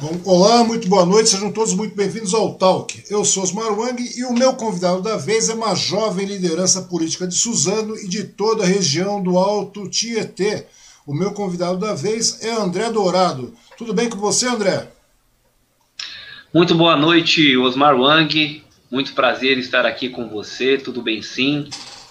Bom, olá, muito boa noite, sejam todos muito bem-vindos ao Talk. Eu sou Osmar Wang e o meu convidado da vez é uma jovem liderança política de Suzano e de toda a região do Alto Tietê. O meu convidado da vez é André Dourado. Tudo bem com você, André? Muito boa noite, Osmar Wang. Muito prazer estar aqui com você. Tudo bem, sim.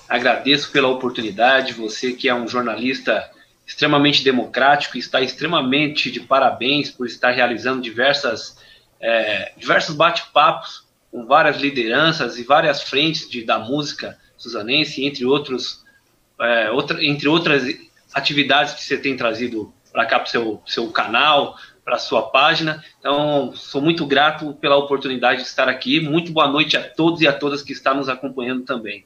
Agradeço pela oportunidade. Você que é um jornalista extremamente democrático, está extremamente de parabéns por estar realizando diversas, é, diversos bate-papos com várias lideranças e várias frentes de, da música suzanense, entre, outros, é, outra, entre outras atividades que você tem trazido para cá para o seu, seu canal, para a sua página. Então, sou muito grato pela oportunidade de estar aqui. Muito boa noite a todos e a todas que estão nos acompanhando também.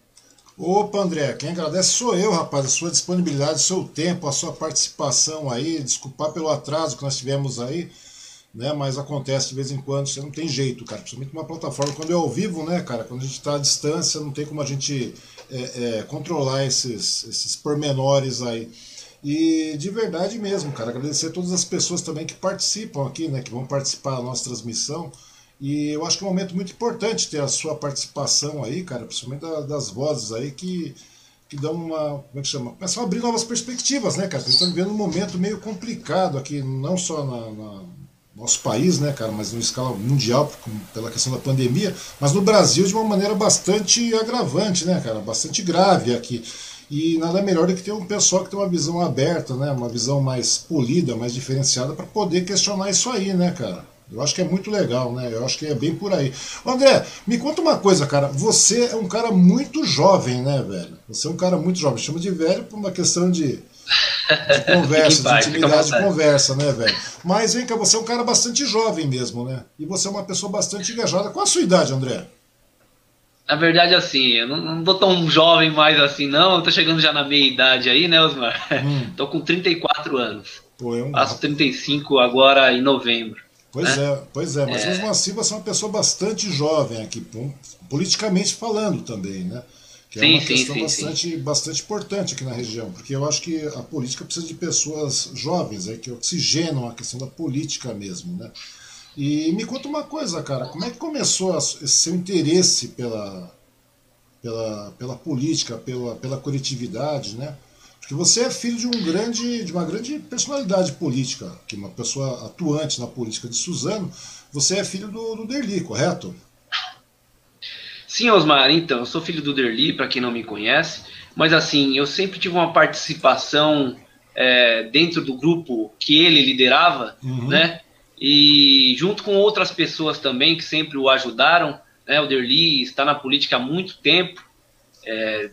Opa, André, quem agradece sou eu, rapaz, a sua disponibilidade, o seu tempo, a sua participação aí. Desculpar pelo atraso que nós tivemos aí, né? Mas acontece de vez em quando, você não tem jeito, cara. Principalmente uma plataforma, quando é ao vivo, né, cara? Quando a gente está à distância, não tem como a gente é, é, controlar esses, esses pormenores aí. E de verdade mesmo, cara, agradecer a todas as pessoas também que participam aqui, né? Que vão participar da nossa transmissão. E eu acho que é um momento muito importante ter a sua participação aí, cara, principalmente das vozes aí que, que dão uma. Como é que chama? Começam a abrir novas perspectivas, né, cara? Estamos vivendo um momento meio complicado aqui, não só na, na nosso país, né, cara, mas em escala mundial, pela questão da pandemia, mas no Brasil de uma maneira bastante agravante, né, cara, bastante grave aqui. E nada melhor do que ter um pessoal que tem uma visão aberta, né, uma visão mais polida, mais diferenciada para poder questionar isso aí, né, cara. Eu acho que é muito legal, né? Eu acho que é bem por aí. André, me conta uma coisa, cara. Você é um cara muito jovem, né, velho? Você é um cara muito jovem. Chama de velho por uma questão de, de conversa, de intimidade de conversa, né, velho? Mas vem cá, você é um cara bastante jovem mesmo, né? E você é uma pessoa bastante engajada. Qual a sua idade, André? Na verdade, assim, eu não, não tô tão jovem mais assim, não. Eu tô chegando já na meia idade aí, né, Osmar? Hum. tô com 34 anos. Pô, é um... Faço 35 agora em novembro. Pois é, é pois é, mas é. mesmo assim você é uma pessoa bastante jovem aqui, politicamente falando também, né? Que é sim, uma questão sim, bastante, sim. bastante importante aqui na região, porque eu acho que a política precisa de pessoas jovens, é, que oxigenam a questão da política mesmo, né? E me conta uma coisa, cara, como é que começou esse seu interesse pela, pela, pela política, pela, pela coletividade, né? Porque você é filho de um grande, de uma grande personalidade política, que uma pessoa atuante na política de Suzano. Você é filho do, do Derli, correto? Sim, Osmar. Então, eu sou filho do Derli, para quem não me conhece. Mas assim, eu sempre tive uma participação é, dentro do grupo que ele liderava, uhum. né? E junto com outras pessoas também que sempre o ajudaram. Né? O Derli está na política há muito tempo, é,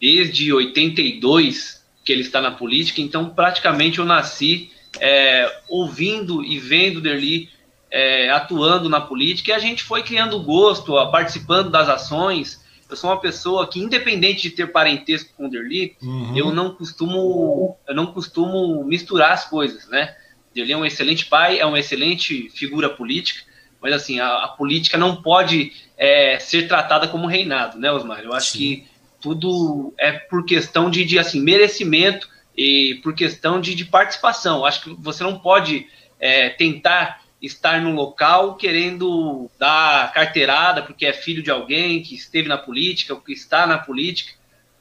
desde 82 que ele está na política, então praticamente eu nasci é, ouvindo e vendo Derli é, atuando na política e a gente foi criando gosto, participando das ações. Eu sou uma pessoa que, independente de ter parentesco com o Derli, uhum. eu não costumo eu não costumo misturar as coisas, né? Derli é um excelente pai, é uma excelente figura política, mas assim a, a política não pode é, ser tratada como reinado, né, Osmar? Eu acho Sim. que tudo é por questão de, de assim, merecimento e por questão de, de participação. Acho que você não pode é, tentar estar no local querendo dar carteirada porque é filho de alguém que esteve na política ou que está na política,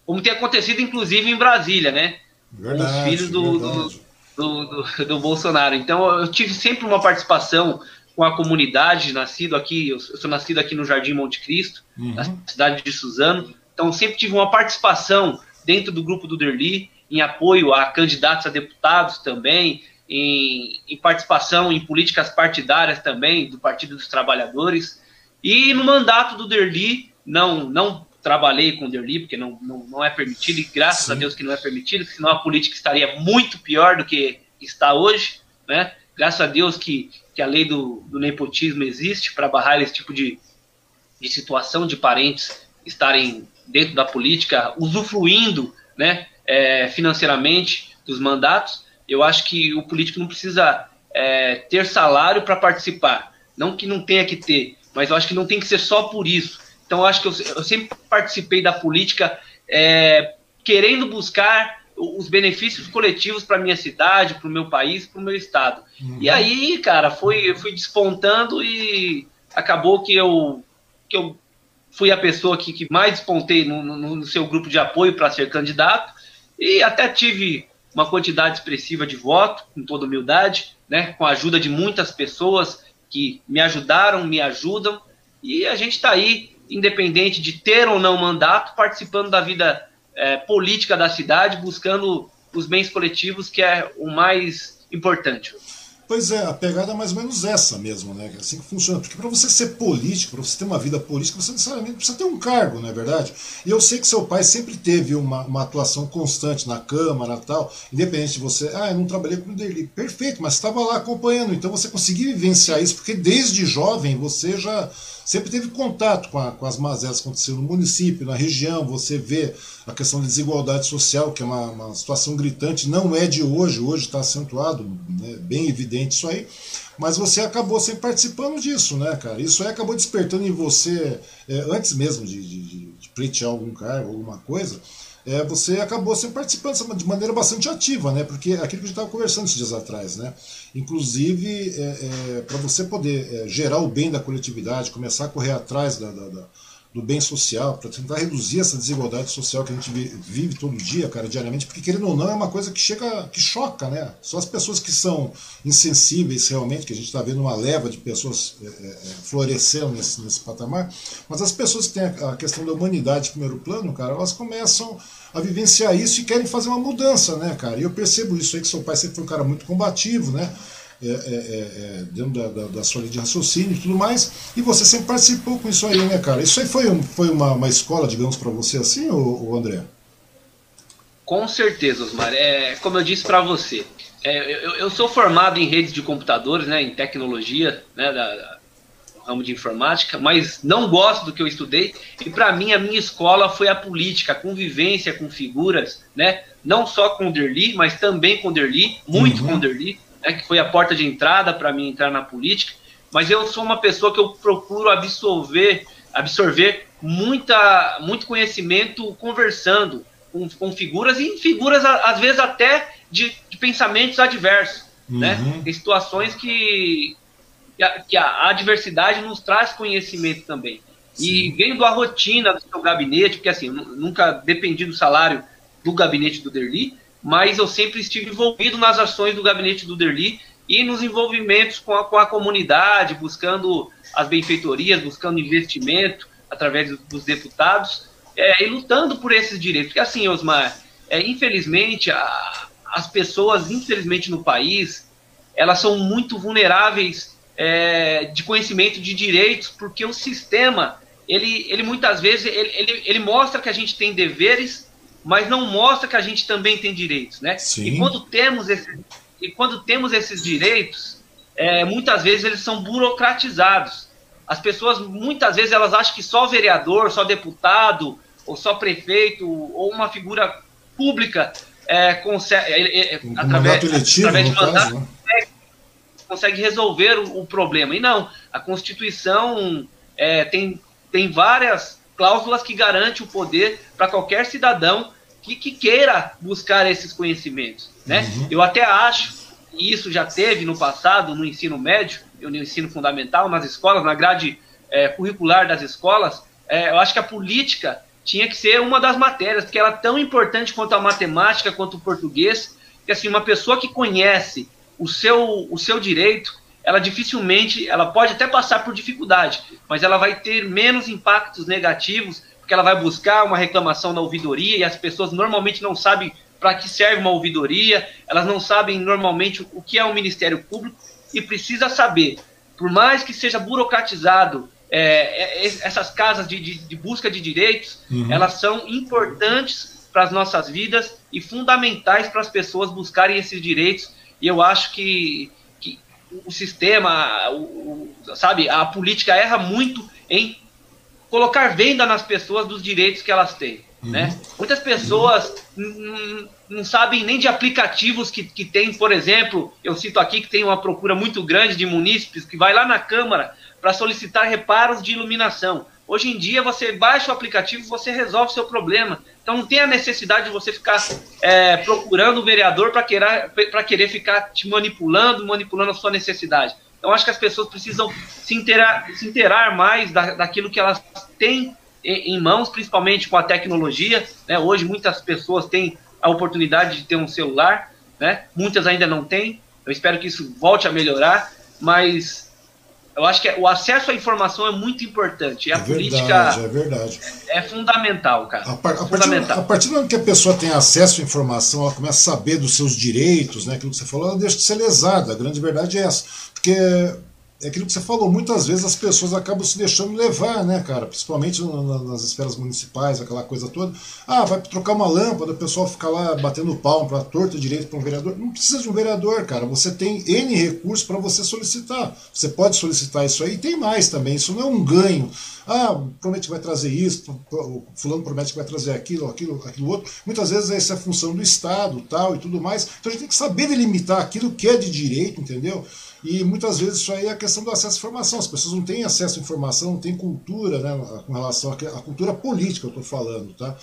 como tem acontecido inclusive em Brasília, né? Verdade, Os filhos do, do, do, do, do Bolsonaro. Então eu tive sempre uma participação com a comunidade, nascido aqui, eu sou nascido aqui no Jardim Monte Cristo, uhum. na cidade de Suzano. Então, sempre tive uma participação dentro do grupo do Derli, em apoio a candidatos a deputados também, em, em, participação em políticas partidárias também, do Partido dos Trabalhadores. E no mandato do Derli, não, não trabalhei com o Derli, porque não, não, não é permitido, e graças Sim. a Deus que não é permitido, senão a política estaria muito pior do que está hoje, né? Graças a Deus que, que a lei do, do nepotismo existe para barrar esse tipo de, de situação de parentes estarem dentro da política, usufruindo né, é, financeiramente dos mandatos. Eu acho que o político não precisa é, ter salário para participar. Não que não tenha que ter, mas eu acho que não tem que ser só por isso. Então eu acho que eu, eu sempre participei da política é, querendo buscar os benefícios coletivos para minha cidade, para o meu país, para o meu estado. Uhum. E aí, cara, foi, eu fui despontando e acabou que eu, que eu fui a pessoa que, que mais despontei no, no, no seu grupo de apoio para ser candidato e até tive uma quantidade expressiva de voto, com toda humildade, né, com a ajuda de muitas pessoas que me ajudaram, me ajudam, e a gente está aí, independente de ter ou não mandato, participando da vida é, política da cidade, buscando os bens coletivos, que é o mais importante. Pois é, a pegada é mais ou menos essa mesmo, né? É assim que funciona. Porque para você ser político, para você ter uma vida política, você necessariamente precisa ter um cargo, não é verdade? E eu sei que seu pai sempre teve uma, uma atuação constante na Câmara e tal, independente de você, ah, eu não trabalhei com o Derli. Perfeito, mas estava lá acompanhando, então você conseguiu vivenciar isso, porque desde jovem você já sempre teve contato com, a, com as mazelas que aconteceram no município, na região, você vê a questão da desigualdade social, que é uma, uma situação gritante, não é de hoje, hoje está acentuado, né, bem evidente isso aí, mas você acabou sempre participando disso, né, cara? Isso aí acabou despertando em você, é, antes mesmo de, de, de pleitear algum cargo, alguma coisa, é, você acabou sempre participando de maneira bastante ativa, né? Porque é aquilo que a gente estava conversando esses dias atrás, né? Inclusive, é, é, para você poder é, gerar o bem da coletividade, começar a correr atrás da, da, da do bem social, para tentar reduzir essa desigualdade social que a gente vive todo dia, cara, diariamente, porque querendo ou não é uma coisa que chega, que choca, né? Só as pessoas que são insensíveis realmente, que a gente está vendo uma leva de pessoas é, florescendo nesse, nesse patamar, mas as pessoas que têm a, a questão da humanidade em primeiro plano, cara, elas começam a vivenciar isso e querem fazer uma mudança, né, cara? E eu percebo isso aí, que seu pai sempre foi um cara muito combativo, né? É, é, é, é, dentro da, da, da, sua linha de raciocínio e tudo mais, e você sempre participou com isso aí, né, cara? Isso aí foi, foi uma, uma escola, digamos, para você assim, ou, ou, André? Com certeza, Osmar. É, como eu disse para você, é, eu, eu, sou formado em redes de computadores, né, em tecnologia, né, da, ramo de informática, mas não gosto do que eu estudei. E para mim, a minha escola foi a política, a convivência com figuras, né? Não só com o Derli, mas também com o Derli, muito uhum. com o Derli né, que foi a porta de entrada para mim entrar na política, mas eu sou uma pessoa que eu procuro absorver, absorver muita, muito conhecimento conversando com, com figuras e figuras às vezes até de, de pensamentos adversos, né? uhum. né? Em situações que, que, a, que a adversidade nos traz conhecimento também. Sim. E vendo a rotina do seu gabinete, porque assim, nunca dependi do salário do gabinete do Derli, mas eu sempre estive envolvido nas ações do gabinete do Derli e nos envolvimentos com a, com a comunidade, buscando as benfeitorias, buscando investimento através dos deputados é, e lutando por esses direitos. Porque assim, Osmar, é, infelizmente, a, as pessoas, infelizmente no país, elas são muito vulneráveis é, de conhecimento de direitos, porque o sistema, ele, ele muitas vezes, ele, ele, ele mostra que a gente tem deveres mas não mostra que a gente também tem direitos, né? Sim. E quando temos esses, e quando temos esses direitos, é, muitas vezes eles são burocratizados. As pessoas muitas vezes elas acham que só vereador, só deputado, ou só prefeito, ou uma figura pública é, consegue, é, é, um através, eletivo, através de mandato, caso, né? Consegue, resolver o, o, problema. E não, a Constituição é, tem, tem várias cláusulas que garantem o poder para qualquer cidadão que, que queira buscar esses conhecimentos. Né? Uhum. Eu até acho, e isso já teve no passado no ensino médio, no ensino fundamental, nas escolas, na grade é, curricular das escolas, é, eu acho que a política tinha que ser uma das matérias, porque ela é tão importante quanto a matemática, quanto o português, que assim, uma pessoa que conhece o seu, o seu direito, ela dificilmente, ela pode até passar por dificuldade, mas ela vai ter menos impactos negativos porque ela vai buscar uma reclamação na ouvidoria e as pessoas normalmente não sabem para que serve uma ouvidoria, elas não sabem normalmente o que é o Ministério Público e precisa saber, por mais que seja burocratizado é, é essas casas de, de, de, busca de direitos, uhum. elas são importantes para as nossas vidas e fundamentais para as pessoas buscarem esses direitos. E eu acho que, que o sistema, o, o, sabe, a política erra muito em colocar venda nas pessoas dos direitos que elas têm. Uhum. Né? Muitas pessoas uhum. não sabem nem de aplicativos que, que tem, por exemplo, eu cito aqui que tem uma procura muito grande de munícipes que vai lá na Câmara para solicitar reparos de iluminação. Hoje em dia você baixa o aplicativo você resolve o seu problema. Então não tem a necessidade de você ficar é, procurando o vereador para querer, querer ficar te manipulando, manipulando a sua necessidade. Então acho que as pessoas precisam se inteirar, se inteirar mais da, daquilo que elas têm em, em mãos, principalmente com a tecnologia. Né? Hoje muitas pessoas têm a oportunidade de ter um celular, né? muitas ainda não têm. Eu espero que isso volte a melhorar, mas eu acho que o acesso à informação é muito importante. E a é política verdade, é, verdade. É, fundamental, cara. A, par, a, fundamental. Partir, a partir do momento que a pessoa tem acesso à informação, ela começa a saber dos seus direitos, né, aquilo que você falou, ela deixa de ser lesada. A grande verdade é essa. Porque é aquilo que você falou, muitas vezes as pessoas acabam se deixando levar, né, cara? Principalmente nas esferas municipais, aquela coisa toda. Ah, vai trocar uma lâmpada, o pessoal fica lá batendo palmo para torta direito para um vereador. Não precisa de um vereador, cara. Você tem N recursos para você solicitar. Você pode solicitar isso aí e tem mais também. Isso não é um ganho. Ah, promete que vai trazer isso, fulano promete que vai trazer aquilo, aquilo, aquilo outro. Muitas vezes essa é a função do Estado, tal e tudo mais. Então a gente tem que saber delimitar aquilo que é de direito, entendeu? E muitas vezes isso aí é a questão do acesso à informação. As pessoas não têm acesso à informação, não têm cultura né, com relação à cultura política, eu estou falando, tá?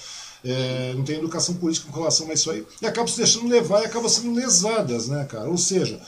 É, não tem educação política com relação a isso aí, e acabam se deixando levar e acabam sendo lesadas, né, cara? Ou seja,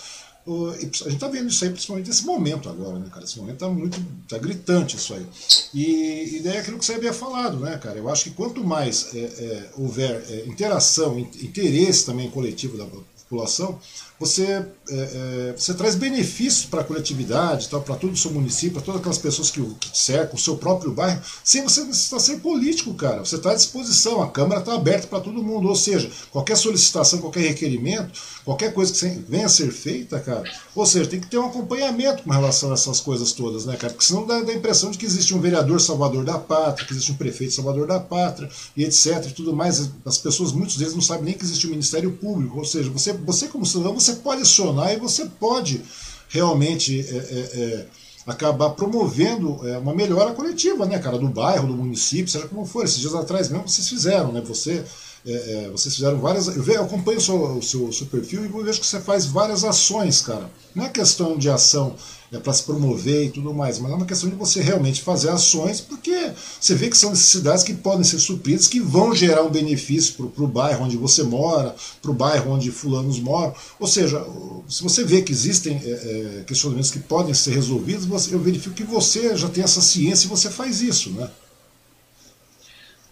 o, a gente está vendo isso aí principalmente nesse momento agora, né, cara? Esse momento está muito. tá gritante isso aí. E, e daí é aquilo que você havia falado, né, cara? Eu acho que quanto mais é, é, houver é, interação, interesse também coletivo da população, você, é, é, você traz benefícios para a coletividade, para todo o seu município, para todas aquelas pessoas que o cercam, o seu próprio bairro, sem você necessitar ser político, cara. Você está à disposição, a Câmara está aberta para todo mundo. Ou seja, qualquer solicitação, qualquer requerimento, qualquer coisa que venha a ser feita, cara, ou seja, tem que ter um acompanhamento com relação a essas coisas todas, né, cara? Porque senão dá, dá a impressão de que existe um vereador salvador da pátria, que existe um prefeito salvador da pátria, e etc. e tudo mais. As pessoas, muitas vezes, não sabem nem que existe um Ministério Público. Ou seja, você, você como cidadão, você pode acionar e você pode realmente é, é, é, acabar promovendo é, uma melhora coletiva, né, cara, do bairro, do município, seja como for. Esses dias atrás mesmo vocês fizeram, né? Você, é, é, vocês fizeram várias. Eu, eu acompanho o seu, o seu, o seu perfil e vejo que você faz várias ações, cara. Não é questão de ação é para se promover e tudo mais, mas é uma questão de você realmente fazer ações, porque você vê que são necessidades que podem ser supridas, que vão gerar um benefício para o bairro onde você mora, para o bairro onde fulanos moram. Ou seja, se você vê que existem é, é, questionamentos que podem ser resolvidos, você, eu verifico que você já tem essa ciência e você faz isso, né?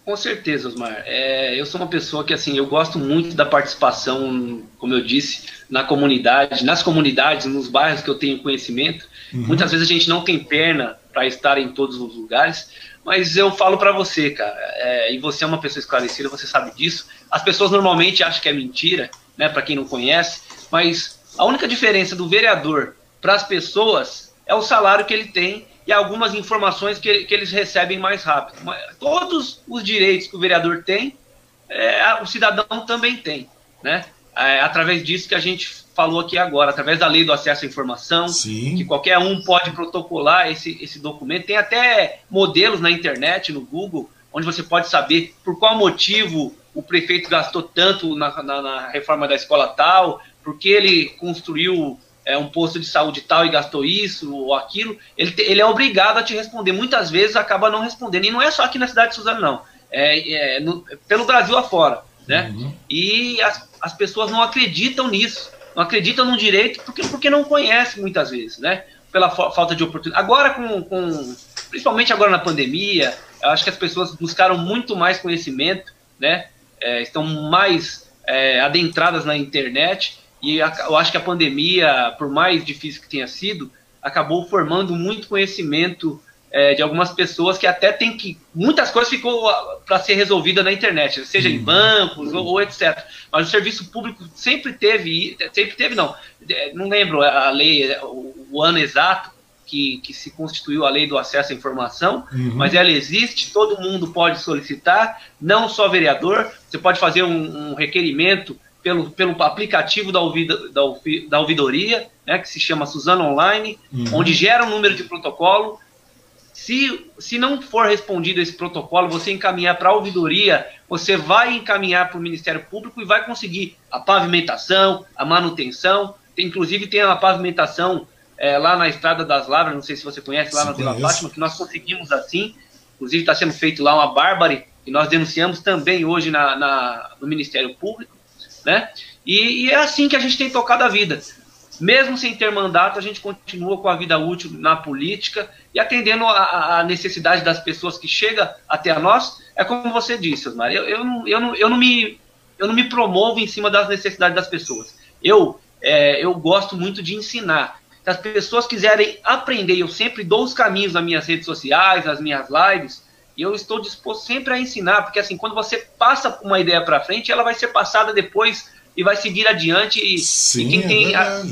Com certeza, Osmar. É, eu sou uma pessoa que, assim, eu gosto muito da participação, como eu disse, na comunidade, nas comunidades, nos bairros que eu tenho conhecimento. Uhum. Muitas vezes a gente não tem perna para estar em todos os lugares, mas eu falo para você, cara, é, e você é uma pessoa esclarecida, você sabe disso. As pessoas normalmente acham que é mentira, né, para quem não conhece, mas a única diferença do vereador para as pessoas é o salário que ele tem e algumas informações que, que eles recebem mais rápido. Todos os direitos que o vereador tem, é, o cidadão também tem, né? É, através disso que a gente falou aqui agora, através da lei do acesso à informação, Sim. que qualquer um pode protocolar esse, esse documento. Tem até modelos na internet, no Google, onde você pode saber por qual motivo o prefeito gastou tanto na, na, na reforma da escola tal, porque ele construiu é, um posto de saúde tal e gastou isso ou aquilo, ele, te, ele é obrigado a te responder. Muitas vezes acaba não respondendo. E não é só aqui na cidade de Suzano, não. É, é no, pelo Brasil afora. Né? Uhum. E as, as pessoas não acreditam nisso. Não acreditam no direito porque, porque não conhecem muitas vezes, né? Pela falta de oportunidade. Agora, com, com, principalmente agora na pandemia, eu acho que as pessoas buscaram muito mais conhecimento, né? É, estão mais é, adentradas na internet e eu acho que a pandemia, por mais difícil que tenha sido, acabou formando muito conhecimento é, de algumas pessoas que até tem que. Muitas coisas ficou para ser resolvida na internet, seja em uhum. bancos ou, ou, etc. Mas o serviço público sempre teve, sempre teve, não. É, não lembro a lei, o, o ano exato que, que, se constituiu a lei do acesso à informação, uhum. mas ela existe, todo mundo pode solicitar, não só vereador, você pode fazer um, um requerimento pelo, pelo aplicativo da, ouvida, da, da ouvidoria, né, que se chama Suzano Online, uhum. onde gera um número de protocolo. Se, se não for respondido esse protocolo, você encaminhar para a ouvidoria, você vai encaminhar para o Ministério Público e vai conseguir a pavimentação, a manutenção. Tem, inclusive tem a pavimentação é, lá na Estrada das Lavras, não sei se você conhece, lá se na Vila Fátima, que nós conseguimos assim. inclusive está sendo feito lá uma bárbare, e nós denunciamos também hoje na, na no Ministério Público, né? E, e, é assim que a gente tem tocado a vida. Mesmo sem ter mandato, a gente continua com a vida útil na política e atendendo a necessidade das pessoas que chega até nós. É como você disse, Osmar, eu, eu, não, eu, não, eu, não me, eu não me promovo em cima das necessidades das pessoas. Eu, é, eu gosto muito de ensinar. Se as pessoas quiserem aprender, eu sempre dou os caminhos nas minhas redes sociais, nas minhas lives, e eu estou disposto sempre a ensinar, porque assim, quando você passa uma ideia para frente, ela vai ser passada depois e vai seguir adiante. E, Sim, e quem, é tem, a,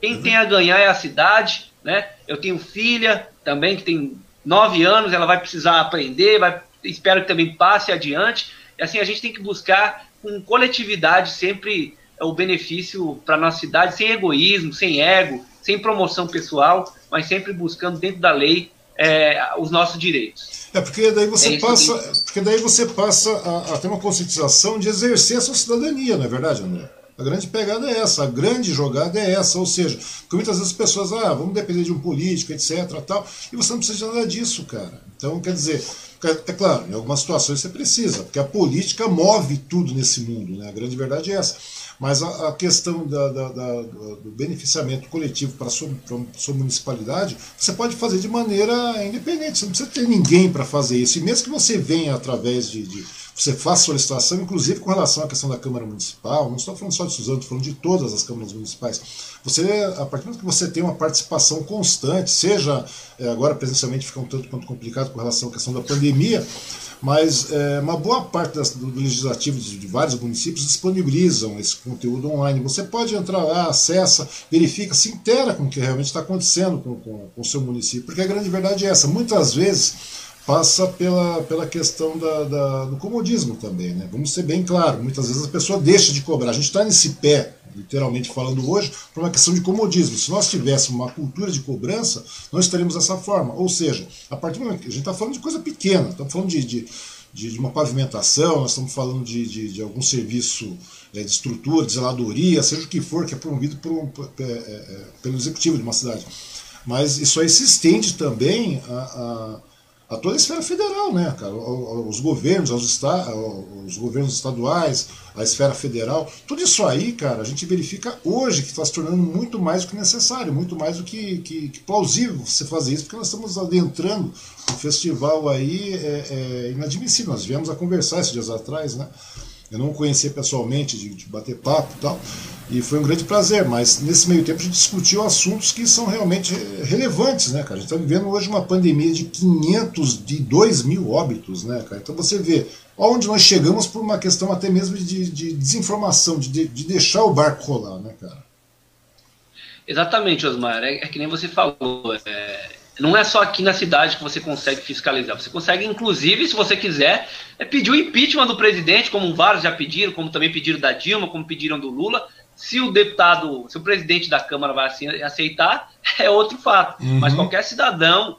quem é tem a ganhar é a cidade, né? Eu tenho filha também que tem nove anos, ela vai precisar aprender, vai, espero que também passe adiante. E assim, a gente tem que buscar com coletividade sempre o benefício para nossa cidade, sem egoísmo, sem ego, sem promoção pessoal, mas sempre buscando dentro da lei é, os nossos direitos. É porque daí você é passa, que... porque daí você passa a, a, ter uma conscientização de exercer a sua cidadania, não é verdade, André? A grande pegada é essa, a grande jogada é essa, ou seja, porque muitas vezes as pessoas, ah, vamos depender de um político, etc, tal, e você não precisa de nada disso, cara. Então, quer dizer, é claro, em algumas situações você precisa, porque a política move tudo nesse mundo, né? A grande verdade é essa. Mas a, a questão da, da, da, do beneficiamento coletivo para a sua, sua, municipalidade, você pode fazer de maneira independente, você não precisa ter ninguém para fazer isso. E mesmo que você venha através de, de você faça solicitação, inclusive com relação à questão da Câmara Municipal, não estou falando só de Suzano, estou falando de todas as câmaras municipais. Você, a partir do momento que você tem uma participação constante, seja é, agora presencialmente fica um tanto quanto complicado com relação à questão da pandemia, mas é, uma boa parte das, do, legislativo de, de, vários municípios disponibilizam esse conteúdo online. Você pode entrar lá, acessa, verifica, se intera com o que realmente está acontecendo com, com, com o seu município, porque a grande verdade é essa. Muitas vezes passa pela, pela questão da, da, do comodismo também. Né? Vamos ser bem claros, muitas vezes a pessoa deixa de cobrar. A gente está nesse pé, literalmente falando hoje, por uma questão de comodismo. Se nós tivéssemos uma cultura de cobrança, nós estaríamos dessa forma. Ou seja, a partir do momento que a gente está falando de coisa pequena, estamos falando de, de, de, uma pavimentação, nós estamos falando de, de, de algum serviço é, de estrutura, de zeladoria, seja o que for, que é promovido por um, é, é, pelo executivo de uma cidade. Mas isso se estende também a, a a toda a esfera federal, né, cara? Os governos, os, esta os governos estaduais, a esfera federal, tudo isso aí, cara, a gente verifica hoje que está se tornando muito mais do que necessário, muito mais do que, que, que plausível você fazer isso, porque nós estamos adentrando um festival aí é, é, inadmissível. Nós viemos a conversar esses dias atrás, né? Eu não conhecia pessoalmente, de, de bater papo e tal, e foi um grande prazer, mas nesse meio tempo a gente discutiu assuntos que são realmente relevantes, né, cara? A gente está vivendo hoje uma pandemia de 500, de 2 mil óbitos, né, cara? Então você vê onde nós chegamos por uma questão até mesmo de, de desinformação, de, de deixar o barco rolar, né, cara? Exatamente, Osmar. É, é que nem você falou. É, não é só aqui na cidade que você consegue fiscalizar. Você consegue, inclusive, se você quiser, é pedir o impeachment do presidente, como vários já pediram, como também pediram da Dilma, como pediram do Lula. Se o deputado, se o presidente da Câmara vai assim, aceitar, é outro fato. Uhum. Mas qualquer cidadão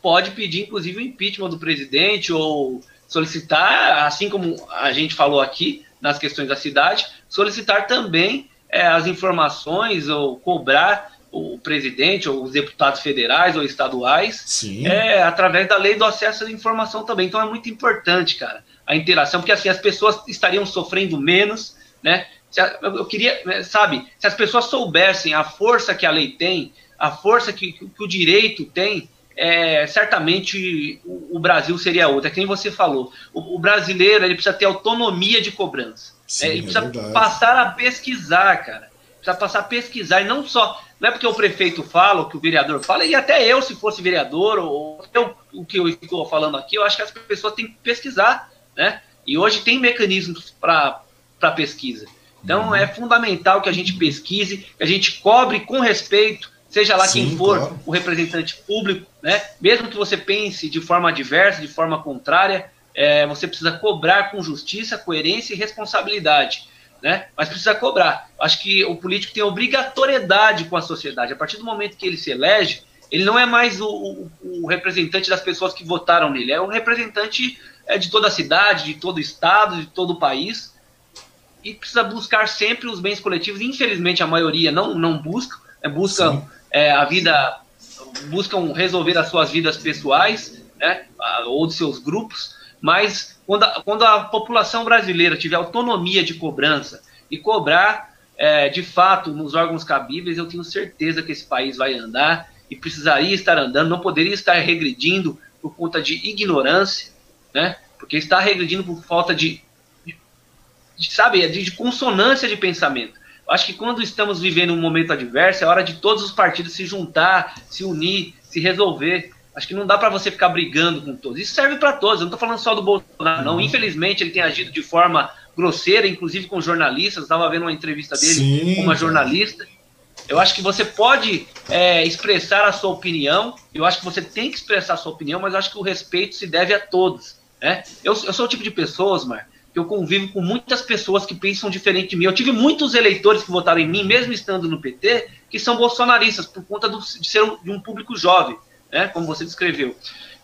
pode pedir, inclusive, o impeachment do presidente ou solicitar, assim como a gente falou aqui nas questões da cidade, solicitar também é, as informações ou cobrar o presidente ou os deputados federais ou estaduais é através da lei do acesso à informação também. Então é muito importante, cara, a interação, porque assim as pessoas estariam sofrendo menos, né? Eu queria, né, sabe, se as pessoas soubessem a força que a lei tem, a força que, que o direito tem, é, certamente o, o, Brasil seria outra. É que nem você falou, o, o, brasileiro ele precisa ter autonomia de cobrança. Sim, é, ele precisa é passar a pesquisar, cara. Precisa passar a pesquisar e não só não é porque o prefeito fala, ou que o vereador fala, e até eu, se fosse vereador, ou eu, o que eu estou falando aqui, eu acho que as pessoas têm que pesquisar, né? E hoje tem mecanismos para pesquisa. Então uhum. é fundamental que a gente pesquise, que a gente cobre com respeito, seja lá Sim, quem for claro. o representante público, né? Mesmo que você pense de forma adversa, de forma contrária, é, você precisa cobrar com justiça, coerência e responsabilidade né? Mas precisa cobrar. Acho que o político tem obrigatoriedade com a sociedade. A partir do momento que ele se elege, ele não é mais o, o, o representante das pessoas que votaram nele, é o representante é, de toda a cidade, de todo o estado, de todo o país. E precisa buscar sempre os bens coletivos. Infelizmente, a maioria não, não busca, é, buscam é, a vida, buscam resolver as suas vidas pessoais né, ou de seus grupos, mas quando a, quando a população brasileira tiver autonomia de cobrança e cobrar é, de fato nos órgãos cabíveis, eu tenho certeza que esse país vai andar e precisaria estar andando, não poderia estar regredindo por conta de ignorância, né? Porque está regredindo por falta de, de, sabe, de, de, consonância de pensamento. Eu acho que quando estamos vivendo um momento adverso, é hora de todos os partidos se juntar, se unir, se resolver. Acho que não dá para você ficar brigando com todos. Isso serve para todos. Eu não estou falando só do Bolsonaro, não. Uhum. Infelizmente, ele tem agido de forma grosseira, inclusive com jornalistas. Estava vendo uma entrevista dele Sim, com uma jornalista. Eu acho que você pode é, expressar a sua opinião. Eu acho que você tem que expressar a sua opinião, mas eu acho que o respeito se deve a todos. Né? Eu, eu sou o tipo de pessoa, Osmar, que eu convivo com muitas pessoas que pensam diferente de mim. Eu tive muitos eleitores que votaram em mim, mesmo estando no PT, que são bolsonaristas, por conta do, de ser um, de um público jovem né, como você descreveu.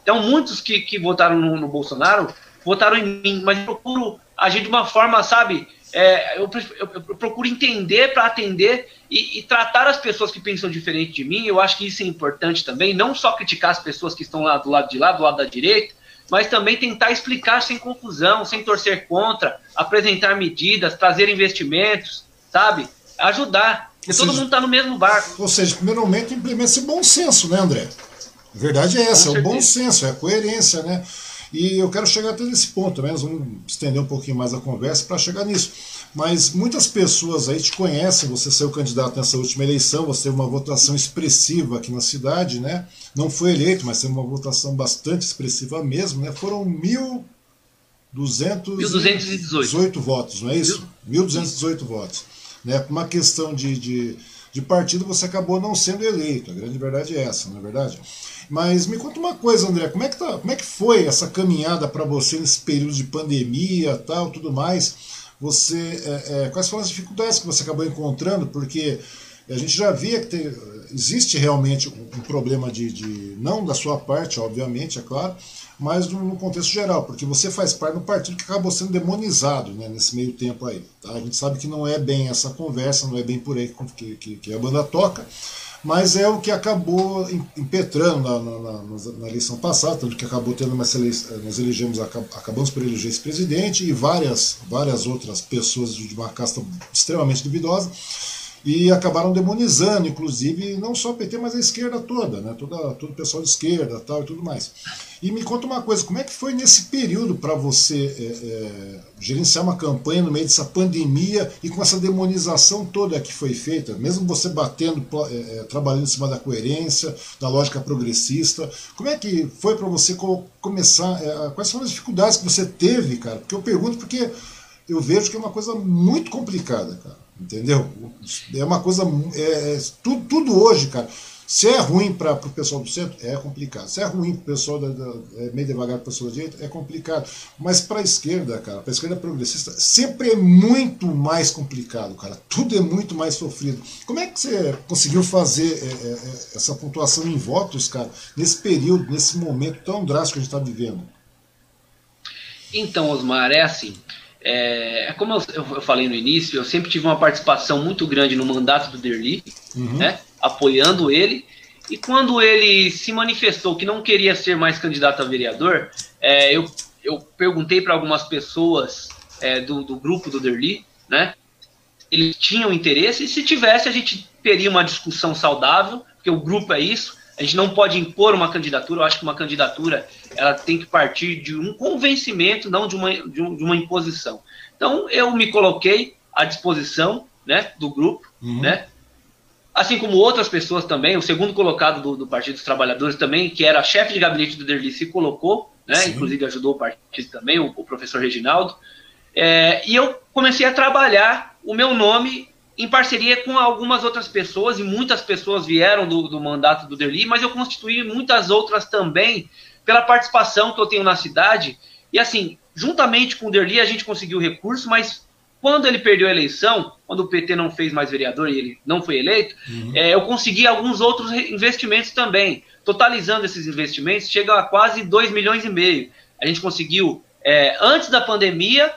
Então, muitos que, que votaram no, no Bolsonaro votaram em mim, mas eu procuro agir de uma forma, sabe? É, eu, eu, eu, procuro entender para atender e, e, tratar as pessoas que pensam diferente de mim. Eu acho que isso é importante também, não só criticar as pessoas que estão lá do lado de lá, do lado da direita, mas também tentar explicar sem confusão, sem torcer contra, apresentar medidas, trazer investimentos, sabe? Ajudar. Porque todo mundo está no mesmo barco. Ou seja, primeiramente implementa esse bom senso, né, André? A verdade é essa, é o bom senso, é a coerência, né? E eu quero chegar até nesse ponto também, nós vamos estender um pouquinho mais a conversa para chegar nisso. Mas muitas pessoas aí te conhecem, você saiu candidato nessa última eleição, você teve uma votação expressiva aqui na cidade, né? Não foi eleito, mas teve uma votação bastante expressiva mesmo, né? Foram 1.218 votos, não é isso? 1.218 votos. Né? Por uma questão de, de, de partido, você acabou não sendo eleito. A grande verdade é essa, não é verdade? Mas me conta uma coisa, André, como é que, tá, como é que foi essa caminhada para você nesse período de pandemia tal, tudo mais? Você, é, é, quais foram as dificuldades que você acabou encontrando? Porque a gente já via que tem, existe realmente um, problema de, de, não da sua parte, obviamente, é claro, mas no, no, contexto geral, porque você faz parte do partido que acabou sendo demonizado né, nesse meio tempo aí. Tá? A gente sabe que não é bem essa conversa, não é bem por aí que, que, que a banda toca, mas é o que acabou impetrando na, na, na, na eleição passada, tanto que acabou tendo uma eleição, nós elegemos, acabamos por eleger esse presidente e várias, várias outras pessoas de uma casta extremamente duvidosa, e acabaram demonizando, inclusive, não só o PT, mas a esquerda toda, né? Toda, todo o pessoal de esquerda tal, e tudo mais. E me conta uma coisa, como é que foi nesse período para você é, é, gerenciar uma campanha no meio dessa pandemia e com essa demonização toda que foi feita, mesmo você batendo, é, é trabalhando em cima da coerência, da lógica progressista, como é que foi para você co começar, é, quais foram as dificuldades que você teve, cara? Porque eu pergunto porque eu vejo que é uma coisa muito complicada, cara. Entendeu? É uma coisa. É, é, tudo, tudo hoje, cara. Se é ruim para o pessoal do centro, é complicado. Se é ruim para o pessoal da, da, é meio devagar para o pessoal da direita, é complicado. Mas para a esquerda, cara, para a esquerda progressista, sempre é muito mais complicado, cara. Tudo é muito mais sofrido. Como é que você conseguiu fazer é, é, é essa pontuação em votos, cara, nesse período, nesse momento tão drástico que a gente está vivendo? Então, Osmar, é assim. É, é, como eu, eu, falei no início, eu sempre tive uma participação muito grande no mandato do Derli, uhum. né, apoiando ele. E quando ele se manifestou que não queria ser mais candidato a vereador, é, eu, eu perguntei para algumas pessoas é, do, do, grupo do Derli, né? Eles tinham interesse, e se tivesse, a gente teria uma discussão saudável, porque o grupo é isso. A gente não pode impor uma candidatura, eu acho que uma candidatura ela tem que partir de um convencimento, não de uma, de, um, de uma imposição. Então, eu me coloquei à disposição né, do grupo, uhum. né, assim como outras pessoas também, o segundo colocado do, do, Partido dos Trabalhadores também, que era chefe de gabinete do Derli, se colocou, né, inclusive ajudou o partido também, o, o professor Reginaldo, é, e eu comecei a trabalhar o meu nome em parceria com algumas outras pessoas, e muitas pessoas vieram do, do mandato do Derli, mas eu constituí muitas outras também pela participação que eu tenho na cidade. E assim, juntamente com o Derli, a gente conseguiu recurso, mas quando ele perdeu a eleição, quando o PT não fez mais vereador e ele não foi eleito, uhum. é, eu consegui alguns outros investimentos também. Totalizando esses investimentos, chega a quase 2 milhões e meio. A gente conseguiu é, antes da pandemia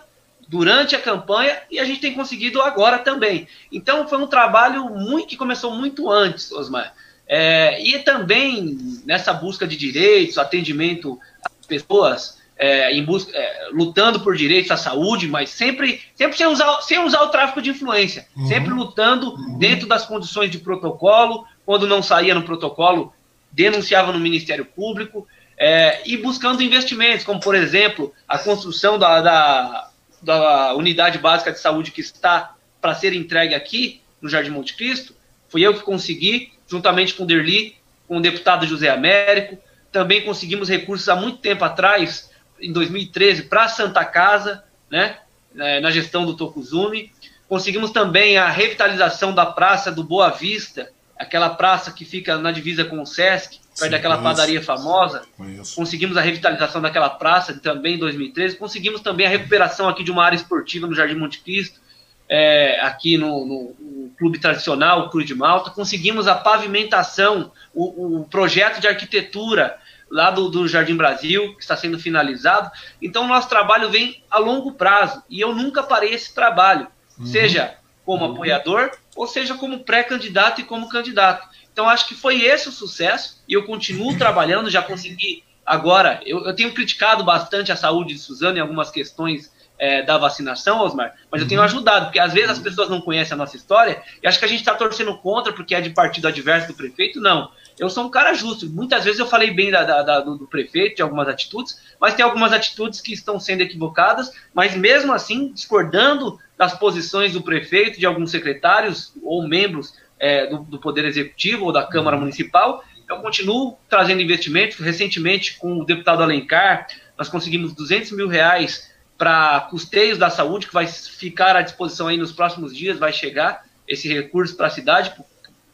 durante a campanha e a gente tem conseguido agora também. Então foi um trabalho muito que começou muito antes, Osmar. É, e também nessa busca de direitos, atendimento às pessoas, é, em busca, é, lutando por direitos à saúde, mas sempre, sempre sem, usar, sem usar o tráfico de influência, uhum. sempre lutando uhum. dentro das condições de protocolo, quando não saía no protocolo, denunciava no Ministério Público, é, e buscando investimentos, como por exemplo a construção da, da, da unidade básica de saúde que está para ser entregue aqui no Jardim Monte Cristo, fui eu que consegui, juntamente com o Derli, com o deputado José Américo, também conseguimos recursos há muito tempo atrás em 2013 para a Santa Casa, né, é, na gestão do Tokuzumi. Conseguimos também a revitalização da Praça do Boa Vista, aquela praça que fica na divisa com o Sesc, perto Sim, daquela conheço. padaria famosa. Conheço. Conseguimos a revitalização daquela praça também em 2013. Conseguimos também a recuperação aqui de uma área esportiva no Jardim Monte Cristo, é, aqui no, no, clube tradicional, o Cruz de Malta. Conseguimos a pavimentação, o, o projeto de arquitetura lá do, do, Jardim Brasil, que está sendo finalizado. Então, nosso trabalho vem a longo prazo e eu nunca parei esse trabalho, uhum. seja como uhum. apoiador ou seja como pré-candidato e como candidato. Então, acho que foi esse o sucesso e eu continuo trabalhando. Já consegui agora. Eu, eu tenho criticado bastante a saúde de Suzano em algumas questões é, da vacinação, Osmar, mas eu tenho uhum. ajudado, porque às vezes as pessoas não conhecem a nossa história e acho que a gente está torcendo contra porque é de partido adverso do prefeito. Não eu sou um cara justo. Muitas vezes eu falei bem da, da, da, do, do, prefeito, de algumas atitudes, mas tem algumas atitudes que estão sendo equivocadas, mas mesmo assim, discordando das posições do prefeito, de alguns secretários ou membros é, do, do, Poder Executivo ou da Câmara Municipal, eu continuo trazendo investimentos. Recentemente, com o deputado Alencar, nós conseguimos 200 mil reais para custeios da saúde, que vai ficar à disposição aí nos próximos dias, vai chegar esse recurso para a cidade,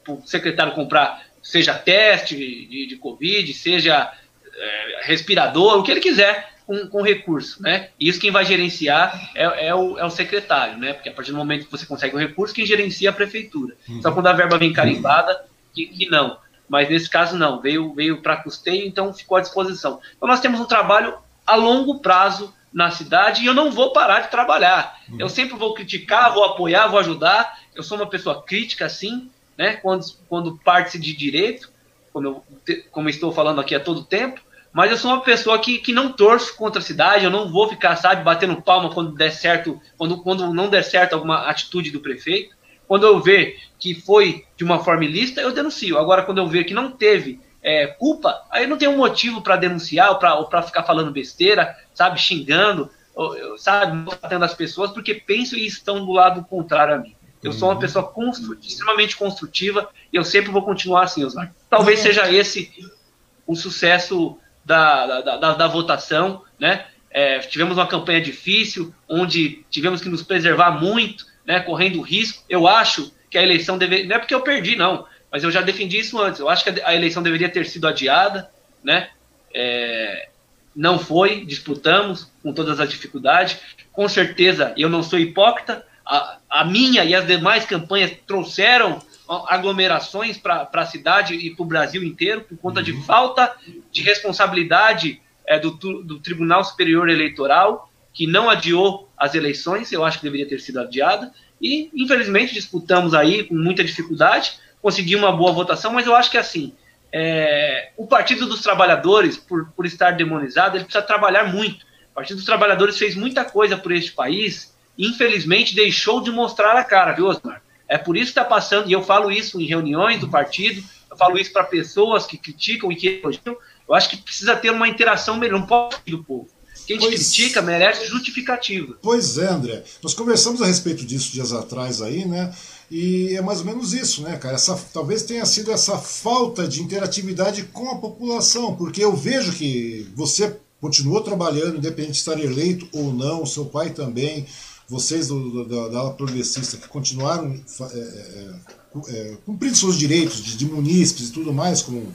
para o secretário comprar seja teste de, de Covid, seja é, respirador, o que ele quiser com, com recurso, né? E isso quem vai gerenciar é, é, o, é o secretário, né? Porque a partir do momento que você consegue o recurso, quem gerencia é a prefeitura. Uhum. Só quando a verba vem carimbada, que, que não. Mas nesse caso não, veio, veio para custeio, então ficou à disposição. Então nós temos um trabalho a longo prazo na cidade e eu não vou parar de trabalhar. Uhum. Eu sempre vou criticar, vou apoiar, vou ajudar. Eu sou uma pessoa crítica, sim, né? Quando, quando parte-se de direito, como eu, como eu estou falando aqui a todo tempo, mas eu sou uma pessoa que, que não torço contra a cidade, eu não vou ficar, sabe, batendo palma quando der certo, quando, quando não der certo alguma atitude do prefeito. Quando eu ver que foi de uma forma ilícita, eu denuncio. Agora, quando eu ver que não teve é, culpa, aí não tem um motivo para denunciar ou para ficar falando besteira, sabe, xingando, ou, sabe, tratando as pessoas, porque penso e estão do lado contrário a mim. Eu sou uma uhum. pessoa extremamente construtiva e eu sempre vou continuar assim, Osmar. Talvez uhum. seja esse o sucesso da, da, da, da votação, né? É, tivemos uma campanha difícil, onde tivemos que nos preservar muito, né, correndo risco. Eu acho que a eleição deveria. Não é porque eu perdi, não, mas eu já defendi isso antes. Eu acho que a eleição deveria ter sido adiada, né? É, não foi, disputamos com todas as dificuldades. Com certeza, eu não sou hipócrita, a, a minha e as demais campanhas trouxeram aglomerações para a cidade e para o Brasil inteiro por conta de uhum. falta de responsabilidade é, do, do Tribunal Superior Eleitoral, que não adiou as eleições, eu acho que deveria ter sido adiada, e infelizmente disputamos aí com muita dificuldade, consegui uma boa votação, mas eu acho que assim, é, o Partido dos Trabalhadores, por, por estar demonizado, ele precisa trabalhar muito. O Partido dos Trabalhadores fez muita coisa por este país, infelizmente deixou de mostrar a cara, viu, Osmar? É por isso que está passando, e eu falo isso em reuniões do partido, eu falo isso para pessoas que criticam e que elogiam. Eu acho que precisa ter uma interação melhor, não pode do povo. Quem pois, critica merece justificativa. Pois é, André. Nós conversamos a respeito disso dias atrás aí, né? E é mais ou menos isso, né, cara? Essa, talvez tenha sido essa falta de interatividade com a população, porque eu vejo que você continuou trabalhando, independente de estar eleito ou não, seu pai também, vocês do, do, da ala progressista que continuaram é, é, é, cumprindo seus direitos de, de munícipes e tudo mais, como,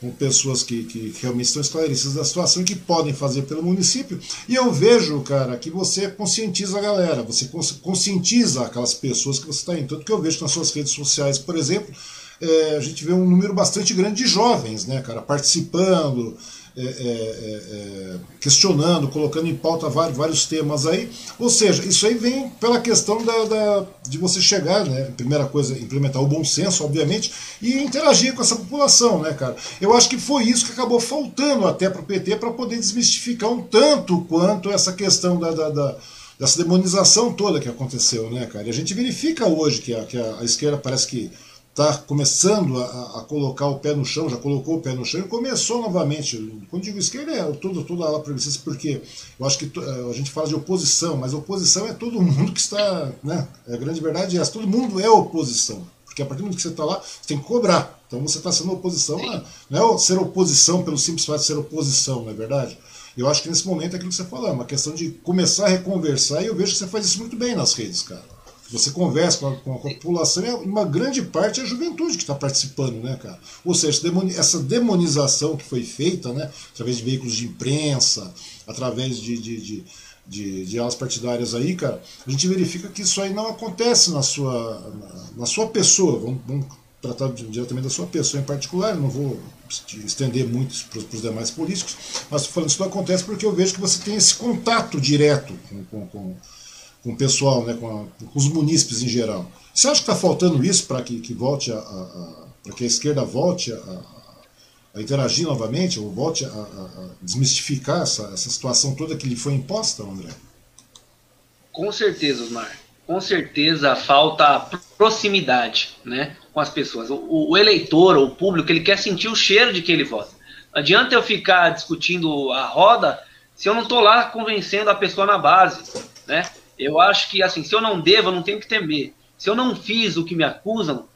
como pessoas que, que, realmente estão esclarecidas da situação e que podem fazer pelo município. E eu vejo, cara, que você conscientiza a galera, você conscientiza aquelas pessoas que você está em. Tanto que eu vejo nas suas redes sociais, por exemplo, é, a gente vê um número bastante grande de jovens, né, cara, participando, é, é, é, questionando, colocando em pauta vários, vários, temas aí. Ou seja, isso aí vem pela questão da, da, de você chegar, né? Primeira coisa, implementar o bom senso, obviamente, e interagir com essa população, né, cara? Eu acho que foi isso que acabou faltando até para o PT para poder desmistificar um tanto quanto essa questão da, da, da dessa demonização toda que aconteceu, né, cara? E a gente verifica hoje que a, que a esquerda parece que está começando a, a, colocar o pé no chão, já colocou o pé no chão e começou novamente. Quando digo esquerda, é tudo, tudo ala progressista, porque eu acho que eh, a gente fala de oposição, mas oposição é todo mundo que está. Né, a grande verdade é essa: todo mundo é oposição. Porque a partir do momento que você está lá, você tem que cobrar. Então você está sendo oposição, não é ser oposição pelo simples fato de ser oposição, não é verdade? Eu acho que nesse momento é aquilo que você falou, é uma questão de começar a reconversar, e eu vejo que você faz isso muito bem nas redes, cara. Você conversa com a, com a população e uma grande parte é a juventude que está participando, né, cara? Ou seja, essa demonização que foi feita, né, através de veículos de imprensa, através de, de, de, de, de alas partidárias aí, cara, a gente verifica que isso aí não acontece na sua, na, na sua pessoa. Vamos, vamos tratar diretamente da sua pessoa em particular, não vou estender muito para os demais políticos, mas falando isso não acontece porque eu vejo que você tem esse contato direto com, com, com com o pessoal, né, com, a, com, os munícipes em geral. Você acha que está faltando isso para que, que volte a, a para que a esquerda volte a, a, interagir novamente, ou volte a, desmistificar essa, essa situação toda que lhe foi imposta, André? Com certeza, Osmar. Com certeza falta proximidade né, com as pessoas. O, o eleitor, o público, ele quer sentir o cheiro de que ele vota. Adianta eu ficar discutindo a roda se eu não estou lá convencendo a pessoa na base. Né? Eu acho que, assim, se eu não devo, eu não tenho que temer. Se eu não fiz o que me acusam,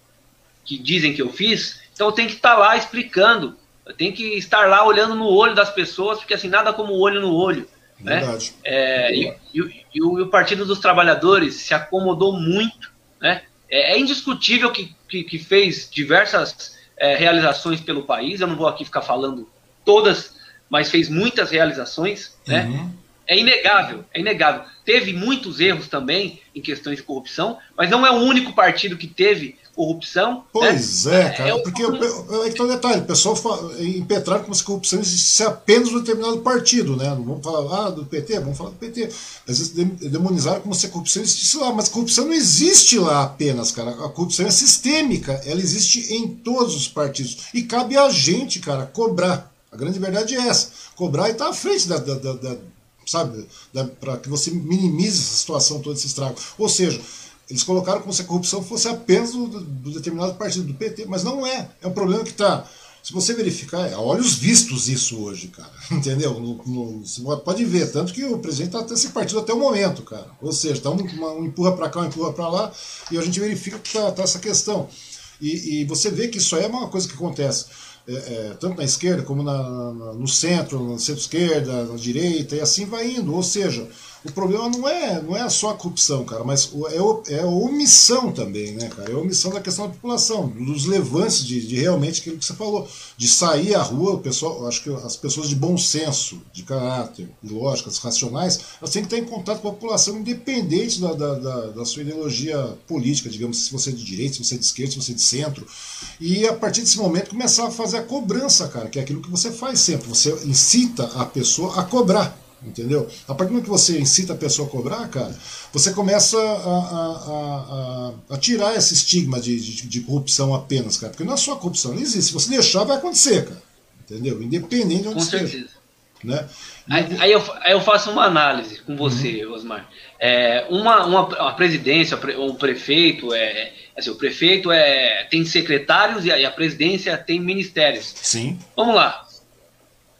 que dizem que eu fiz, então eu tenho que estar lá explicando. Eu tenho que estar lá olhando no olho das pessoas, porque, assim, nada como o olho no olho. Né? Verdade. É, e, e, e, o, e, o, Partido dos Trabalhadores se acomodou muito. Né? É, é indiscutível que, que, que, fez diversas é, realizações pelo país. Eu não vou aqui ficar falando todas, mas fez muitas realizações. Né? Uhum. É inegável, é inegável. Teve muitos erros também em questões de corrupção, mas não é o único partido que teve corrupção. Né? Pois né? é, cara, é, porque é que tá um detalhe, o pessoal impetraram como se corrupção existisse apenas no determinado partido, né? Não vamos falar ah, do PT, vamos falar do PT. Às vezes demonizaram como se a corrupção existisse lá, mas a corrupção não existe lá apenas, cara. A corrupção é sistêmica, ela existe em todos os partidos. E cabe a gente, cara, cobrar. A grande verdade é essa. Cobrar e estar tá à frente da, da, da sabe? Para que você minimize essa situação, todo esse estrago. Ou seja, eles colocaram como se a corrupção fosse apenas do, do determinado partido, do PT, mas não é. É um problema que está. Se você verificar, é olhos vistos isso hoje, cara. Entendeu? No, no, pode ver, tanto que o presidente está esse partido até o momento, cara. Ou seja, está um, um, empurra para cá, um empurra para lá, e a gente verifica que está tá essa questão. E, e, você vê que isso aí é uma coisa que acontece é, é, tanto na esquerda como na, no centro, na centro-esquerda, na direita, e assim vai indo. Ou seja, o problema não é, não é só a corrupção, cara, mas é, é a omissão também, né, cara? É a omissão da questão da população, dos levantes de, de realmente aquilo que você falou, de sair à rua, o pessoal, acho que as pessoas de bom senso, de caráter, lógicas, racionais, elas têm que estar em contato com a população, independente da, da, da, da sua ideologia política, digamos, se você é de direita, se você é de esquerda, se você é de centro. E a partir desse momento começar a fazer a cobrança, cara, que é aquilo que você faz sempre. Você incita a pessoa a cobrar entendeu? A partir do momento que você incita a pessoa a cobrar, cara, você começa a, a, a, a tirar esse estigma de, de, de, corrupção apenas, cara, porque não é só corrupção, não existe. Se você deixar, vai acontecer, cara, entendeu? Independente de onde com esteja. Certeza. Né? Aí, aí, eu, aí eu faço uma análise com você, uhum. Osmar. É, uma, uma, uma presidência, o prefeito, é, assim, o prefeito é, tem secretários e a, e a presidência tem ministérios. Sim. Vamos lá.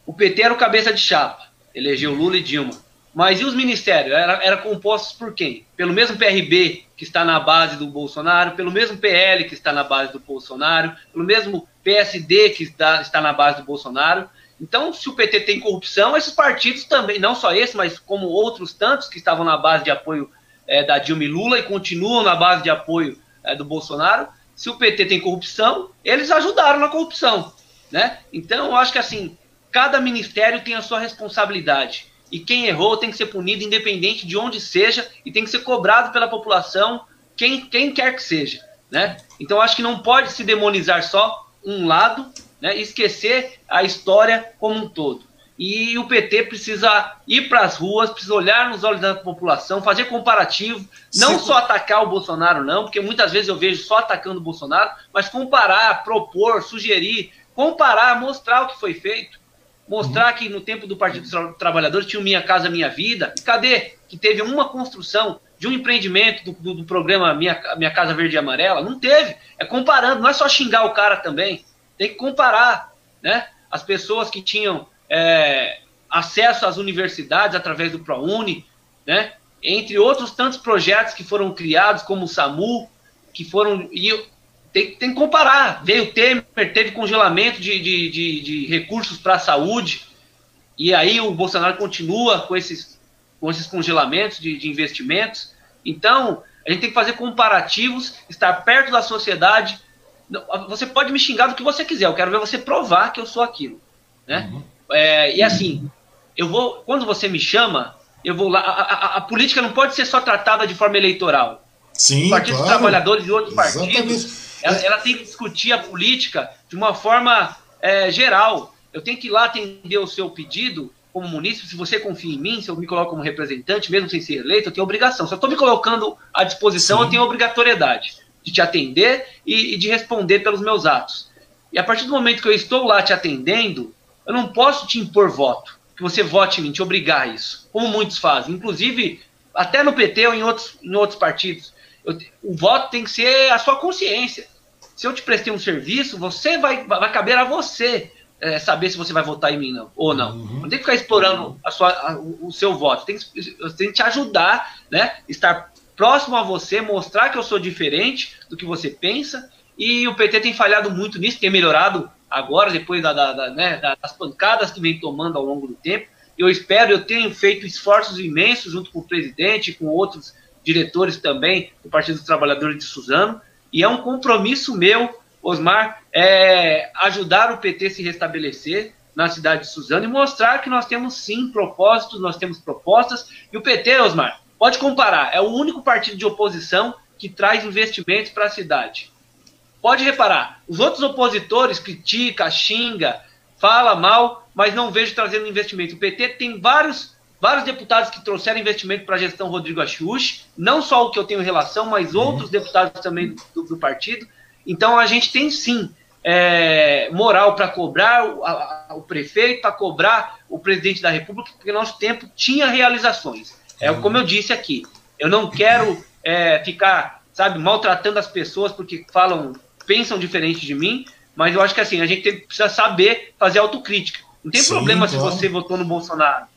O PT era o cabeça de chapa elegeu Lula e Dilma. Mas e os ministérios? Era, era compostos por quem? Pelo mesmo PRB que está na base do Bolsonaro, pelo mesmo PL que está na base do Bolsonaro, pelo mesmo PSD que está, está na base do Bolsonaro. Então, se o PT tem corrupção, esses partidos também, não só esse, mas como outros tantos que estavam na base de apoio é, da Dilma e Lula e continuam na base de apoio é, do Bolsonaro, se o PT tem corrupção, eles ajudaram na corrupção. Né? Então, eu acho que assim, Cada ministério tem a sua responsabilidade. E quem errou tem que ser punido, independente de onde seja, e tem que ser cobrado pela população, quem, quem quer que seja. Né? Então acho que não pode se demonizar só um lado, né, esquecer a história como um todo. E o PT precisa ir para as ruas, precisa olhar nos olhos da população, fazer comparativo, não Sim. só atacar o Bolsonaro, não, porque muitas vezes eu vejo só atacando o Bolsonaro, mas comparar, propor, sugerir, comparar, mostrar o que foi feito, mostrar que no tempo do Partido dos Trabalhadores tinha o Minha Casa Minha Vida. E cadê que teve uma construção de um empreendimento do, do, do, programa Minha, Minha Casa Verde e Amarela? Não teve. É comparando, não é só xingar o cara também. Tem que comparar, né? As pessoas que tinham é, acesso às universidades através do ProUni, né? Entre outros tantos projetos que foram criados, como o SAMU, que foram. Tem, tem que comparar. Veio o Temer, teve congelamento de, de, de, de recursos para a saúde, e aí o Bolsonaro continua com esses, com esses congelamentos de, de investimentos. Então, a gente tem que fazer comparativos, estar perto da sociedade. Você pode me xingar do que você quiser, eu quero ver você provar que eu sou aquilo. Né? Uhum. É, e assim, eu vou. Quando você me chama, eu vou lá. A, a, a, política não pode ser só tratada de forma eleitoral. Sim, Partido claro. dos Trabalhadores e outros Exatamente. partidos, ela, ela, tem que discutir a política de uma forma é, geral. Eu tenho que ir lá atender o seu pedido como munícipe, se você confia em mim, se eu me coloco como representante, mesmo sem ser eleito, eu tenho obrigação. Se eu estou me colocando à disposição, Sim. eu tenho obrigatoriedade de te atender e, e de responder pelos meus atos. E a partir do momento que eu estou lá te atendendo, eu não posso te impor voto, que você vote em mim, te obrigar a isso, como muitos fazem, inclusive até no PT ou em outros, em outros partidos. Eu, o voto tem que ser a sua consciência. Se eu te prestei um serviço, você vai, vai caber a você é, saber se você vai votar em mim não, ou não. Uhum. Não tem que ficar explorando a sua, a, o, seu voto. Tem que, tem que te ajudar, né? Estar próximo a você, mostrar que eu sou diferente do que você pensa. E o PT tem falhado muito nisso, tem melhorado agora, depois da, da, da, né, das pancadas que vem tomando ao longo do tempo. Eu espero, eu tenho feito esforços imensos junto com o presidente e com outros diretores também do Partido dos Trabalhadores de Suzano, e é um compromisso meu, Osmar, é ajudar o PT se restabelecer na cidade de Suzano e mostrar que nós temos sim propósitos, nós temos propostas, e o PT, Osmar, pode comparar, é o único partido de oposição que traz investimentos para a cidade. Pode reparar, os outros opositores critica, xinga, fala mal, mas não vejo trazendo investimento. O PT tem vários, vários deputados que trouxeram investimento para a gestão Rodrigo Axux, não só o que eu tenho relação, mas uhum. outros deputados também do, do, partido. Então a gente tem sim é, moral para cobrar o, a, o prefeito, para cobrar o presidente da República, porque nosso tempo tinha realizações. É uhum. como eu disse aqui, eu não quero é, ficar, sabe, maltratando as pessoas porque falam pensam diferente de mim, mas eu acho que assim, a gente tem, precisa saber fazer autocrítica. Não tem Sim, problema se você votou no Bolsonaro.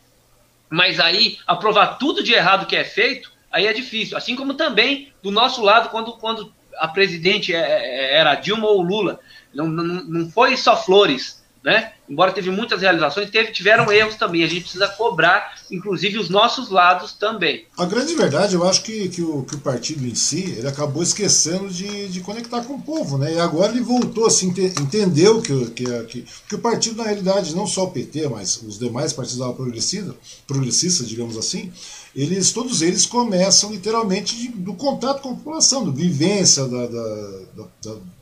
Mas aí, aprovar tudo de errado que é feito, aí é difícil. Assim como também do nosso lado, quando, quando a presidente é, é, era Dilma ou Lula. Não, não, não foi só flores né? Embora teve muitas realizações, teve, tiveram erros também. A gente precisa cobrar, inclusive, os nossos lados também. A grande verdade, eu acho que, que, o, que o partido em si, ele acabou esquecendo de, de conectar com o povo, né? E agora ele voltou, assim, entendeu que, que, que, que o partido, na realidade, não só o PT, mas os demais partidos da progressista, progressistas, digamos assim, eles, todos eles começam literalmente de, do contato com a população, do vivência, da, da, da, da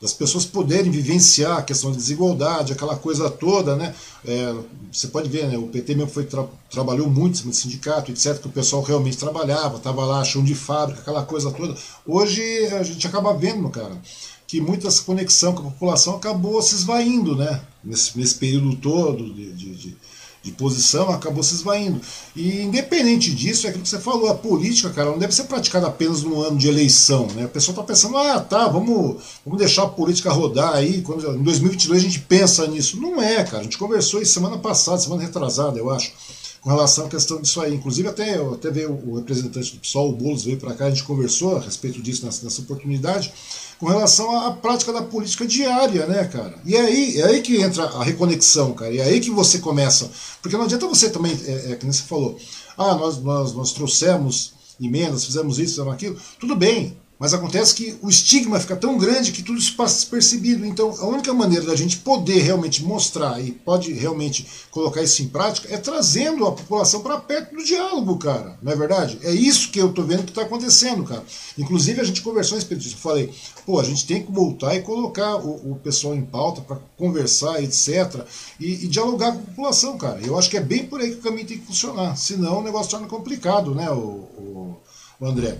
das pessoas poderem vivenciar a questão da desigualdade, aquela coisa toda, né? É, você pode ver, né? O PT mesmo foi tra trabalhou muito no sindicato, etc., que o pessoal realmente trabalhava, estava lá, chão de fábrica, aquela coisa toda. Hoje a gente acaba vendo, cara, que muita conexão com a população acabou se esvaindo, né? Nesse, nesse período todo de, de, de de posição acabou se esvaindo. E independente disso, é aquilo que você falou, a política, cara, não deve ser praticada apenas no ano de eleição. Né? A pessoa está pensando, ah, tá, vamos, vamos deixar a política rodar aí, quando, em 2022 a gente pensa nisso. Não é, cara, a gente conversou isso semana passada, semana retrasada, eu acho, com relação à questão disso aí. Inclusive, até, até veio o representante do PSOL, o Boulos, veio para cá, a gente conversou a respeito disso nessa, nessa oportunidade com relação à prática da política diária, né, cara? E é aí, é aí que entra a reconexão, cara. E é aí que você começa. Porque não adianta você também, é, é que nem você falou, ah, nós, nós, nós trouxemos emendas, fizemos isso, fizemos aquilo. Tudo bem, Mas acontece que o estigma fica tão grande que tudo isso passa despercebido. Então, a única maneira da gente poder realmente mostrar e pode realmente colocar isso em prática é trazendo a população para perto do diálogo, cara. Não é verdade? É isso que eu tô vendo que está acontecendo, cara. Inclusive, a gente conversou a respeito disso. Eu falei, pô, a gente tem que voltar e colocar o, o pessoal em pauta para conversar, etc. E, e, dialogar com a população, cara. Eu acho que é bem por aí que o caminho tem que funcionar. Senão o negócio torna complicado, né, o, o, o André?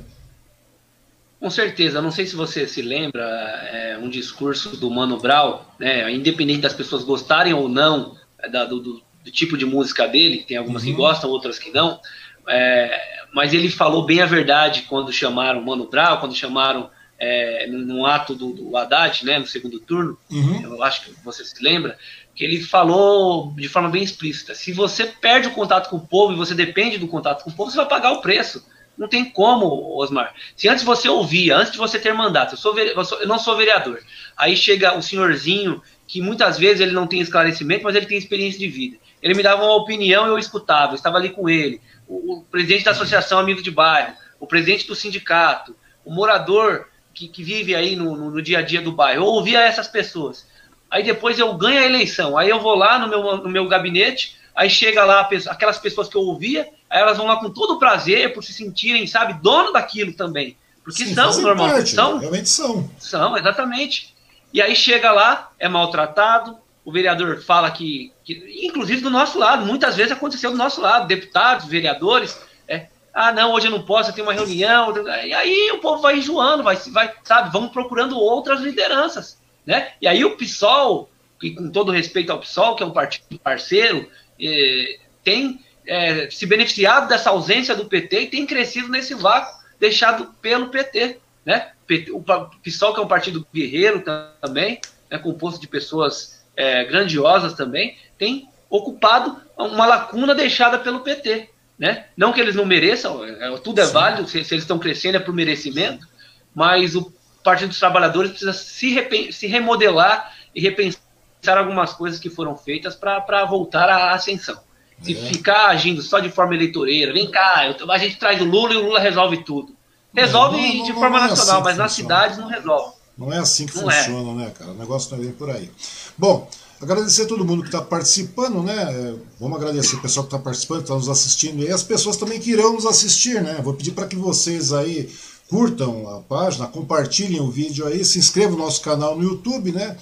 Com certeza, não sei se você se lembra, é, um discurso do Mano Brown, né, independente das pessoas gostarem ou não é, da, do, do, tipo de música dele, tem algumas uhum. que gostam, outras que não, é, mas ele falou bem a verdade quando chamaram Mano Brown, quando chamaram é, no, ato do, do Haddad, né, no segundo turno, uhum. eu acho que você se lembra, que ele falou de forma bem explícita: se você perde o contato com o povo e você depende do contato com o povo, você vai pagar o preço. Não tem como, Osmar. Se antes você ouvia, antes de você ter mandato, eu, sou, eu, não sou vereador, aí chega o senhorzinho, que muitas vezes ele não tem esclarecimento, mas ele tem experiência de vida. Ele me dava uma opinião eu escutava, eu estava ali com ele. O, o presidente da associação Amigo de Bairro, o presidente do sindicato, o morador que, que vive aí no, no, no, dia a dia do bairro. Eu ouvia essas pessoas. Aí depois eu ganho a eleição. Aí eu vou lá no meu, no meu gabinete, aí chega lá aquelas pessoas que eu ouvia, Aí elas vão lá com todo o prazer, por se sentirem, sabe, dono daquilo também. Porque Sim, são, normalmente. São, realmente são. São, exatamente. E aí chega lá, é maltratado, o vereador fala que, que, inclusive do nosso lado, muitas vezes aconteceu do nosso lado, deputados, vereadores, é, ah, não, hoje eu não posso, eu tenho uma reunião. E aí o povo vai enjoando, vai, vai, sabe, vamos procurando outras lideranças, né? E aí o PSOL, que com todo respeito ao PSOL, que é um partido parceiro, é, tem é, se beneficiado dessa ausência do PT e tem crescido nesse vácuo deixado pelo PT. Né? O PSOL, que é um partido guerreiro também, né, composto de pessoas é, grandiosas também, tem ocupado uma lacuna deixada pelo PT. Né? Não que eles não mereçam, é, tudo é Sim. válido, se, se, eles estão crescendo é por merecimento, mas o Partido dos Trabalhadores precisa se, se remodelar e repensar algumas coisas que foram feitas para voltar à ascensão. Se é. ficar agindo só de forma eleitoreira, vem cá, eu, a gente traz o Lula e o Lula resolve tudo. Resolve não, não, de forma é nacional, assim mas nas cidades não resolve. Não é assim que não é. funciona, é. né, cara? O negócio não é por aí. Bom, agradecer a todo mundo que está participando, né? Vamos agradecer o pessoal que está participando, está nos assistindo e as pessoas também que irão nos assistir, né? Vou pedir para que vocês aí curtam a página, compartilhem o vídeo aí, se inscrevam no nosso canal no YouTube, né?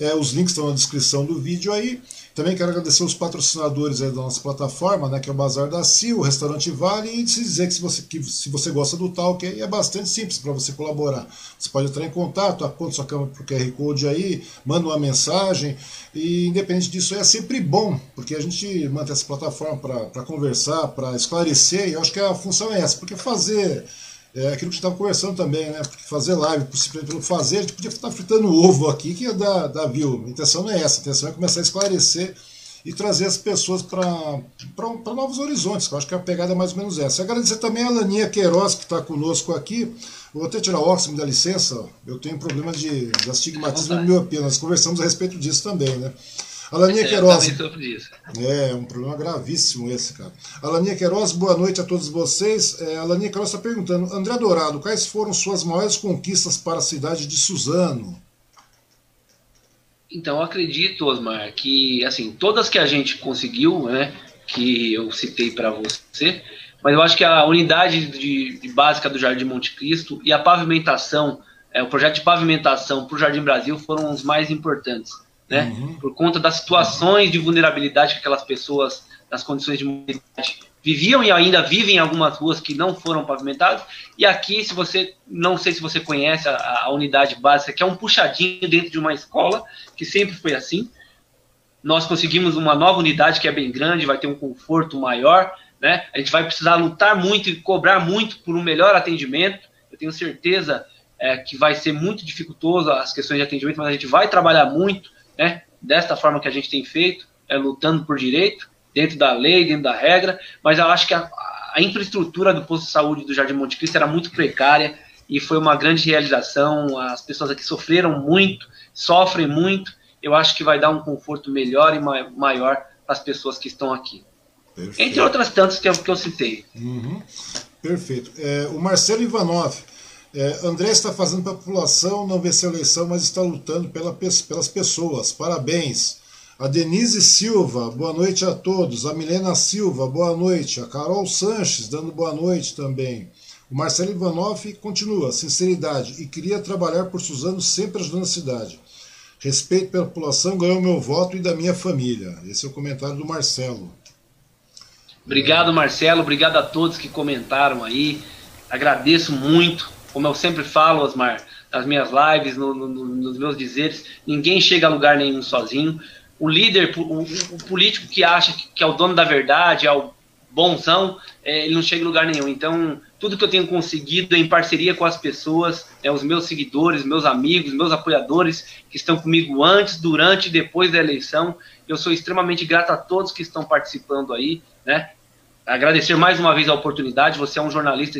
É, os links estão na descrição do vídeo aí. Também quero agradecer os patrocinadores da nossa plataforma, né, que é o Bazar da Sil, o Restaurante Vale, e se dizer que se você, que, se você gosta do Talk, é bastante simples para você colaborar. Você pode entrar em contato, aponta sua câmera para o QR Code aí, manda uma mensagem, e independente disso é sempre bom, porque a gente mantém essa plataforma para conversar, para esclarecer, e eu acho que a função é essa, porque fazer é aquilo que a gente estava conversando também, né? Porque fazer live, pelo fazer, a gente podia estar fritando ovo aqui, que ia dar, dar view. A intenção não é essa, a intenção é começar a esclarecer e trazer as pessoas para novos horizontes, eu acho que a pegada é mais ou menos essa. Agradecer também a Laninha Queiroz, que está conosco aqui. Vou até tirar o óculos, me dá licença, eu tenho problema de, de astigmatismo e miopia, nós conversamos a respeito disso também, né? Alaninha Queiroz. É, um problema gravíssimo esse, cara. Alaninha Queiroz, boa noite a todos vocês. É, Alaninha Queiroz está perguntando: André Dourado, quais foram suas maiores conquistas para a cidade de Suzano? Então, eu acredito, Osmar, que assim, todas que a gente conseguiu, né, que eu citei para você, mas eu acho que a unidade de, de básica do Jardim Monte Cristo e a pavimentação, é, o projeto de pavimentação para o Jardim Brasil foram os mais importantes né? Uhum. Por conta das situações de vulnerabilidade que aquelas pessoas, nas condições de mobilidade, viviam e ainda vivem em algumas ruas que não foram pavimentadas. E aqui, se você, não sei se você conhece a, a unidade básica, que é um puxadinho dentro de uma escola, que sempre foi assim. Nós conseguimos uma nova unidade que é bem grande, vai ter um conforto maior, né? A gente vai precisar lutar muito e cobrar muito por um melhor atendimento. Eu tenho certeza é, que vai ser muito dificultoso as questões de atendimento, mas a gente vai trabalhar muito né? Desta forma que a gente tem feito, é lutando por direito, dentro da lei, dentro da regra, mas eu acho que a, a infraestrutura do posto de saúde do Jardim Monte Cristo era muito precária e foi uma grande realização. As pessoas aqui sofreram muito, sofrem muito. Eu acho que vai dar um conforto melhor e maior para as pessoas que estão aqui. Perfeito. Entre outras tantas que eu, que eu citei. Uhum. Perfeito. É, o Marcelo Ivanov É, André está fazendo para a população, não venceu a eleição, mas está lutando pela, pelas pessoas. Parabéns. A Denise Silva, boa noite a todos. A Milena Silva, boa noite. A Carol Sanches, dando boa noite também. O Marcelo Ivanov continua, sinceridade, e queria trabalhar por Suzano sempre ajudando a cidade. Respeito pela população ganhou meu voto e da minha família. Esse é o comentário do Marcelo. Obrigado, Marcelo. Obrigado a todos que comentaram aí. Agradeço muito como eu sempre falo, Osmar, nas minhas lives, no, no, nos meus dizeres, ninguém chega a lugar nenhum sozinho. O líder, o, o político que acha que é o dono da verdade, é o bonzão, é, ele não chega a lugar nenhum. Então, tudo que eu tenho conseguido em parceria com as pessoas, é, os meus seguidores, meus amigos, meus apoiadores que estão comigo antes, durante e depois da eleição, eu sou extremamente grato a todos que estão participando aí, né? Agradecer mais uma vez a oportunidade. Você é um jornalista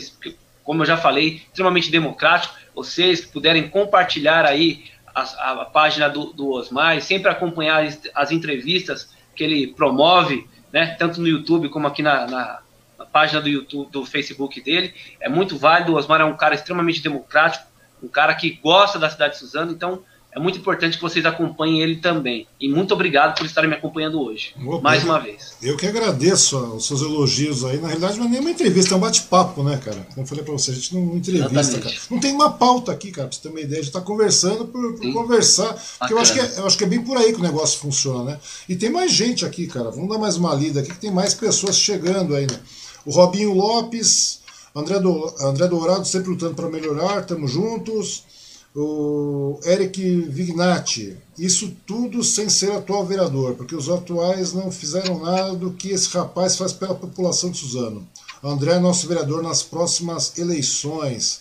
como eu já falei, extremamente democrático. Vocês puderem compartilhar aí a, a página do, do Osmar e sempre acompanhar as, as, entrevistas que ele promove, né, tanto no YouTube como aqui na, na, na, página do YouTube, do Facebook dele, é muito válido. O Osmar é um cara extremamente democrático, um cara que gosta da cidade de Suzano, então é muito importante que vocês acompanhem ele também. E muito obrigado por estarem me acompanhando hoje. Opa, mais uma vez. Eu que agradeço os seus elogios aí. Na realidade, não é nem uma entrevista, é um bate-papo, né, cara? Como eu falei pra você, a gente não entrevista, Exatamente. cara. Não tem uma pauta aqui, cara, pra você ter uma ideia. A gente tá conversando por, por conversar. Porque eu acho, que é, eu acho que é bem por aí que o negócio funciona, né? E tem mais gente aqui, cara. Vamos dar mais uma lida aqui, que tem mais pessoas chegando aí, né? O Robinho Lopes, André, do, André Dourado sempre lutando para melhorar, tamo juntos o Eric Vignati, isso tudo sem ser atual vereador, porque os atuais não fizeram nada do que esse rapaz faz pela população de Suzano. André é nosso vereador nas próximas eleições,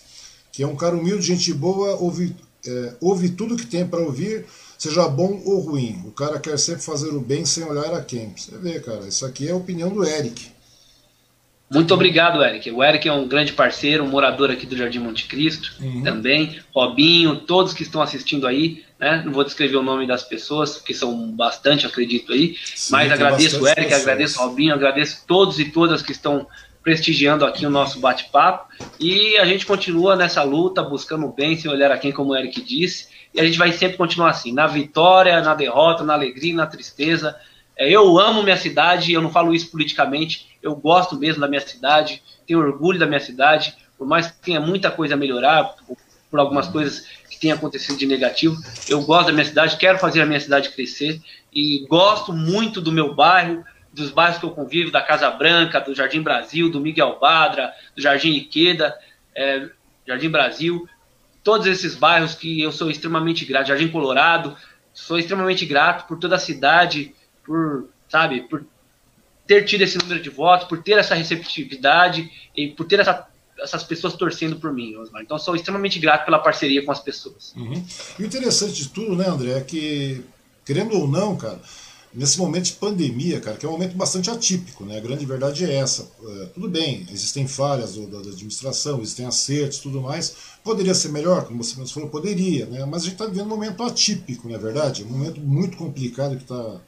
que é um cara humilde, gente boa, ouve, é, ouve tudo que tem para ouvir, seja bom ou ruim. O cara quer sempre fazer o bem sem olhar a quem. Você vê, cara, isso aqui é a opinião do Eric. Muito obrigado, Eric. O Eric é um grande parceiro, um morador aqui do Jardim Monte Cristo uhum. também. Robinho, todos que estão assistindo aí. Né? Não vou descrever o nome das pessoas, porque são bastante, acredito aí. Sim, mas agradeço o Eric, pessoas. agradeço o Robinho, agradeço todos e todas que estão prestigiando aqui o nosso bate-papo. E a gente continua nessa luta, buscando o bem, sem olhar a quem, como o Eric disse. E a gente vai sempre continuar assim, na vitória, na derrota, na alegria, na tristeza. É, eu amo minha cidade, eu não falo isso politicamente, eu gosto mesmo da minha cidade, tenho orgulho da minha cidade, por mais que tenha muita coisa a melhorar, por algumas coisas que tenham acontecido de negativo, eu gosto da minha cidade, quero fazer a minha cidade crescer e gosto muito do meu bairro, dos bairros que eu convivo, da Casa Branca, do Jardim Brasil, do Miguel Badra, do Jardim Iqueda, é, Jardim Brasil, todos esses bairros que eu sou extremamente grato, Jardim Colorado, sou extremamente grato por toda a cidade, por, sabe, por ter tido esse número de votos, por ter essa receptividade e por ter essa, essas pessoas torcendo por mim, Osmar. Então, sou extremamente grato pela parceria com as pessoas. Uhum. E o interessante de tudo, né, André, é que, querendo ou não, cara, nesse momento de pandemia, cara, que é um momento bastante atípico, né? A grande verdade é essa. É, tudo bem, existem falhas da, administração, existem acertos, tudo mais. Poderia ser melhor, como você mesmo falou, poderia, né? Mas a gente está vivendo um momento atípico, não é verdade? Um momento muito complicado que está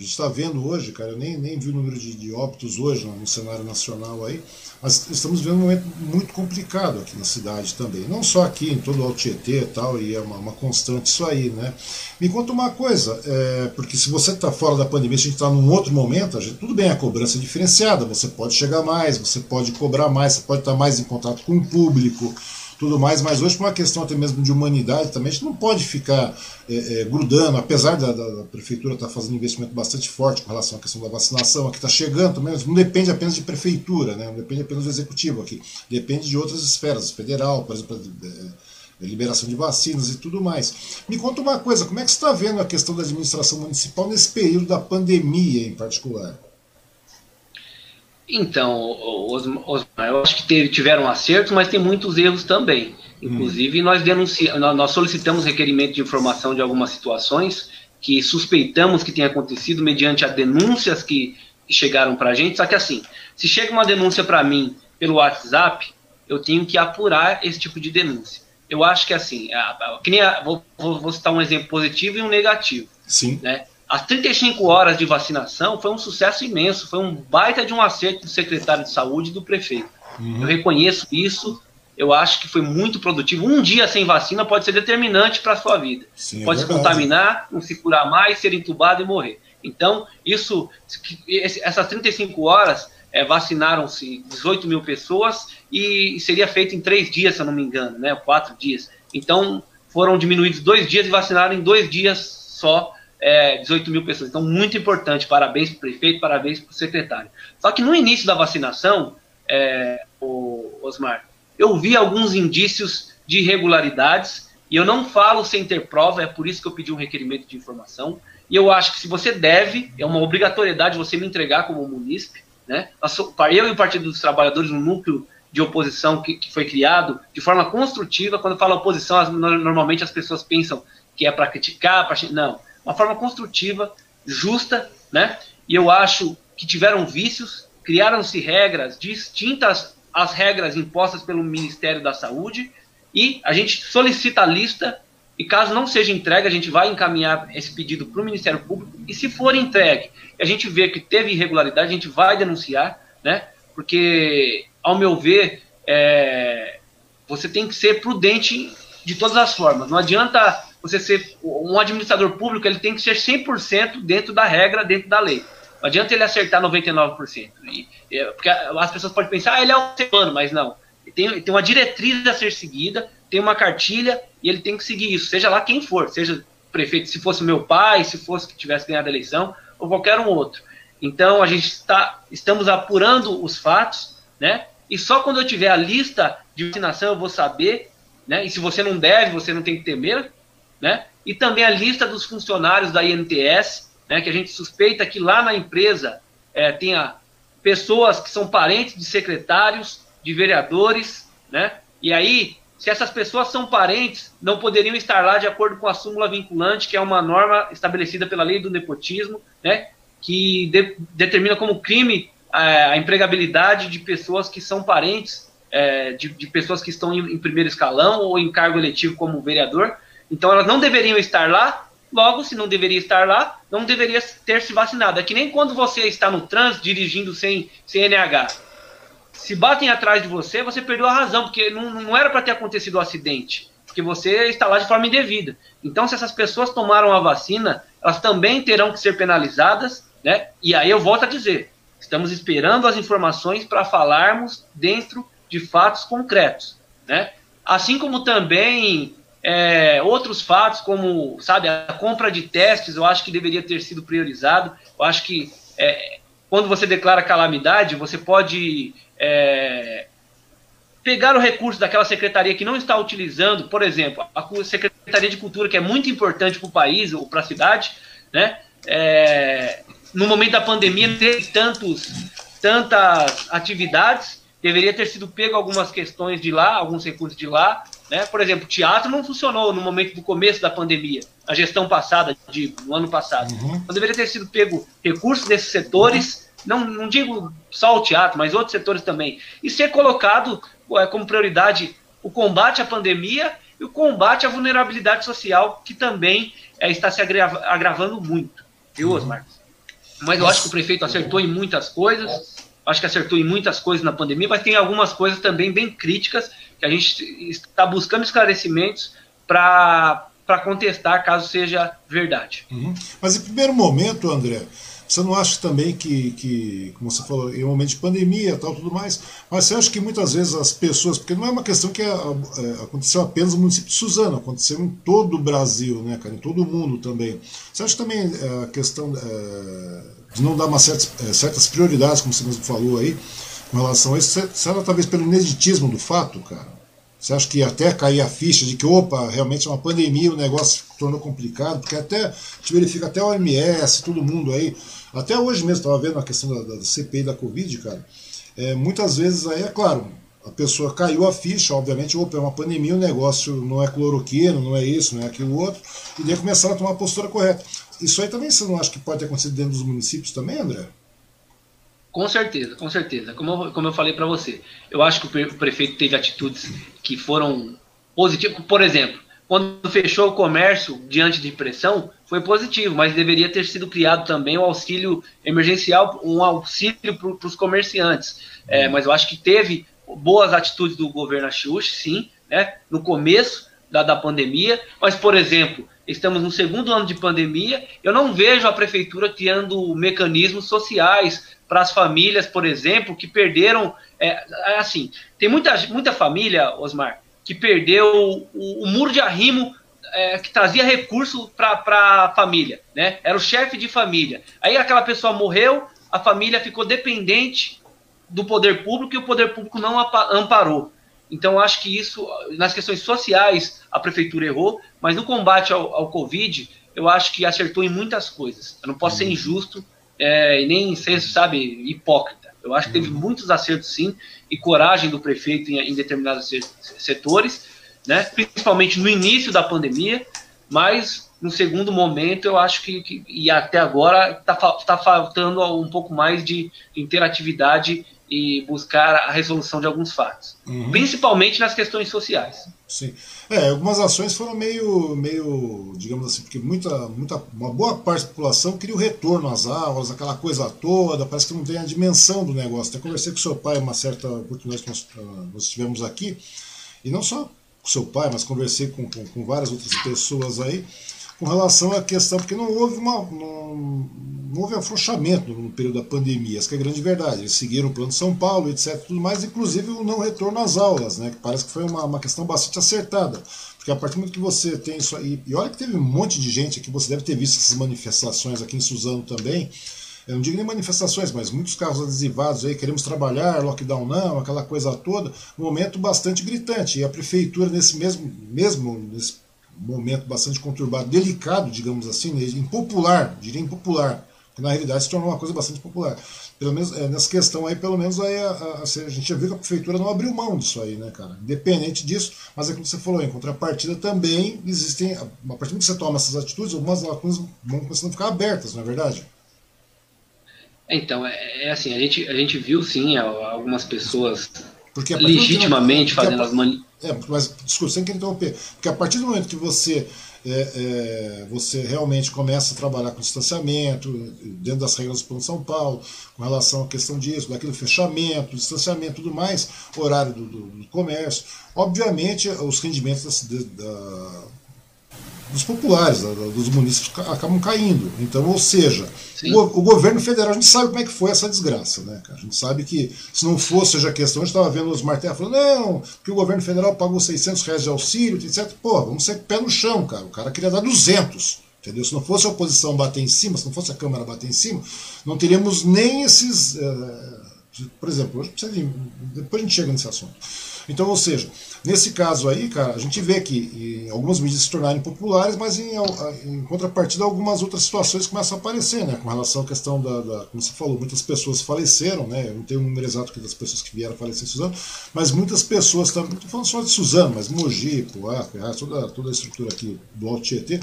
a gente está vendo hoje, cara, eu nem, nem vi o número de, de óbitos hoje no, no, cenário nacional aí, mas estamos vivendo um momento muito complicado aqui na cidade também. Não só aqui, em todo o Alto Tietê e tal, e é uma, uma constante isso aí, né? Me conta uma coisa, é, porque se você está fora da pandemia, se a gente está num outro momento, gente, tudo bem, a cobrança é diferenciada, você pode chegar mais, você pode cobrar mais, você pode estar mais em contato com o público, tudo mais, mas hoje por uma questão até mesmo de humanidade também, a gente não pode ficar é, é, grudando, apesar da, da, da prefeitura estar tá fazendo investimento bastante forte com relação à questão da vacinação, aqui está chegando também, não depende apenas de prefeitura, né, não depende apenas do executivo aqui, depende de outras esferas, federal, por exemplo, é, liberação de vacinas e tudo mais. Me conta uma coisa, como é que você está vendo a questão da administração municipal nesse período da pandemia em particular? Então, Osmar, eu acho que teve, tiveram acertos, mas tem muitos erros também. Inclusive, hum. nós, denunciamos, nós solicitamos requerimento de informação de algumas situações que suspeitamos que tenha acontecido mediante as denúncias que, chegaram para a gente. Só que assim, se chega uma denúncia para mim pelo WhatsApp, eu tenho que apurar esse tipo de denúncia. Eu acho que assim, a, a, a, vou, vou, citar um exemplo positivo e um negativo. Sim. Né? As 35 horas de vacinação foi um sucesso imenso, foi um baita de um acerto do secretário de saúde e do prefeito. Uhum. Eu reconheço isso, eu acho que foi muito produtivo. Um dia sem vacina pode ser determinante para a sua vida. Sim, é pode é se contaminar, não se curar mais, ser entubado e morrer. Então, isso, essas 35 horas é, vacinaram-se 18 mil pessoas e seria feito em três dias, se eu não me engano, né? Quatro dias. Então, foram diminuídos dois dias e vacinaram em dois dias só é, 18 mil pessoas. Então, muito importante. Parabéns para o prefeito, parabéns para o secretário. Só que no início da vacinação, é, o Osmar, eu vi alguns indícios de irregularidades, e eu não falo sem ter prova, é por isso que eu pedi um requerimento de informação, e eu acho que se você deve, é uma obrigatoriedade você me entregar como munícipe, né? Eu e o Partido dos Trabalhadores, um núcleo de oposição que, que foi criado de forma construtiva, quando fala oposição, as, normalmente as pessoas pensam que é para criticar, pra, não, uma forma construtiva, justa, né? E eu acho que tiveram vícios, criaram-se regras distintas as regras impostas pelo Ministério da Saúde e a gente solicita a lista e caso não seja entregue, a gente vai encaminhar esse pedido para o Ministério Público e se for entregue, a gente vê que teve irregularidade, a gente vai denunciar, né? Porque, ao meu ver, é, você tem que ser prudente de todas as formas. Não adianta você ser um administrador público, ele tem que ser 100% dentro da regra, dentro da lei. Não adianta ele acertar 99%. E, é, porque as pessoas podem pensar, ah, ele é um ser mas não. Tem, tem uma diretriz a ser seguida, tem uma cartilha e ele tem que seguir isso, seja lá quem for, seja prefeito, se fosse meu pai, se fosse que tivesse ganhado a eleição, ou qualquer um outro. Então a gente está, estamos apurando os fatos, né? E só quando eu tiver a lista de vacinação eu vou saber, né? E se você não deve, você não tem que temer, né? E também a lista dos funcionários da INTS, né, que a gente suspeita que lá na empresa é, tenha pessoas que são parentes de secretários, de vereadores, né? E aí, se essas pessoas são parentes, não poderiam estar lá de acordo com a súmula vinculante, que é uma norma estabelecida pela lei do nepotismo, né? Que de, determina como crime a, é, a, empregabilidade de pessoas que são parentes é, de, de, pessoas que estão em, em primeiro escalão ou em cargo eletivo como vereador. Então, elas não deveriam estar lá Logo, se não deveria estar lá, não deveria ter se vacinado. É que nem quando você está no trânsito dirigindo sem, sem NH. Se batem atrás de você, você perdeu a razão, porque não, não era para ter acontecido o um acidente, porque você está lá de forma indevida. Então, se essas pessoas tomaram a vacina, elas também terão que ser penalizadas, né? E aí eu volto a dizer, estamos esperando as informações para falarmos dentro de fatos concretos, né? Assim como também é, outros fatos, como sabe, a compra de testes, eu acho que deveria ter sido priorizado. Eu acho que é, quando você declara calamidade, você pode é, pegar o recurso daquela secretaria que não está utilizando, por exemplo, a Secretaria de Cultura, que é muito importante para o país ou para a cidade, né? É, no momento da pandemia, teve tantos, tantas atividades, deveria ter sido pego algumas questões de lá, alguns recursos de lá, né? Por exemplo, teatro não funcionou no momento do começo da pandemia, a gestão passada, de, no ano passado. Uhum. Então deveria ter sido pego recursos desses setores, uhum. não, não digo só o teatro, mas outros setores também, e ser colocado é, como prioridade o combate à pandemia e o combate à vulnerabilidade social, que também é, está se agrava, agravando muito, viu, uhum. Osmar? Mas eu acho que o prefeito acertou em muitas coisas, acho que acertou em muitas coisas na pandemia, mas tem algumas coisas também bem críticas que a gente está buscando esclarecimentos para contestar caso seja verdade. Uhum. Mas em primeiro momento, André, você não acha também que, que, como você falou, em um momento de pandemia tal, tudo mais, mas você acha que muitas vezes as pessoas, porque não é uma questão que é, é, aconteceu apenas no município de Suzano, aconteceu em todo o Brasil, né, cara, em todo o mundo também. Você acha também é, a questão é, de não dar uma certas, é, certas prioridades, como você mesmo falou aí, com relação a isso, será talvez pelo ineditismo do fato, cara? Você acha que até cair a ficha de que, opa, realmente é uma pandemia, o negócio tornou complicado, porque até a gente verifica até o OMS, todo mundo aí, até hoje mesmo, estava vendo a questão da, da, CPI da Covid, cara, é, muitas vezes aí, é claro, a pessoa caiu a ficha, obviamente, opa, é uma pandemia, o negócio não é cloroquina, não é isso, não é aquilo outro, e daí começaram a tomar a postura correta. Isso aí também você não acha que pode ter acontecido dentro dos municípios também, André? Com certeza, com certeza. Como eu, como eu falei para você, eu acho que o prefeito teve atitudes que foram positivas. Por exemplo, quando fechou o comércio diante de pressão, foi positivo, mas deveria ter sido criado também o um auxílio emergencial, um auxílio para os comerciantes. É, mas eu acho que teve boas atitudes do governo Achiuchi, sim, né, no começo da, da pandemia, mas, por exemplo, estamos no segundo ano de pandemia, eu não vejo a prefeitura criando mecanismos sociais para as famílias, por exemplo, que perderam. É, é, assim, tem muita, muita família, Osmar, que perdeu o, o muro de arrimo é, que trazia recurso para a família, né? Era o chefe de família. Aí aquela pessoa morreu, a família ficou dependente do poder público e o poder público não amparou. Então, acho que isso, nas questões sociais, a prefeitura errou, mas no combate ao, ao Covid, eu acho que acertou em muitas coisas. Eu não posso ser uhum. injusto é, e nem ser, sabe, hipócrita. Eu acho que teve uhum. muitos acertos, sim, e coragem do prefeito em, em determinados setores, né? principalmente no início da pandemia, mas no segundo momento eu acho que, que e até agora está tá faltando um pouco mais de interatividade e buscar a resolução de alguns fatos, uhum. principalmente nas questões sociais. Sim. É, algumas ações foram meio, meio, digamos assim, porque muita, muita, uma boa parte da população queria o retorno às aulas, aquela coisa toda, parece que não tem a dimensão do negócio. Até conversei com seu pai uma certa oportunidade que nós, ah, nós tivemos aqui, e não só com seu pai, mas conversei com, com, com várias outras pessoas aí, com relação à questão, porque não houve, uma, não, não houve afrouxamento no período da pandemia, essa é a grande verdade. Eles seguiram o plano de São Paulo, etc. Tudo mais, inclusive o não retorno às aulas, né, que parece que foi uma, uma questão bastante acertada. Porque a partir do momento que você tem isso aí, e olha que teve um monte de gente aqui, você deve ter visto essas manifestações aqui em Suzano também, eu não digo nem manifestações, mas muitos carros adesivados aí, queremos trabalhar, lockdown não, aquela coisa toda, um momento bastante gritante. E a prefeitura, nesse mesmo, mesmo nesse momento bastante conturbado, delicado, digamos assim, né, impopular, diria impopular, que na realidade se tornou uma coisa bastante popular. Pelo menos é, nessa questão aí, pelo menos aí a, a, a, gente já viu que a prefeitura não abriu mão disso aí, né, cara? Independente disso, mas é como você falou, em contrapartida também existem, a partir do que você toma essas atitudes, algumas lacunas vão começando a ficar abertas, não é verdade? Então, é, é assim, a gente, a gente viu sim algumas pessoas legitimamente fazendo as mani é, mas desculpa, sem querer interromper. Porque a partir do momento que você, é, é, você realmente começa a trabalhar com distanciamento, dentro das regras do Plano São Paulo, com relação à questão disso, daquele fechamento, distanciamento tudo mais, horário do, do, do comércio, obviamente os rendimentos da, da dos populares, dos municípios acabam caindo. Então, ou seja, o, o, governo federal, a gente sabe como é que foi essa desgraça, né, cara? A gente sabe que se não fosse a questão, a gente estava vendo os martelos falando, não, que o governo federal pagou 600 reais de auxílio, etc. Pô, vamos ser pé no chão, cara. O cara queria dar 200. Entendeu? Se não fosse a oposição bater em cima, se não fosse a Câmara bater em cima, não teríamos nem esses. Uh, por exemplo, hoje precisa vir, depois a gente chega nesse assunto. Então, ou seja, nesse caso aí, cara, a gente vê que algumas medidas se tornarem populares, mas em, em, contrapartida algumas outras situações começam a aparecer, né? Com relação à questão da, da, como você falou, muitas pessoas faleceram, né? Eu não tenho o um número exato das pessoas que vieram falecer em Suzano, mas muitas pessoas também, não estou falando só de Suzano, mas Mogi, Poá, toda, toda a estrutura aqui do Alto Tietê,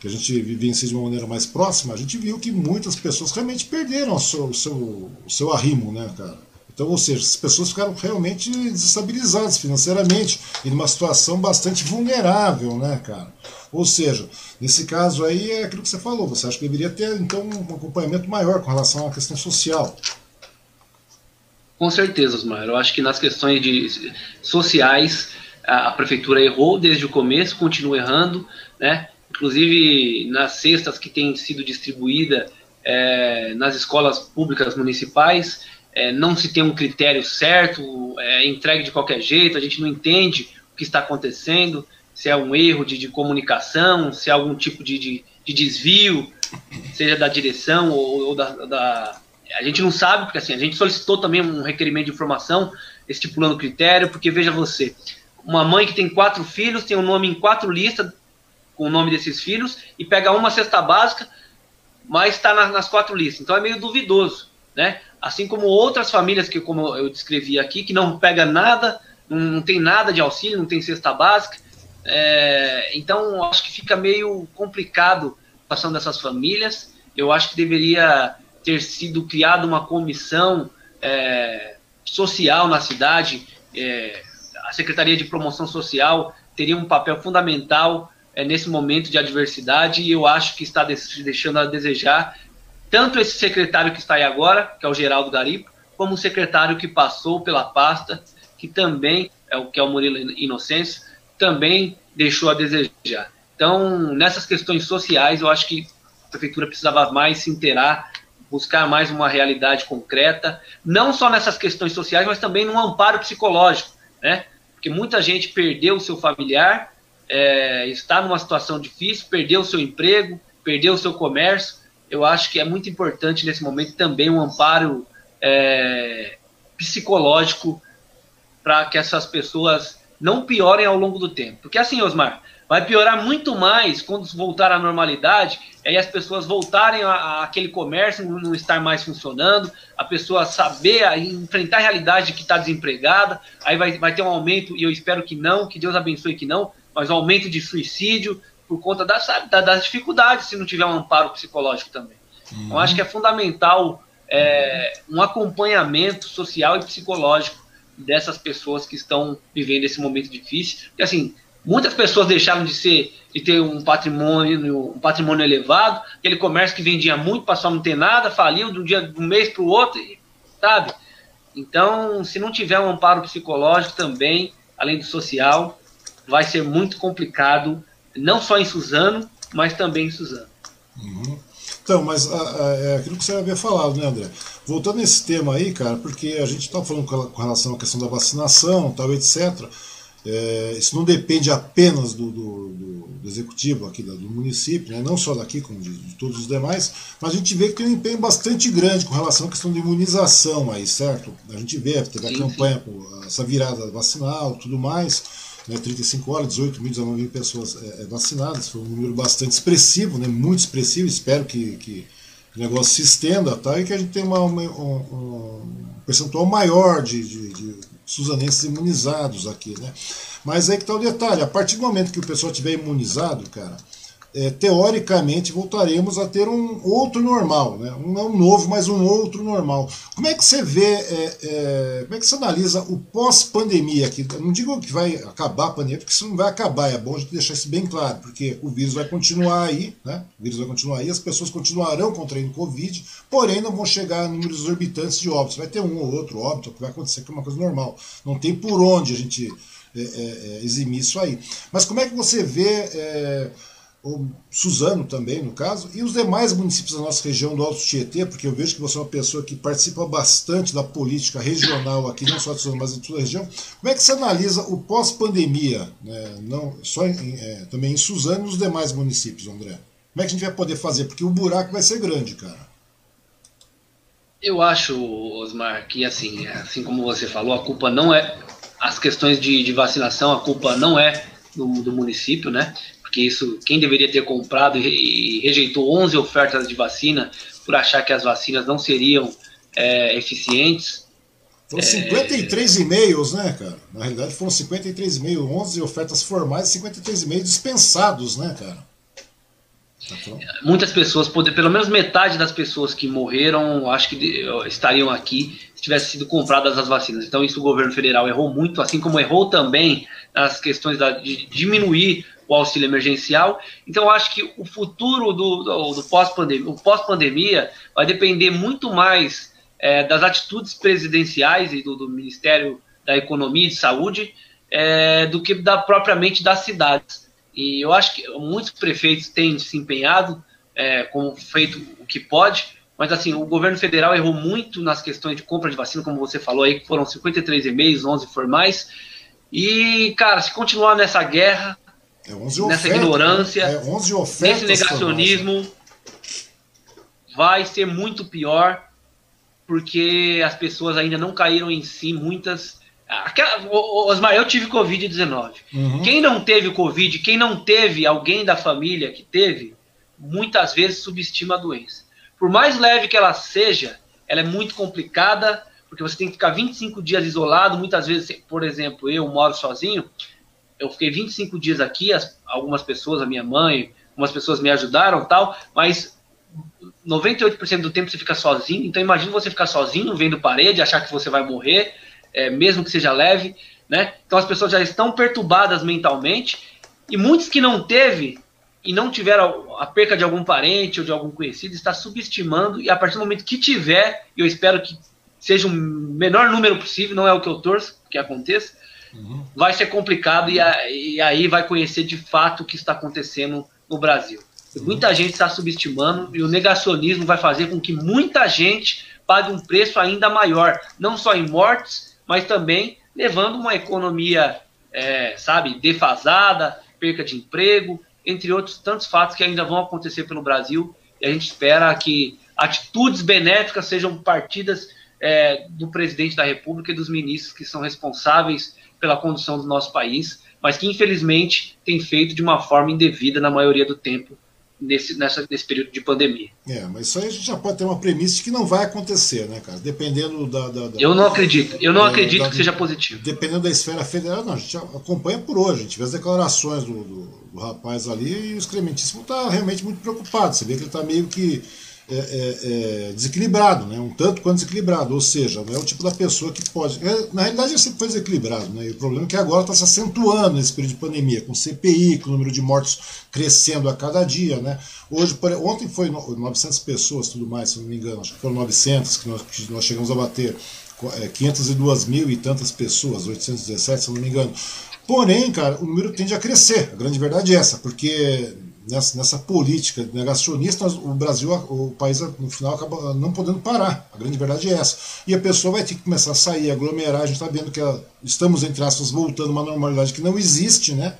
que a gente vivencia de uma maneira mais próxima, a gente viu que muitas pessoas realmente perderam o seu, o seu, o seu arrimo, né, cara? Então, ou seja, as pessoas ficaram realmente desestabilizadas financeiramente e numa situação bastante vulnerável, né, cara? Ou seja, nesse caso aí é aquilo que você falou, você acha que deveria ter então um acompanhamento maior com relação à questão social? Com certeza, Osmar. Eu acho que nas questões de sociais a, prefeitura errou desde o começo, continua errando, né? Inclusive nas cestas que têm sido distribuídas é, nas escolas públicas municipais, é, não se tem um critério certo, é entregue de qualquer jeito, a gente não entende o que está acontecendo, se é um erro de, de comunicação, se é algum tipo de, de, de desvio, seja da direção ou, ou da, da, A gente não sabe, porque assim, a gente solicitou também um requerimento de informação estipulando critério, porque veja você, uma mãe que tem quatro filhos, tem o um nome em quatro listas com o nome desses filhos, e pega uma cesta básica, mas está nas, nas quatro listas. Então é meio duvidoso, né? assim como outras famílias que, como eu descrevi aqui, que não pega nada, não tem nada de auxílio, não tem cesta básica. É, então, acho que fica meio complicado a situação dessas famílias. Eu acho que deveria ter sido criada uma comissão é, social na cidade. É, a Secretaria de Promoção Social teria um papel fundamental é, nesse momento de adversidade e eu acho que está deixando a desejar tanto esse secretário que está aí agora, que é o Geraldo Garipo, como o secretário que passou pela pasta, que também, é o que é o Murilo Inocêncio, também deixou a desejar. Então, nessas questões sociais, eu acho que a prefeitura precisava mais se inteirar, buscar mais uma realidade concreta, não só nessas questões sociais, mas também num amparo psicológico, né? Porque muita gente perdeu o seu familiar, é, está numa situação difícil, perdeu o seu emprego, perdeu o seu comércio. Eu acho que é muito importante nesse momento também um amparo é, psicológico para que essas pessoas não piorem ao longo do tempo. Porque assim, Osmar, vai piorar muito mais quando voltar à normalidade, aí as pessoas voltarem aquele comércio não estar mais funcionando, a pessoa saber a, enfrentar a realidade de que está desempregada, aí vai, vai ter um aumento, e eu espero que não, que Deus abençoe que não, mas um aumento de suicídio por conta das, das dificuldades se não tiver um amparo psicológico também. Uhum. Então acho que é fundamental é, um acompanhamento social e psicológico dessas pessoas que estão vivendo esse momento difícil. E assim, muitas pessoas deixaram de ser de ter um patrimônio, um patrimônio elevado, aquele comércio que vendia muito, passou a não ter nada, faliu de um dia de um mês para o outro, sabe? Então, se não tiver um amparo psicológico também, além do social, vai ser muito complicado, não só em Suzano, mas também em Suzano. Uhum. Então, mas a, a, é aquilo que você havia falado, né, André? Voltando nesse tema aí, cara, porque a gente está falando com relação à questão da vacinação, tal, etc. É, isso não depende apenas do, do, do, do executivo aqui do município, né? não só daqui, como de, de, todos os demais, mas a gente vê que tem um empenho bastante grande com relação à questão de imunização aí, certo? A gente vê, teve a campanha, essa virada vacinal tudo mais, né? 35 horas, 18 mil, 19 mil pessoas é, é, vacinadas, foi um número bastante expressivo, né? muito expressivo, espero que, que o negócio se estenda tá? e que a gente tenha uma, uma, um, um, percentual maior de, de, de suzanenses imunizados aqui. Né? Mas aí que está o detalhe, a partir do momento que o pessoal tiver imunizado, cara, é, teoricamente voltaremos a ter um outro normal, né? um não novo, mas um outro normal. Como é que você vê, é, é, como é que você analisa o pós-pandemia aqui? não digo que vai acabar a pandemia, porque isso não vai acabar, é bom a gente deixar isso bem claro, porque o vírus vai continuar aí, né? o vírus vai continuar aí, as pessoas continuarão contraindo Covid, porém não vão chegar a números exorbitantes de óbitos, vai ter um ou outro óbito, que vai acontecer, que é uma coisa normal. Não tem por onde a gente é, é, é, eximir isso aí. Mas como é que você vê o Suzano também, no caso, e os demais municípios da nossa região do Alto Tietê, porque eu vejo que você é uma pessoa que participa bastante da política regional aqui, não só de Suzano, mas de toda a região. Como é que você analisa o pós-pandemia, né? não só em, é, também em Suzano e nos demais municípios, André? Como é que a gente vai poder fazer? Porque o buraco vai ser grande, cara. Eu acho, Osmar, que assim, assim como você falou, a culpa não é as questões de, de vacinação, a culpa não é do, do município, né? Porque isso quem deveria ter comprado e, rejeitou 11 ofertas de vacina por achar que as vacinas não seriam é, eficientes. Foram 53 é... e-mails, né, cara? Na realidade foram 53 e-mails, 11 ofertas formais e 53 e-mails dispensados, né, cara? Tá Muitas pessoas, pelo menos metade das pessoas que morreram, acho que estariam aqui se tivessem sido compradas as vacinas. Então, isso o governo federal errou muito, assim como errou também nas questões de diminuir o auxílio emergencial. Então, acho que o futuro do, do, do pós-pandemia, o pós-pandemia vai depender muito mais é, das atitudes presidenciais e do, do, Ministério da Economia e de Saúde é, do que da, propriamente das cidades. E eu acho que muitos prefeitos têm se empenhado, é, como feito o que pode, mas assim, o governo federal errou muito nas questões de compra de vacina, como você falou aí, que foram 53 e-mails, 11 formais. E, cara, se continuar nessa guerra, é nessa ofertas, ignorância, é nesse negacionismo, vai ser muito pior, porque as pessoas ainda não caíram em si, muitas. Aquela, Osmar, eu tive Covid-19. Uhum. Quem não teve Covid, quem não teve alguém da família que teve, muitas vezes subestima a doença. Por mais leve que ela seja, ela é muito complicada, porque você tem que ficar 25 dias isolado. Muitas vezes, por exemplo, eu moro sozinho, eu fiquei 25 dias aqui, as, algumas pessoas, a minha mãe, algumas pessoas me ajudaram tal, mas 98% do tempo você fica sozinho, então imagina você ficar sozinho, vendo parede, achar que você vai morrer, é, mesmo que seja leve, né? Então as pessoas já estão perturbadas mentalmente, e muitos que não teve e não tiveram a perca de algum parente ou de algum conhecido, está subestimando, e a partir do momento que tiver, eu espero que seja o menor número possível, não é o que eu torço, que aconteça, uhum. vai ser complicado e, a, e, aí vai conhecer de fato o que está acontecendo no Brasil. Uhum. Muita gente está subestimando e o negacionismo vai fazer com que muita gente pague um preço ainda maior, não só em mortes, mas também levando uma economia, é, sabe, defasada, perca de emprego, entre outros tantos fatos que ainda vão acontecer pelo Brasil. E a gente espera que atitudes benéficas sejam partidas é, do presidente da República e dos ministros que são responsáveis pela condução do nosso país, mas que infelizmente tem feito de uma forma indevida na maioria do tempo nesse, nessa, nesse período de pandemia. É, mas isso aí a gente já pode ter uma premissa de que não vai acontecer, né, cara? Dependendo da. da, da eu não acredito, eu não acredito da, que seja positivo. Dependendo da esfera federal, não, a gente acompanha por hoje, a gente vê as declarações do, do, do rapaz ali e o excrementíssimo está realmente muito preocupado. Você vê que ele está meio que é, é, é, desequilibrado, né? um tanto quanto desequilibrado, ou seja, não é o tipo da pessoa que pode. É, na realidade, ele sempre foi desequilibrado, né? e o problema é que agora está se acentuando nesse período de pandemia, com CPI, com o número de mortos crescendo a cada dia. Né? Hoje, ontem foi 900 pessoas, tudo mais, se não me engano, acho que foram 900 que nós, que nós chegamos a bater. 502 é, mil e tantas pessoas, 817, se não me engano. Porém, cara, o número tende a crescer. A grande verdade é essa, porque nessa, nessa política negacionista, o Brasil, o país no final acaba não podendo parar. A grande verdade é essa. E a pessoa vai ter que começar a sair, aglomerar. A gente está vendo que estamos, entre aspas, voltando a uma normalidade que não existe, né?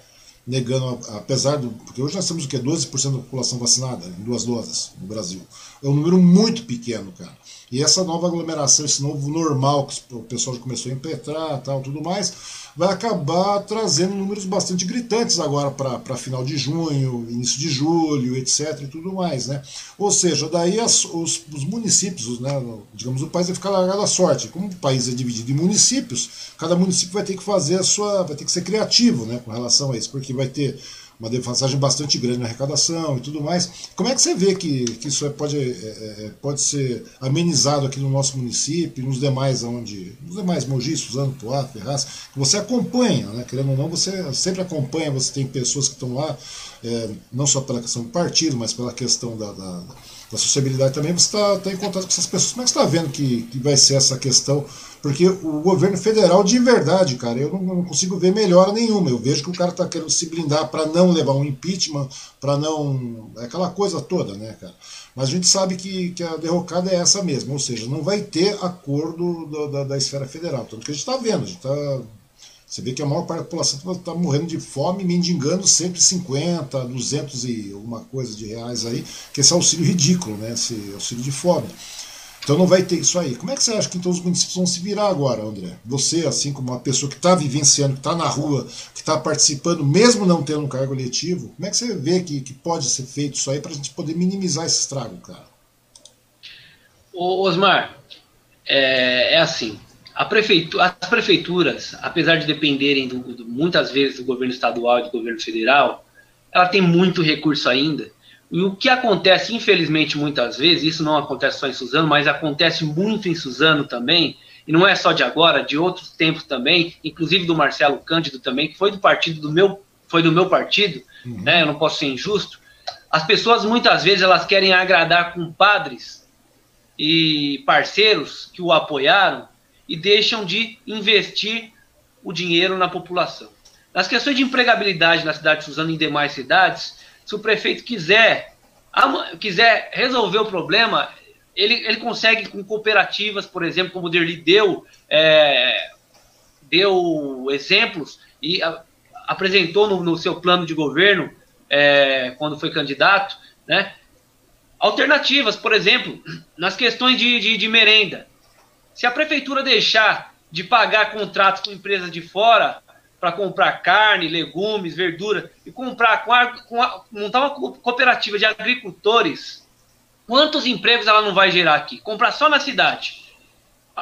Negando, apesar do. Porque hoje nós temos o quê? 12% da população vacinada em duas doses no Brasil. É um número muito pequeno, cara. E essa nova aglomeração, esse novo normal que o pessoal já começou a impetrar tal, tudo mais vai acabar trazendo números bastante gritantes agora para final de junho, início de julho, etc. e tudo mais. Né? Ou seja, daí as, os, os, municípios, né, digamos, o país vai ficar largado à sorte. Como o país é dividido em municípios, cada município vai ter que fazer a sua. vai ter que ser criativo né, com relação a isso, porque vai ter uma defasagem bastante grande na arrecadação e tudo mais. Como é que você vê que, que isso é, pode, é, é, é, pode ser amenizado aqui no nosso município e nos demais onde, nos demais Mogi, Suzano, Poá, Ferraz, que você acompanha, né? querendo ou não, você sempre acompanha, você tem pessoas que estão lá, é, não só pela questão do partido, mas pela questão da, da, da sociabilidade também, você está tá em contato com essas pessoas. Como é que você está vendo que, que vai ser essa questão porque o governo federal, de verdade, cara, eu não, consigo ver melhora nenhuma. Eu vejo que o cara está querendo se blindar para não levar um impeachment, para não. Aquela coisa toda, né, cara? Mas a gente sabe que, que a derrocada é essa mesmo, ou seja, não vai ter acordo da, da, esfera federal. Tanto que a gente está vendo, a gente está você vê que a maior parte da população está morrendo de fome, mendigando 150, 200 e alguma coisa de reais aí, que esse auxílio ridículo, né? Esse auxílio de fome. Então não vai ter isso aí. Como é que você acha que então os municípios vão se virar agora, André? Você, assim como uma pessoa que está vivenciando, que está na rua, que está participando, mesmo não tendo um cargo eletivo, como é que você vê que, que pode ser feito isso aí para a gente poder minimizar esse estrago, cara? Ô, Osmar, é, é assim. Prefeitura, as prefeituras, apesar de dependerem do, do, muitas vezes do governo estadual e do governo federal, ela tem muito recurso ainda e o que acontece, infelizmente, muitas vezes, isso não acontece só em Suzano, mas acontece muito em Suzano também, e não é só de agora, de outros tempos também, inclusive do Marcelo Cândido também, que foi do partido do meu, foi do meu partido, uhum. né? Eu não posso ser injusto. As pessoas muitas vezes elas querem agradar com padres e parceiros que o apoiaram e deixam de investir o dinheiro na população. Nas questões de empregabilidade na cidade de Suzano e em demais cidades, se o prefeito quiser, quiser resolver o problema, ele, ele consegue com cooperativas, por exemplo, como o Derli deu, é, deu exemplos e a, apresentou no, no, seu plano de governo, é, quando foi candidato, né? Alternativas, por exemplo, nas questões de, de, de merenda. Se a prefeitura deixar de pagar contratos com empresas de fora, para comprar carne, legumes, verdura e comprar com a, com a, montar uma cooperativa de agricultores, quantos empregos ela não vai gerar aqui? Comprar só na cidade.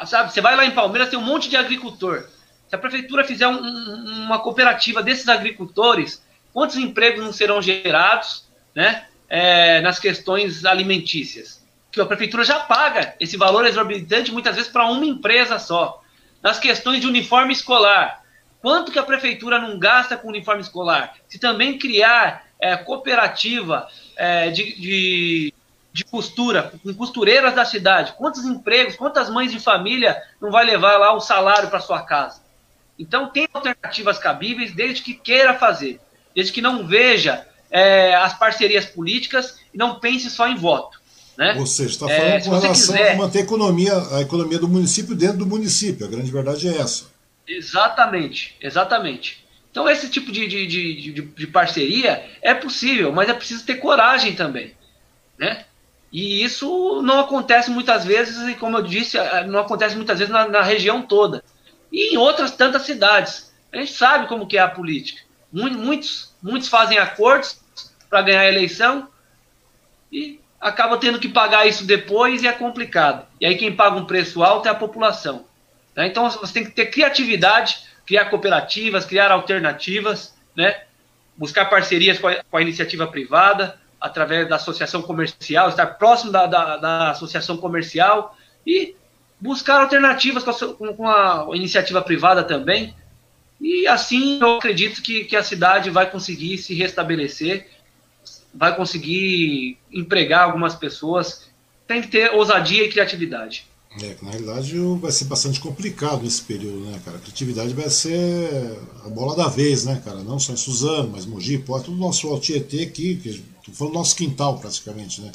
Sabe, você vai lá em Palmeiras, tem um monte de agricultor. Se a prefeitura fizer um, uma cooperativa desses agricultores, quantos empregos não serão gerados né, é, nas questões alimentícias? Que a prefeitura já paga esse valor exorbitante muitas vezes para uma empresa só. Nas questões de uniforme escolar, Quanto que a prefeitura não gasta com uniforme escolar? Se também criar é, cooperativa é, de, de, de, costura, com costureiras da cidade, quantos empregos, quantas mães de família não vai levar lá o salário para sua casa? Então, tem alternativas cabíveis desde que queira fazer, desde que não veja é, as parcerias políticas e não pense só em voto. Né? Ou seja, está falando é, com relação quiser... a manter a economia, a economia do município dentro do município. A grande verdade é essa. Exatamente, exatamente. Então, esse tipo de, de, de, de, parceria é possível, mas é preciso ter coragem também. Né? E isso não acontece muitas vezes, e como eu disse, não acontece muitas vezes na, na região toda. E em outras tantas cidades. A gente sabe como que é a política. Muitos, muitos fazem acordos para ganhar a eleição e acaba tendo que pagar isso depois e é complicado. E aí quem paga um preço alto é a população. Né? Então você tem que ter criatividade, criar cooperativas, criar alternativas, né? buscar parcerias com a, com a iniciativa privada, através da associação comercial, estar próximo da, da, da associação comercial e buscar alternativas com a, com a, iniciativa privada também. E assim eu acredito que, que a cidade vai conseguir se restabelecer, vai conseguir empregar algumas pessoas. Tem que ter ousadia e criatividade. É, na realidade vai ser bastante complicado nesse período, né, cara? A criatividade vai ser a bola da vez, né, cara? Não só em Suzano, mas Mogi, Porto, todo o nosso Altietê aqui, que foi o nosso quintal praticamente, né?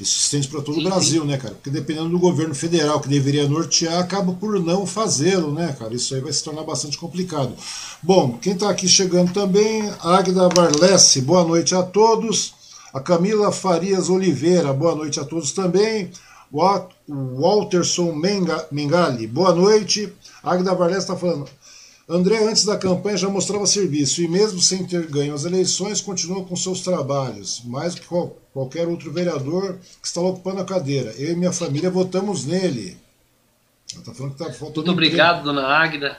Isso se estende para todo sim, o Brasil, sim. né, cara? Porque dependendo do governo federal que deveria nortear, acaba por não fazê-lo, né, cara? Isso aí vai se tornar bastante complicado. Bom, quem está aqui chegando também, Águida Varlesse, boa noite a todos. A Camila Farias Oliveira, boa noite a todos também. Walterson Mengali, boa noite. Agda Varlés está falando. André, antes da campanha, já mostrava serviço e, mesmo sem ter ganho as eleições, continua com seus trabalhos, mais que qual, qualquer outro vereador que está ocupando a cadeira. Eu e minha família votamos nele. Tá falando que tá Muito obrigado, tempo. dona Águida.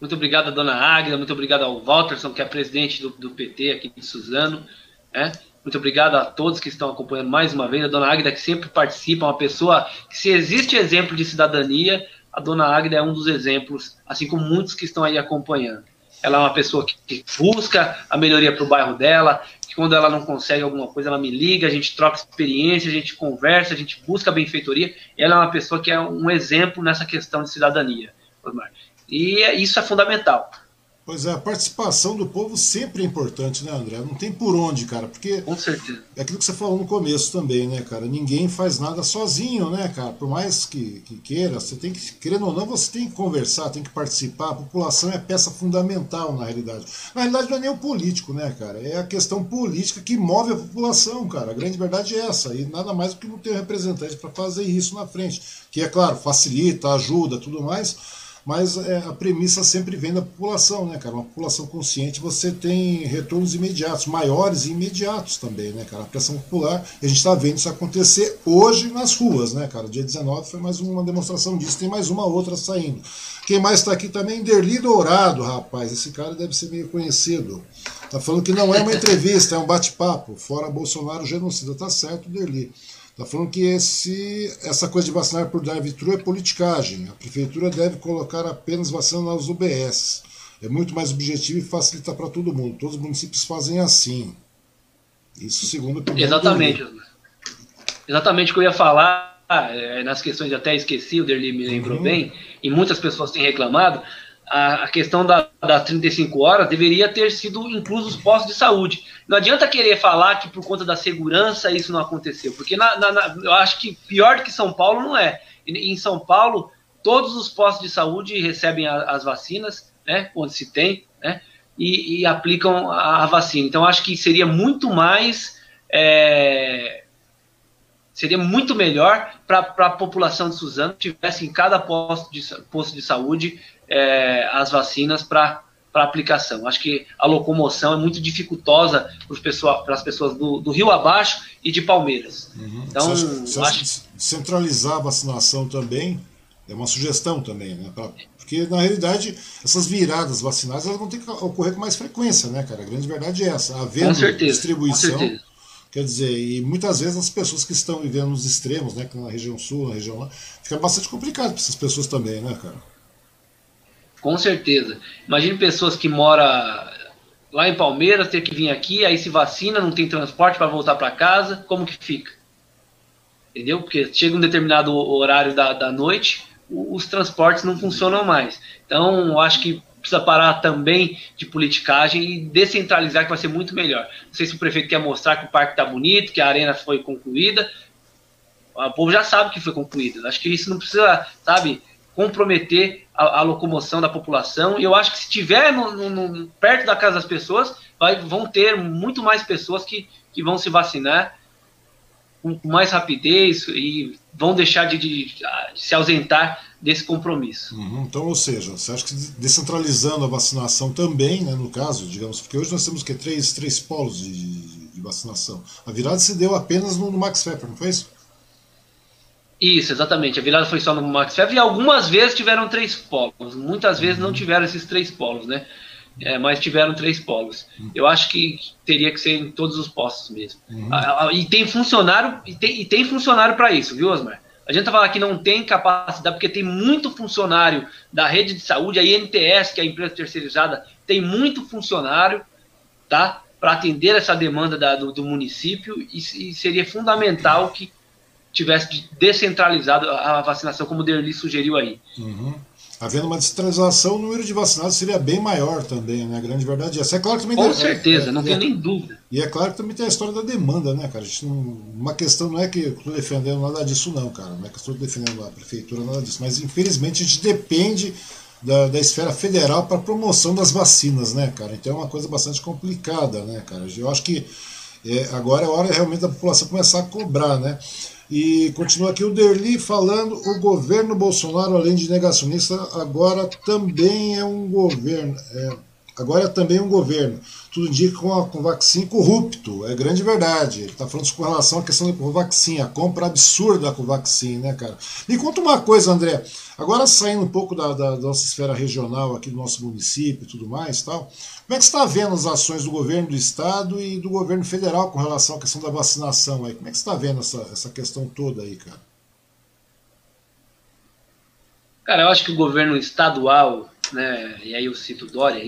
Muito obrigado, dona Águida. Muito obrigado ao Walterson, que é presidente do, do PT aqui de Suzano. É? Muito obrigado a todos que estão acompanhando mais uma vez. A dona Águida, que sempre participa, uma pessoa que, se existe exemplo de cidadania, a dona Águida é um dos exemplos, assim como muitos que estão aí acompanhando. Ela é uma pessoa que, que busca a melhoria para o bairro dela, que quando ela não consegue alguma coisa, ela me liga, a gente troca experiência, a gente conversa, a gente busca a benfeitoria. Ela é uma pessoa que é um exemplo nessa questão de cidadania. E é, isso é fundamental. Pois é, a participação do povo sempre é importante, né, André? Não tem por onde, cara, porque. Com certeza. É aquilo que você falou no começo também, né, cara? Ninguém faz nada sozinho, né, cara? Por mais que, que queira, você tem que, querendo ou não, você tem que conversar, tem que participar. A população é peça fundamental, na realidade. Na realidade, não é nem o político, né, cara? É a questão política que move a população, cara. A grande verdade é essa. E nada mais do que não ter um representante para fazer isso na frente. Que, é claro, facilita, ajuda, tudo mais mas é, a premissa sempre vem da população, né, cara? Uma população consciente, você tem retornos imediatos, maiores e imediatos também, né, cara? A pressão popular, a gente está vendo isso acontecer hoje nas ruas, né, cara? Dia 19 foi mais uma demonstração disso, tem mais uma outra saindo. Quem mais está aqui também? Derli Dourado, rapaz, esse cara deve ser meio conhecido. Tá falando que não é uma entrevista, é um bate-papo. Fora Bolsonaro genocida, tá certo, Derli. Está falando que esse, essa coisa de vacinar por drive-thru é politicagem. A prefeitura deve colocar apenas vacina nas UBS. É muito mais objetivo e facilita para todo mundo. Todos os municípios fazem assim. Isso segundo o Exatamente. Exatamente o que eu ia falar, é, nas questões até esqueci, o Derli me lembrou uhum. bem, e muitas pessoas têm reclamado a, questão da, das 35 horas deveria ter sido inclusos os postos de saúde. Não adianta querer falar que por conta da segurança isso não aconteceu, porque na, na, na, eu acho que pior do que São Paulo não é. Em São Paulo, todos os postos de saúde recebem a, as vacinas, né, onde se tem, né, e, e aplicam a, a, vacina. Então, acho que seria muito mais. É, seria muito melhor para a população de Suzano tivesse em cada posto de, posto de saúde é, as vacinas para aplicação. Acho que a locomoção é muito dificultosa para as pessoas do, do, Rio abaixo e de Palmeiras. Uhum. Então, você acha, você acho... centralizar a vacinação também é uma sugestão também, né? Pra, porque na realidade essas viradas vacinais elas vão ter que ocorrer com mais frequência, né, cara? A grande verdade é essa. Havendo certeza, distribuição. Quer dizer, e muitas vezes as pessoas que estão vivendo nos extremos, né, na região sul, na região lá, fica bastante complicado para essas pessoas também, né, cara? Com certeza. Imagine pessoas que moram lá em Palmeiras, ter que vir aqui, aí se vacina, não tem transporte para voltar para casa, como que fica? Entendeu? Porque chega um determinado horário da, da noite, os transportes não funcionam mais. Então, eu acho que precisa parar também de politicagem e descentralizar, que vai ser muito melhor. Não sei se o prefeito quer mostrar que o parque está bonito, que a arena foi concluída. O povo já sabe que foi concluída. Acho que isso não precisa, sabe, comprometer a, a locomoção da população. E eu acho que se tiver no, no, no, perto da casa das pessoas, vai, vão ter muito mais pessoas que, que vão se vacinar com mais rapidez e vão deixar de, de, de se ausentar desse compromisso. Uhum, então, ou seja, você acha que descentralizando a vacinação também, né, no caso, digamos, porque hoje nós temos que três, três polos de, de vacinação. A virada se deu apenas no, no Max Pfeffer, não foi isso? Isso, exatamente. A virada foi só no Max e algumas vezes tiveram três polos. Muitas vezes não tiveram esses três polos, né? É, mas tiveram três polos. Eu acho que teria que ser em todos os postos mesmo. Uhum. E tem funcionário e tem, e tem funcionário para isso, viu, Osmar? A gente tá falando que não tem capacidade, porque tem muito funcionário da rede de saúde, a INTS, que é a empresa terceirizada, tem muito funcionário, tá? Para atender essa demanda da, do, do, município e, e, seria fundamental que tivesse descentralizado a vacinação, como o Derli sugeriu aí. Uhum havendo uma descentralização, o número de vacinados seria bem maior também, né? A grande verdade é essa. É claro que também Com tem, certeza, é, não é, tem nem dúvida. E é claro que também tem a história da demanda, né, cara? Não, uma questão não é que eu estou defendendo nada disso, não, cara. Não é que eu estou defendendo a prefeitura, nada disso. Mas infelizmente a gente depende da, da esfera federal para promoção das vacinas, né, cara? Então é uma coisa bastante complicada, né, cara? Eu acho que é, agora é hora realmente da população começar a cobrar, né? E continua aqui o Derli falando: o governo Bolsonaro, além de negacionista, agora também é um governo. É, agora é também um governo. Tudo indica com a Covaxin corrupto. É grande verdade. Ele está falando com relação à questão da Covaxin, a compra absurda da Covaxin, né, cara? Me conta uma coisa, André. Agora saindo um pouco da, da, da nossa esfera regional aqui do nosso município e tudo mais tal. Como é que você está vendo as ações do governo do estado e do governo federal com relação à questão da vacinação aí? Como é que você está vendo essa, essa questão toda aí, cara? Cara, eu acho que o governo estadual, né, e aí eu cito Dória,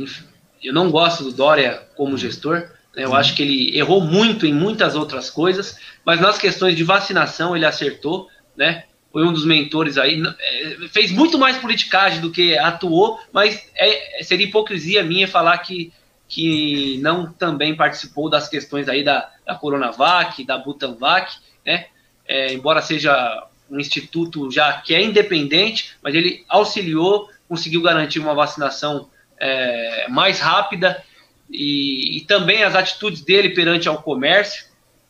eu não gosto do Dória como gestor, né, eu uhum. acho que ele errou muito em muitas outras coisas, mas nas questões de vacinação ele acertou, né, foi um dos mentores aí, é, fez muito mais politicagem do que atuou, mas é, seria hipocrisia minha falar que, que não também participou das questões aí da, da Coronavac, da Butanvac, né? É, embora seja um instituto já que é independente, mas ele auxiliou, conseguiu garantir uma vacinação é, mais rápida e, e também as atitudes dele perante ao comércio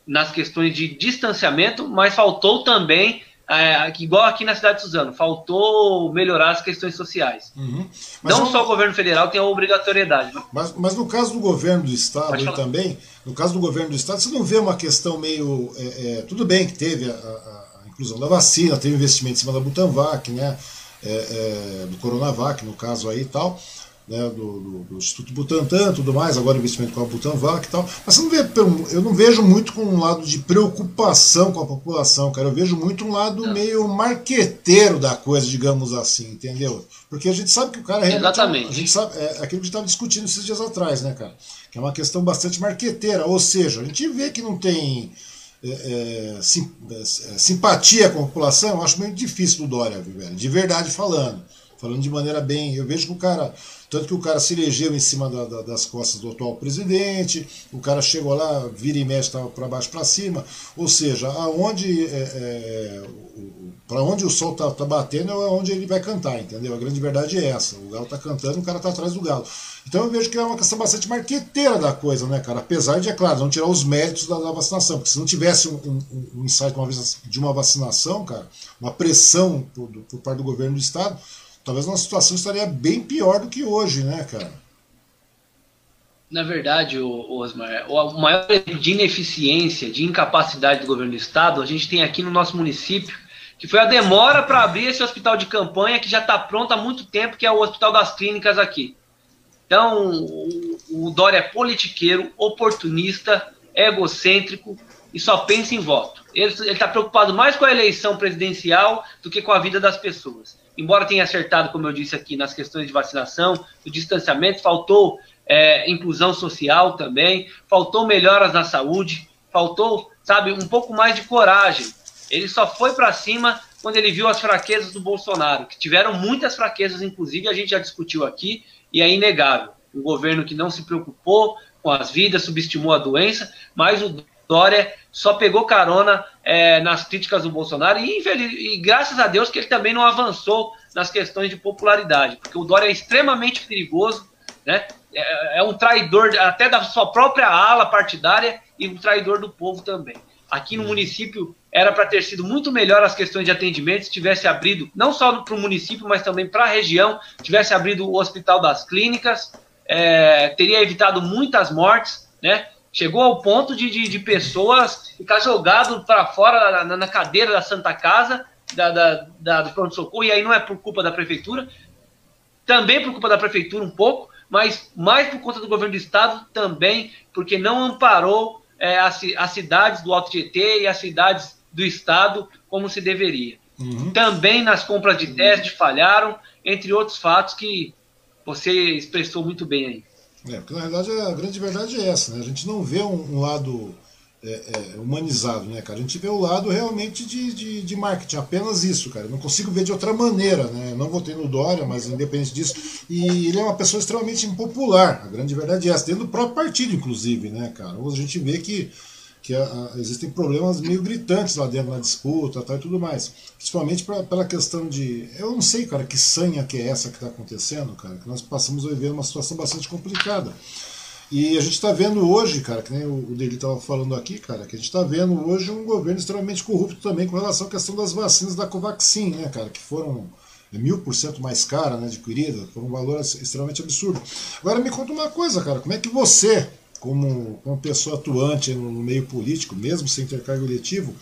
nas questões de distanciamento, mas faltou também é, igual aqui na cidade de Suzano, faltou melhorar as questões sociais. Uhum. Não só o governo federal tem a obrigatoriedade. Né? Mas, mas no caso do governo do estado também, no caso do governo do estado, você não vê uma questão meio. É, é, tudo bem que teve a, a, a, inclusão da vacina, teve investimento em cima da Butanvac, né? É, é, do Coronavac, no caso aí e tal né, do, do, do, Instituto Butantan tudo mais, agora investimento com a Butanvac e tal. Mas não vê, eu não vejo muito com um lado de preocupação com a população, cara. Eu vejo muito um lado meio marqueteiro da coisa, digamos assim, entendeu? Porque a gente sabe que o cara realmente. Exatamente. A gente sabe, é aquilo que a gente estava discutindo esses dias atrás, né, cara? Que é uma questão bastante marqueteira. Ou seja, a gente vê que não tem. É, é, sim, é, é, simpatia com a população, eu acho meio difícil do Dória, velho, de verdade falando. Falando de maneira bem. Eu vejo que o cara tanto que o cara se elegeu em cima da, da, das costas do atual presidente, o cara chegou lá, vira e mexe para baixo para cima. Ou seja, aonde é, é, para onde o sol tá, tá, batendo é onde ele vai cantar, entendeu? A grande verdade é essa. O galo tá cantando, o cara tá atrás do galo. Então eu vejo que é uma questão bastante marqueteira da coisa, né, cara? Apesar de, é claro, não tirar os méritos da, da vacinação, porque se não tivesse um, um, um insight de uma vacinação, cara, uma pressão por, por parte do governo do estado, talvez nossa situação estaria bem pior do que hoje, né, cara? Na verdade, Osmar, o maior de ineficiência, de incapacidade do governo do estado, a gente tem aqui no nosso município, que foi a demora para abrir esse hospital de campanha que já está pronto há muito tempo, que é o Hospital das Clínicas aqui. Então, o, Dória é politiqueiro, oportunista, egocêntrico e só pensa em voto. Ele está preocupado mais com a eleição presidencial do que com a vida das pessoas embora tenha acertado, como eu disse aqui, nas questões de vacinação, do distanciamento, faltou é, inclusão social também, faltou melhoras na saúde, faltou, sabe, um pouco mais de coragem. Ele só foi para cima quando ele viu as fraquezas do Bolsonaro, que tiveram muitas fraquezas, inclusive a gente já discutiu aqui, e é inegável. Um governo que não se preocupou com as vidas, subestimou a doença, mas o Dória só pegou carona é, nas críticas do Bolsonaro e, e, graças a Deus que ele também não avançou nas questões de popularidade, porque o Dória é extremamente perigoso, né? É, é um traidor até da sua própria ala partidária e um traidor do povo também. Aqui no município era para ter sido muito melhor as questões de atendimento se tivesse abrido, não só para o município, mas também para a região, tivesse abrido o Hospital das Clínicas, é, teria evitado muitas mortes, né? Chegou ao ponto de, de, de pessoas ficar jogado para fora na, na, cadeira da Santa Casa, da, da, da do pronto-socorro, e aí não é por culpa da prefeitura, também por culpa da prefeitura um pouco, mas mais por conta do governo do estado também, porque não amparou é, as, as cidades do Alto Tietê e as cidades do estado como se deveria. Uhum. Também nas compras de teste falharam, entre outros fatos que você expressou muito bem aí. É, porque na realidade a grande verdade é essa, né? A gente não vê um, um lado é, é, humanizado, né, cara? A gente vê o lado realmente de, de, de, marketing, apenas isso, cara. Eu não consigo ver de outra maneira, né? Não votei no Dória, mas independente disso. E ele é uma pessoa extremamente impopular, a grande verdade é essa, dentro do próprio partido, inclusive, né, cara? Hoje a gente vê que que a, a, existem problemas meio gritantes lá dentro na disputa e tudo mais. Principalmente pra, pela questão de. Eu não sei, cara, que sanha que é essa que está acontecendo, cara, que nós passamos a viver uma situação bastante complicada. E a gente está vendo hoje, cara, que nem o, o Deli estava falando aqui, cara, que a gente está vendo hoje um governo extremamente corrupto também com relação à questão das vacinas da Covaxin, né, cara, que foram mil por cento mais cara, né, adquirida, por um valor extremamente absurdo. Agora me conta uma coisa, cara, como é que você, como, como pessoa atuante no meio político, mesmo sem ter cargo eletivo,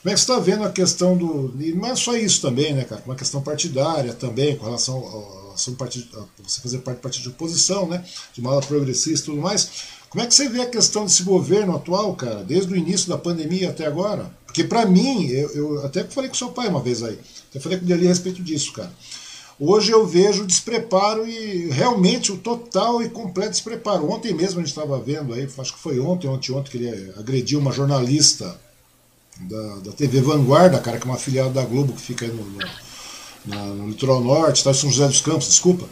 como é que você está vendo a questão do. E não é só isso também, né, cara? Uma questão partidária também, com relação ao, partido, você fazer parte do partido de oposição, né? De uma progressista e tudo mais. Como é que você vê a questão desse governo atual, cara, desde o início da pandemia até agora? Porque para mim, eu, eu, até falei com seu pai uma vez aí, até falei com Deli a respeito disso, cara. Hoje eu vejo o despreparo e realmente o total e completo despreparo. Ontem mesmo a gente estava vendo aí, acho que foi ontem, ontem, ontem, que ele agrediu uma jornalista da, da TV Vanguarda, cara, que é uma filial da Globo que fica aí no, no, na, no litoral norte, tá, São José dos Campos, desculpa.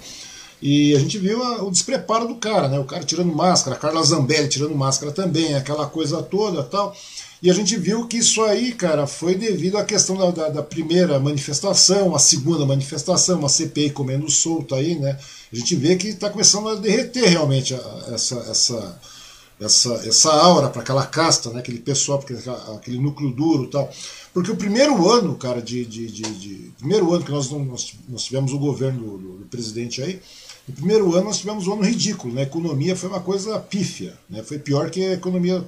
E a gente viu a, o despreparo do cara, né? O cara tirando máscara, a Carla Zambelli tirando máscara também, aquela coisa toda tal. E a gente viu que isso aí, cara, foi devido à questão da, da, da, primeira manifestação, a segunda manifestação, uma CPI comendo solto aí, né? A gente vê que está começando a derreter realmente a, essa, essa, essa, essa aura para aquela casta, né? aquele pessoal, aquele núcleo duro tal. Porque o primeiro ano, cara, de. de, de, de primeiro ano que nós, nós, nós tivemos o governo do, do, do presidente aí, no primeiro ano nós tivemos um ano ridículo, né? A economia foi uma coisa pífia, né? Foi pior que a economia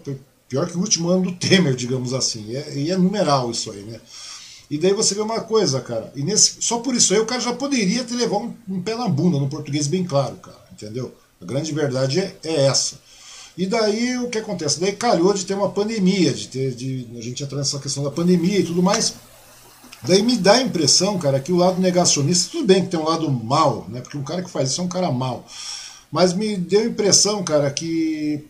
Pior que o último ano do Temer, digamos assim. E é, e é numeral isso aí, né? E daí você vê uma coisa, cara. E nesse, só por isso aí o cara já poderia ter levado um, um, pé na bunda, no português bem claro, cara. Entendeu? A grande verdade é, é, essa. E daí o que acontece? Daí calhou de ter uma pandemia, de ter de a gente entrar nessa questão da pandemia e tudo mais. Daí me dá a impressão, cara, que o lado negacionista, tudo bem que tem um lado mal, né? Porque um cara que faz isso é um cara mal. Mas me deu a impressão, cara, que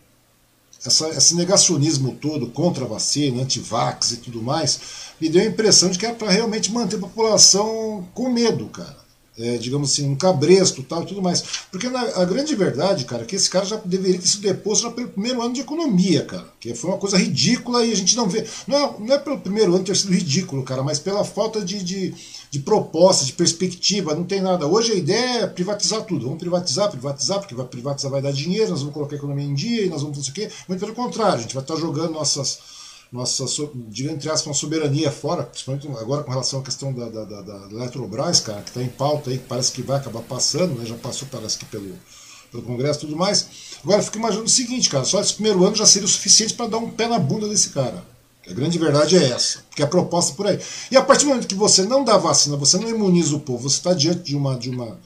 essa, esse negacionismo todo contra a vacina, antivax e tudo mais, me deu a impressão de que era para realmente manter a população com medo, cara. É, digamos assim, um cabresto tal e tudo mais. Porque na, a grande verdade, cara, é que esse cara já deveria ter sido deposto já pelo primeiro ano de economia, cara. Que foi uma coisa ridícula e a gente não vê. Não é, não é pelo primeiro ano ter sido ridículo, cara, mas pela falta de, de de proposta, de perspectiva, não tem nada. Hoje a ideia é privatizar tudo. Vamos privatizar, privatizar, porque vai privatizar vai dar dinheiro, nós vamos colocar a economia em dia e nós vamos fazer o quê. Muito pelo contrário, a gente vai estar jogando nossas, nossa, digamos entre aspas, uma soberania fora, principalmente agora com relação à questão da, da, da, da Eletrobras, cara, que está em pauta aí, que parece que vai acabar passando, né? já passou, parece que pelo, pelo Congresso e tudo mais. Agora, eu fico imaginando o seguinte, cara, só esse primeiro ano já seria o suficiente para dar um pé na bunda desse cara. A grande verdade é essa, porque a proposta por aí. E a partir do momento que você não dá vacina, você não imuniza o povo, você está diante de uma, de, uma,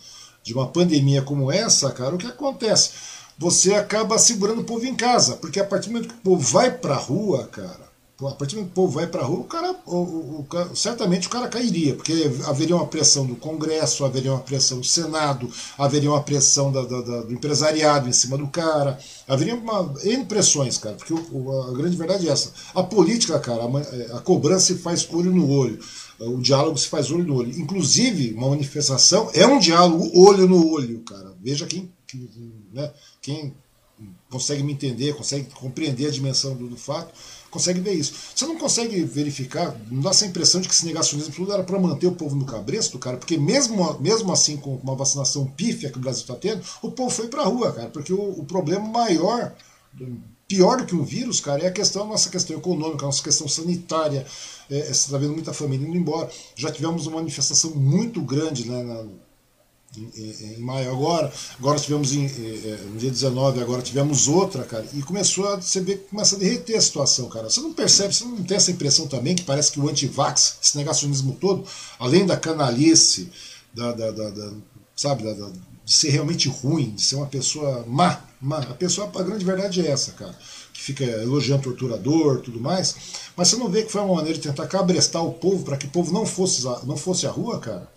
de uma pandemia como essa, cara, o que acontece? Você acaba segurando o povo em casa, porque a partir do momento que o povo vai para a rua, cara, a partir do que o povo vai para a rua, o cara, o, o, certamente o cara cairia, porque haveria uma pressão do Congresso, haveria uma pressão do Senado, haveria uma pressão da, da, da, do empresariado em cima do cara, haveria uma N pressões, cara, porque o, a grande verdade é essa. A política, cara, a, a cobrança se faz olho no olho, o diálogo se faz olho no olho. Inclusive, uma manifestação é um diálogo olho no olho, cara. Veja quem, né, quem consegue me entender, consegue compreender a dimensão do, do fato consegue ver isso. Você não consegue verificar, não dá essa impressão de que esse negacionismo tudo era para manter o povo no cabresto, cara, porque mesmo, mesmo assim, com uma vacinação pífia que o Brasil está tendo, o povo foi para a rua, cara, porque o, o, problema maior, pior do que um vírus, cara, é a questão, a nossa questão econômica, a nossa questão sanitária. É, você está vendo muita família indo embora. Já tivemos uma manifestação muito grande né, na, em, em, maio agora, agora tivemos em, no dia 19, agora tivemos outra, cara, e começou a você ver começa a derreter a situação, cara. Você não percebe, você não tem essa impressão também que parece que o antivax, esse negacionismo todo, além da canalice, da, da, da, da sabe, da, de ser realmente ruim, de ser uma pessoa má, má, a pessoa, a grande verdade é essa, cara, que fica elogiando torturador, tudo mais, mas você não vê que foi uma maneira de tentar cabrestar o povo para que o povo não fosse, não fosse à rua, cara?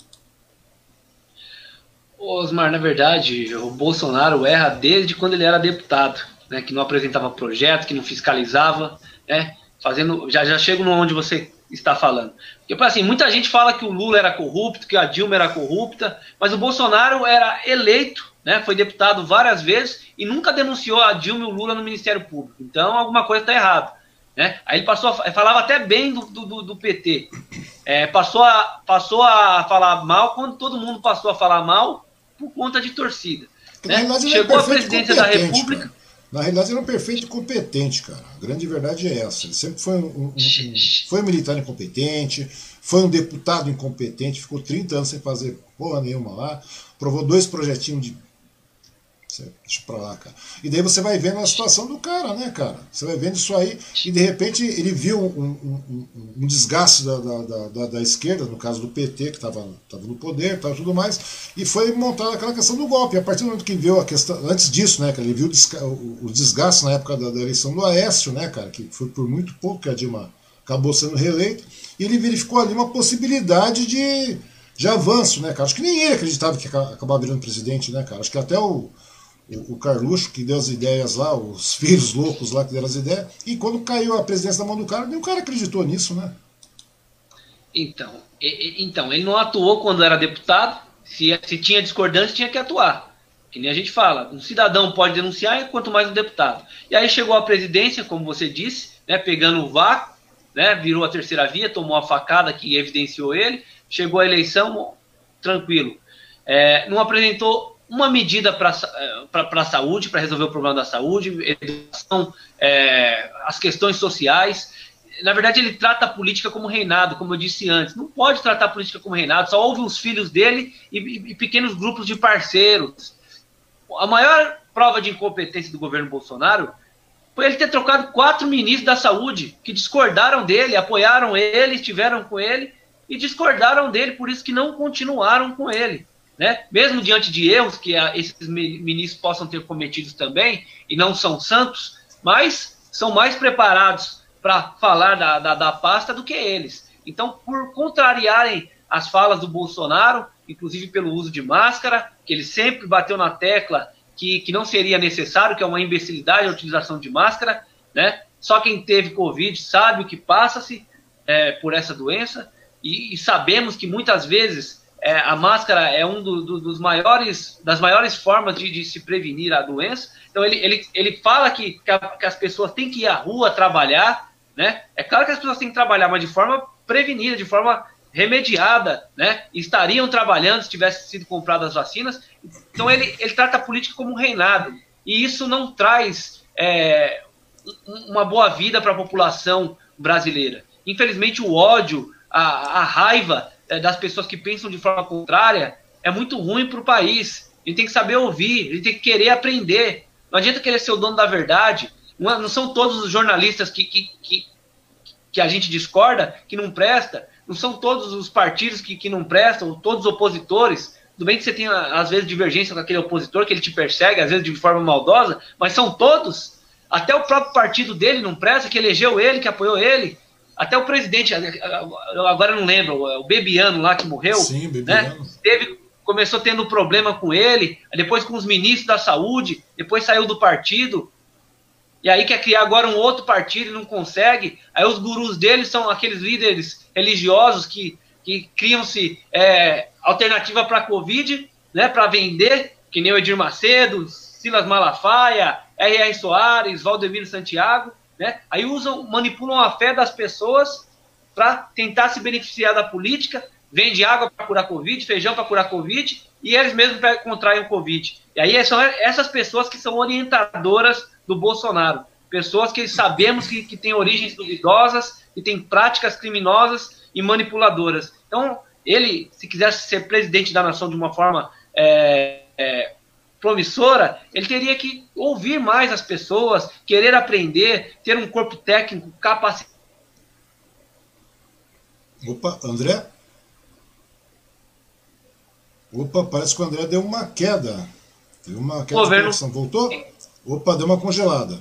Osmar, na verdade, o Bolsonaro erra desde quando ele era deputado, né, que não apresentava projeto, que não fiscalizava, né, fazendo, já, já chego onde você está falando. Porque, assim, muita gente fala que o Lula era corrupto, que a Dilma era corrupta, mas o Bolsonaro era eleito, né, foi deputado várias vezes e nunca denunciou a Dilma e o Lula no Ministério Público. Então, alguma coisa está errada. Né? Aí ele passou a, falava até bem do, do, do PT. É, passou, a, passou a falar mal quando todo mundo passou a falar mal por conta de torcida. Né? Chegou a presidência da República. Cara. Na realidade, ele é um perfeito incompetente, cara. A grande verdade é essa. Ele sempre foi um, um, um, foi um militar incompetente, foi um deputado incompetente, ficou 30 anos sem fazer porra nenhuma lá, provou dois projetinhos de Deixa pra lá, cara. E daí você vai vendo a situação do cara, né, cara? Você vai vendo isso aí e de repente ele viu um, um, um, um desgaste da, da, da, da, esquerda, no caso do PT, que estava tava no poder e tudo mais, e foi montada aquela questão do golpe. A partir do momento que viu a questão, antes disso, né, cara, ele viu o desgaste na época da, da eleição do Aécio, né, cara, que foi por muito pouco que a Dilma acabou sendo reeleito, e ele verificou ali uma possibilidade de, de avanço, né, cara? Acho que nem ele acreditava que ia acabar virando presidente, né, cara? Acho que até o o, Carluxo, que deu as ideias lá, os filhos loucos lá que deram as ideias, e quando caiu a presidência da mão do cara, nem o cara acreditou nisso, né? Então, e, então ele não atuou quando era deputado, se, se tinha discordância, tinha que atuar. Que nem a gente fala, um cidadão pode denunciar, quanto mais um deputado. E aí chegou a presidência, como você disse, né, pegando o vácuo, né, virou a terceira via, tomou a facada que evidenciou ele, chegou a eleição, tranquilo. É, não apresentou uma medida para a saúde, para resolver o problema da saúde, educação, é, as questões sociais. Na verdade, ele trata a política como reinado, como eu disse antes. Não pode tratar a política como reinado, só houve os filhos dele e, e pequenos grupos de parceiros. A maior prova de incompetência do governo Bolsonaro foi ele ter trocado quatro ministros da saúde que discordaram dele, apoiaram ele, estiveram com ele e discordaram dele, por isso que não continuaram com ele né? Mesmo diante de erros que esses ministros possam ter cometido também, e não são santos, mas são mais preparados para falar da, da, da, pasta do que eles. Então, por contrariarem as falas do Bolsonaro, inclusive pelo uso de máscara, que ele sempre bateu na tecla que, que não seria necessário, que é uma imbecilidade a utilização de máscara, né? Só quem teve Covid sabe o que passa-se é, por essa doença, e, e sabemos que muitas vezes é, a máscara é um do, do, dos maiores, das maiores formas de, de, se prevenir a doença. Então ele, ele, ele fala que, que, a, que, as pessoas têm que ir à rua trabalhar, né? É claro que as pessoas têm que trabalhar, mas de forma prevenida, de forma remediada, né? Estariam trabalhando se tivessem sido compradas as vacinas. Então ele, ele trata a política como um reinado. E isso não traz é, uma boa vida para a população brasileira. Infelizmente o ódio, a, a raiva das pessoas que pensam de forma contrária é muito ruim para o país. Gente tem que saber ouvir, gente tem que querer aprender. Não adianta querer ser o dono da verdade. Não, não são todos os jornalistas que, que, que, que, a gente discorda que não presta. Não são todos os partidos que, que não prestam, todos os opositores. Tudo bem que você tem, às vezes, divergência com aquele opositor, que ele te persegue, às vezes de forma maldosa, mas são todos. Até o próprio partido dele não presta, que elegeu ele, que apoiou ele. Até o presidente, agora não lembro, o Bebiano lá que morreu, Sim, né? Teve, começou tendo problema com ele, depois com os ministros da saúde, depois saiu do partido, e aí quer criar agora um outro partido e não consegue. Aí os gurus dele são aqueles líderes religiosos que, que criam-se é, alternativa para a Covid, né, para vender, que nem o Edir Macedo, Silas Malafaia, R.R. Soares, Valdemiro Santiago, né? Aí usam, manipulam a fé das pessoas para tentar se beneficiar da política, vende água para curar Covid, feijão para curar Covid, e eles mesmos contraem o Covid. E aí são essas pessoas que são orientadoras do Bolsonaro. Pessoas que sabemos que, que têm origens duvidosas, que têm práticas criminosas e manipuladoras. Então, ele, se quisesse ser presidente da nação de uma forma é, é, promissora, ele teria que ouvir mais as pessoas, querer aprender, ter um corpo técnico capacitado. Opa, André? Opa, parece que o André deu uma queda. Deu uma queda governo... de Voltou? Opa, deu uma congelada.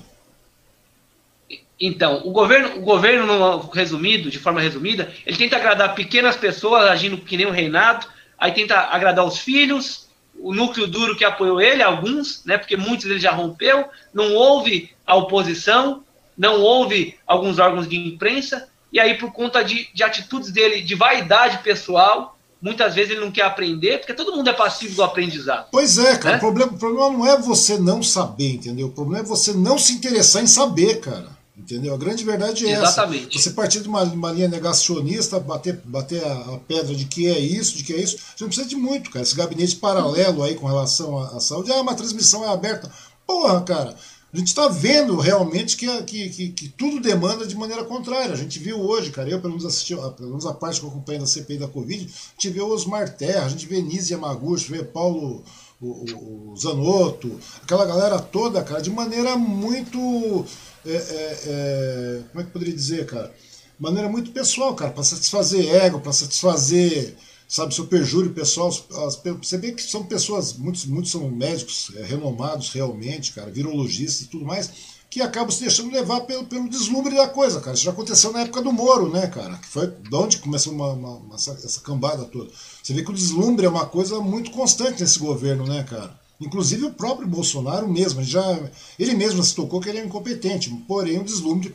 Então, o governo, o governo, resumido, de forma resumida, ele tenta agradar pequenas pessoas agindo que nem o reinado, aí tenta agradar os filhos, o núcleo duro que apoiou ele, alguns, né, porque muitos ele já rompeu, não houve a oposição, não houve alguns órgãos de imprensa, e aí por conta de, de atitudes dele, de vaidade pessoal, muitas vezes ele não quer aprender, porque todo mundo é passivo do aprendizado. Pois é, cara, né? o, problema, o problema não é você não saber, entendeu? O problema é você não se interessar em saber, cara. Entendeu? A grande verdade é Exatamente. essa. Você partir de uma, uma linha negacionista, bater, bater a, a, pedra de que é isso, de que é isso, você não precisa de muito, cara. Esse gabinete paralelo aí com relação à, à saúde, ah, uma transmissão é aberta. Porra, cara, a gente está vendo realmente que, que, que, que, tudo demanda de maneira contrária. A gente viu hoje, cara, eu pelo menos assisti, pelo menos a parte que eu acompanhei da CPI da Covid, a gente vê o Osmar Terra, a gente vê Nise Yamaguchi, vê Paulo o, o, o Zanotto, aquela galera toda, cara, de maneira muito é, é, é, como é que eu poderia dizer, cara? Maneira muito pessoal, cara, para satisfazer ego, para satisfazer, sabe, seu perjúrio pessoal. As, você vê que são pessoas, muitos, muitos são médicos é, renomados realmente, cara, virologistas e tudo mais, que acabam se deixando levar pelo, pelo deslumbre da coisa, cara. Isso já aconteceu na época do Moro, né, cara? Que foi de onde começou uma, uma, uma, essa cambada toda. Você vê que o deslumbre é uma coisa muito constante nesse governo, né, cara? Inclusive o próprio Bolsonaro mesmo, já, ele mesmo se tocou que ele é incompetente, porém o deslumbre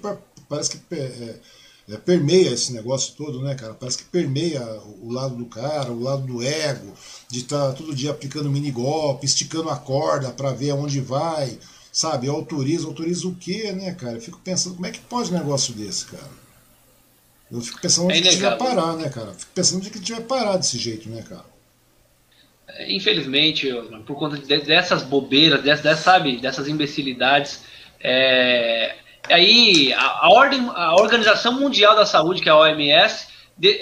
parece que é, é, permeia esse negócio todo, né, cara? Parece que permeia o lado do cara, o lado do ego, de estar tá todo dia aplicando mini golpe, esticando a corda para ver aonde vai, sabe? Autoriza, autoriza o quê, né, cara? Eu fico pensando, como é que pode um negócio desse, cara? Eu fico pensando onde é que vai parar, né, cara? Fico pensando onde que vai parar desse jeito, né, cara? Infelizmente, por conta dessas bobeiras, dessas, sabe, dessas imbecilidades, é, aí a, a, ordem, a Organização Mundial da Saúde, que é a OMS, de,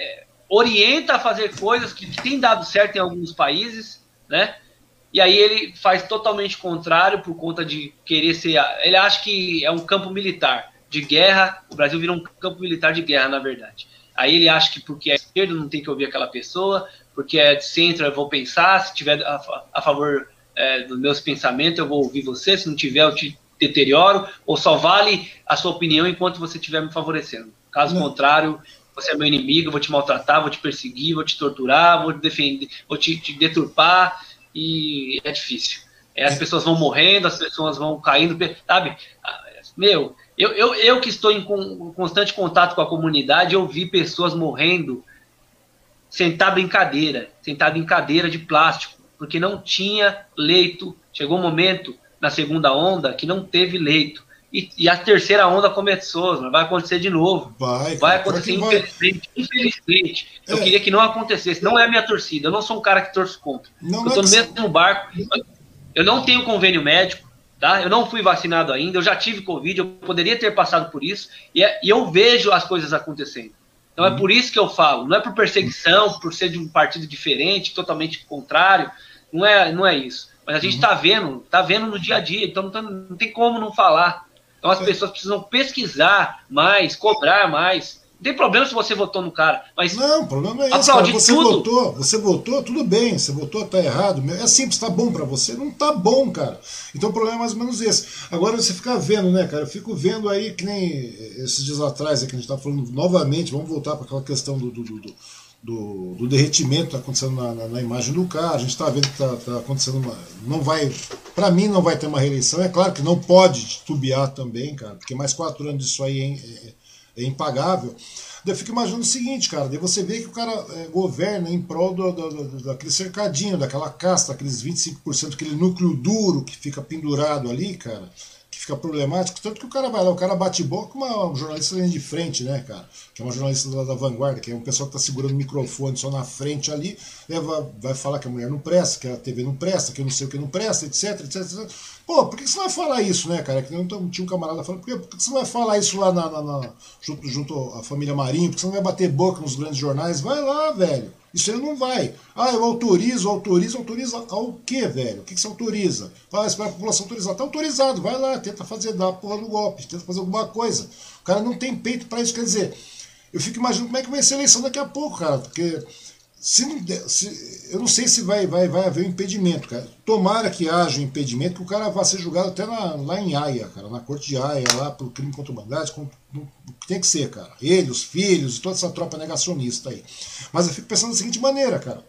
orienta a fazer coisas que, que têm dado certo em alguns países, né? E aí ele faz totalmente contrário por conta de querer ser. Ele acha que é um campo militar de guerra. O Brasil virou um campo militar de guerra, na verdade. Aí ele acha que porque é esquerdo não tem que ouvir aquela pessoa, porque é de centro eu vou pensar, se tiver a, a favor é, dos meus pensamentos eu vou ouvir você, se não tiver eu te deterioro, ou só vale a sua opinião enquanto você estiver me favorecendo. Caso não. contrário, você é meu inimigo, eu vou te maltratar, vou te perseguir, vou te torturar, vou te defender, vou te, te deturpar, e é difícil. É, as pessoas vão morrendo, as pessoas vão caindo, sabe? Meu, eu, eu, eu que estou em constante contato com a comunidade, eu vi pessoas morrendo sentado em cadeira, sentado em cadeira de plástico, porque não tinha leito. Chegou um momento na segunda onda que não teve leito. E, e a terceira onda começou, vai acontecer de novo. Vai, vai acontecer, infelizmente. Vai. Infelizmente. É. Eu queria que não acontecesse. Não é a minha torcida. Eu não sou um cara que torce contra. Não, eu estou no mesmo barco. Eu não tenho convênio médico. Tá? Eu não fui vacinado ainda, eu já tive Covid, eu poderia ter passado por isso, e, é, e eu vejo as coisas acontecendo. Então é por isso que eu falo, não é por perseguição, por ser de um partido diferente, totalmente contrário, não é, não é isso. Mas a gente está uhum. vendo, está vendo no dia a dia, então não, tá, não tem como não falar. Então as pessoas precisam pesquisar mais, cobrar mais, Não tem problema se você votou no cara, mas. Não, o problema é esse. Cara. Você tudo. votou, você votou, tudo bem. Você votou, tá errado. É simples, tá bom para você? Não tá bom, cara. Então o problema é mais ou menos esse. Agora você fica vendo, né, cara? Eu fico vendo aí que nem esses dias atrás, é que a gente tá falando novamente, vamos voltar para aquela questão do, do, do, do, do derretimento que tá acontecendo na, na, na, imagem do cara. A gente tá vendo que tá, tá acontecendo uma. Não vai. para mim não vai ter uma reeleição. É claro que não pode titubear também, cara, porque mais quatro anos disso aí é, é é impagável. Daí eu fico imaginando o seguinte, cara, daí você vê que o cara é, governa em prol do, do, do, daquele cercadinho, daquela casta, aqueles 25%, aquele núcleo duro que fica pendurado ali, cara fica problemático, tanto que o cara vai lá, o cara bate boca com uma jornalista de frente, né, cara? Que é uma jornalista da, da vanguarda, que é um pessoal que tá segurando o microfone só na frente ali, vai, vai falar que a mulher não presta, que a TV não presta, que eu não sei o que não presta, etc, etc, etc. Pô, por que você vai falar isso, né, cara? Que não tinha um camarada falando, por que, por que você vai falar isso lá na, na, na, junto, junto à família Marinho? Por que você não vai bater boca nos grandes jornais? Vai lá, velho. Isso ele não vai. Ah, eu autorizo, autorizo, autoriza ao quê, velho? O que, que você autoriza? Fala, espera a população autorizar. Está autorizado, vai lá, tenta fazer, dar porra do golpe, tenta fazer alguma coisa. O cara não tem peito para isso, quer dizer. Eu fico imaginando como é que vai ser a eleição daqui a pouco, cara, porque se se, eu não sei se vai, vai, vai haver um impedimento, cara. Tomara que haja um impedimento, que o cara vá ser julgado até na, lá em Haia, cara, na corte de Haia, lá por crime contra a humanidade, com, tem que ser, cara. Ele, os filhos, toda essa tropa negacionista aí. Mas eu fico pensando da seguinte maneira, cara.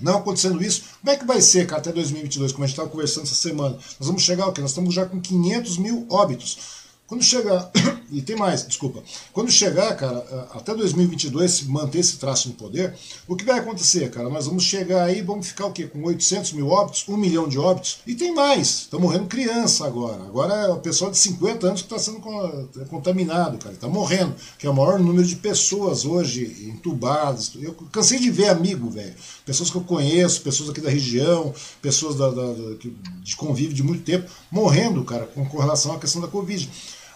Não acontecendo isso, como é que vai ser, cara, até 2022, como a gente estava conversando essa semana? Nós vamos chegar o quê? Nós estamos já com 500 mil óbitos. Quando chegar, e tem mais, desculpa, quando chegar, cara, até 2022, se manter esse traço no poder, o que vai acontecer, cara? Nós vamos chegar aí, vamos ficar o quê? Com 800 mil óbitos, 1 milhão de óbitos, e tem mais, está morrendo criança agora. Agora é o pessoal de 50 anos que está sendo é contaminado, cara, está morrendo, que é o maior número de pessoas hoje entubadas. Eu cansei de ver amigo, velho, pessoas que eu conheço, pessoas aqui da região, pessoas da, da, da de convívio de muito tempo, morrendo, cara, com relação à questão da Covid.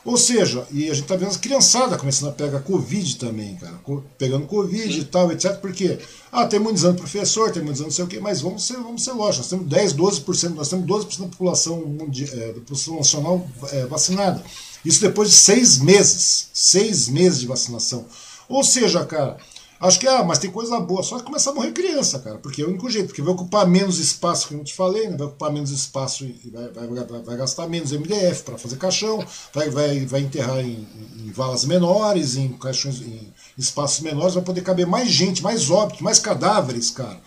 Ou seja, e a gente está vendo as criançadas começando a pegar Covid também, cara. Pegando Covid Sim. e tal, etc. Porque, ah, tem imunizando professor, tem imunizando não sei o quê, mas vamos ser, vamos ser lógicos. Nós temos 10, 12%, nós temos 12% da população, mundial, é, da população nacional é, vacinada. Isso depois de seis meses. Seis meses de vacinação. Ou seja, cara, Acho que, ah, mas tem coisa boa, só que começar a morrer criança, cara, porque é o único jeito, porque vai ocupar menos espaço, como eu te falei, né? vai ocupar menos espaço e vai, vai, vai, vai gastar menos MDF para fazer caixão, vai, vai, vai enterrar em, em, valas menores, em caixões, em espaços menores, vai poder caber mais gente, mais óbitos, mais cadáveres, cara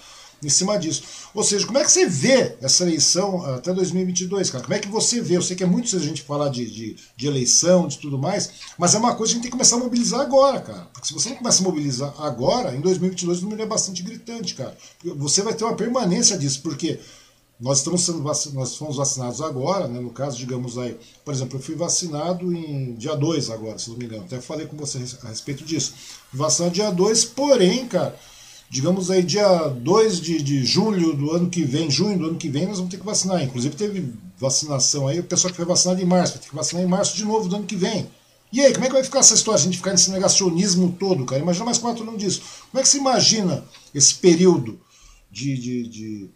em cima disso. Ou seja, como é que você vê essa eleição até 2022, cara? Como é que você vê? Eu sei que é muito a gente falar de, de, de, eleição, de tudo mais, mas é uma coisa que a gente tem que começar a mobilizar agora, cara. Porque se você não começa a mobilizar agora, em 2022 o número é bastante gritante, cara. Você vai ter uma permanência disso, porque nós estamos sendo nós fomos vacinados agora, né, no caso, digamos aí, por exemplo, eu fui vacinado em dia 2 agora, se não me engano, até falei com você a respeito disso. Vacinado dia 2, porém, cara, digamos aí, dia 2 de, de julho do ano que vem, junho do ano que vem, nós vamos ter que vacinar. Inclusive teve vacinação aí, o pessoal que foi vacinado em março, vai ter que vacinar em março de novo do ano que vem. E aí, como é que vai ficar essa história, a gente ficar nesse negacionismo todo, cara? Imagina mais quatro anos disso. Como é que se imagina esse período de, de, de,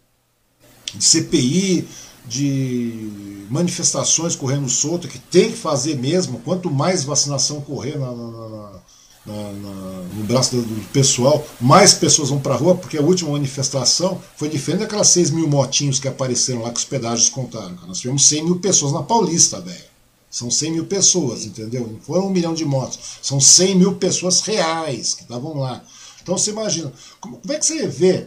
de CPI, de manifestações correndo solta, que tem que fazer mesmo, quanto mais vacinação correr na, na, na na, na, no braço do, do, pessoal, mais pessoas vão para a rua, porque a última manifestação foi diferente daquelas 6 mil motinhos que apareceram lá que os pedágios contaram. Nós tivemos 100 mil pessoas na Paulista, velho. São 100 mil pessoas, entendeu? Não foram um milhão de motos. São 100 mil pessoas reais que estavam lá. Então você imagina, como, como é que você vê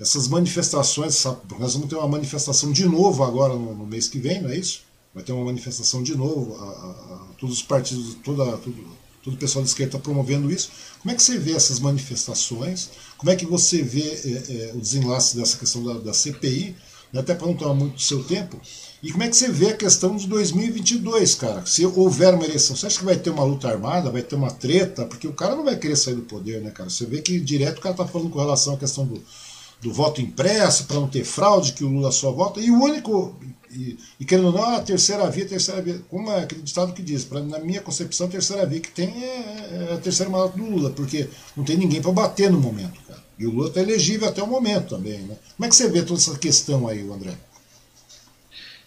essas manifestações? Sabe? Nós vamos ter uma manifestação de novo agora no, no, mês que vem, não é isso? Vai ter uma manifestação de novo, a, a, a todos os partidos, toda, tudo, todo o pessoal da esquerda está promovendo isso. Como é que você vê essas manifestações? Como é que você vê é, é, o desenlace dessa questão da, da CPI? Né, até para não tomar muito do seu tempo. E como é que você vê a questão de 2022, cara? Se houver uma eleição, você acha que vai ter uma luta armada, vai ter uma treta? Porque o cara não vai querer sair do poder, né, cara? Você vê que direto o cara está falando com relação à questão do, do voto impresso, para não ter fraude, que o Lula só vota. E o único e, e querendo ou não, a terceira via, terceira via, como é aquele ditado que diz, pra, na minha concepção, a terceira via que tem é, é a terceira mandato do Lula, porque não tem ninguém para bater no momento, cara. E o Lula está elegível até o momento também, né? Como é que você vê toda essa questão aí, André?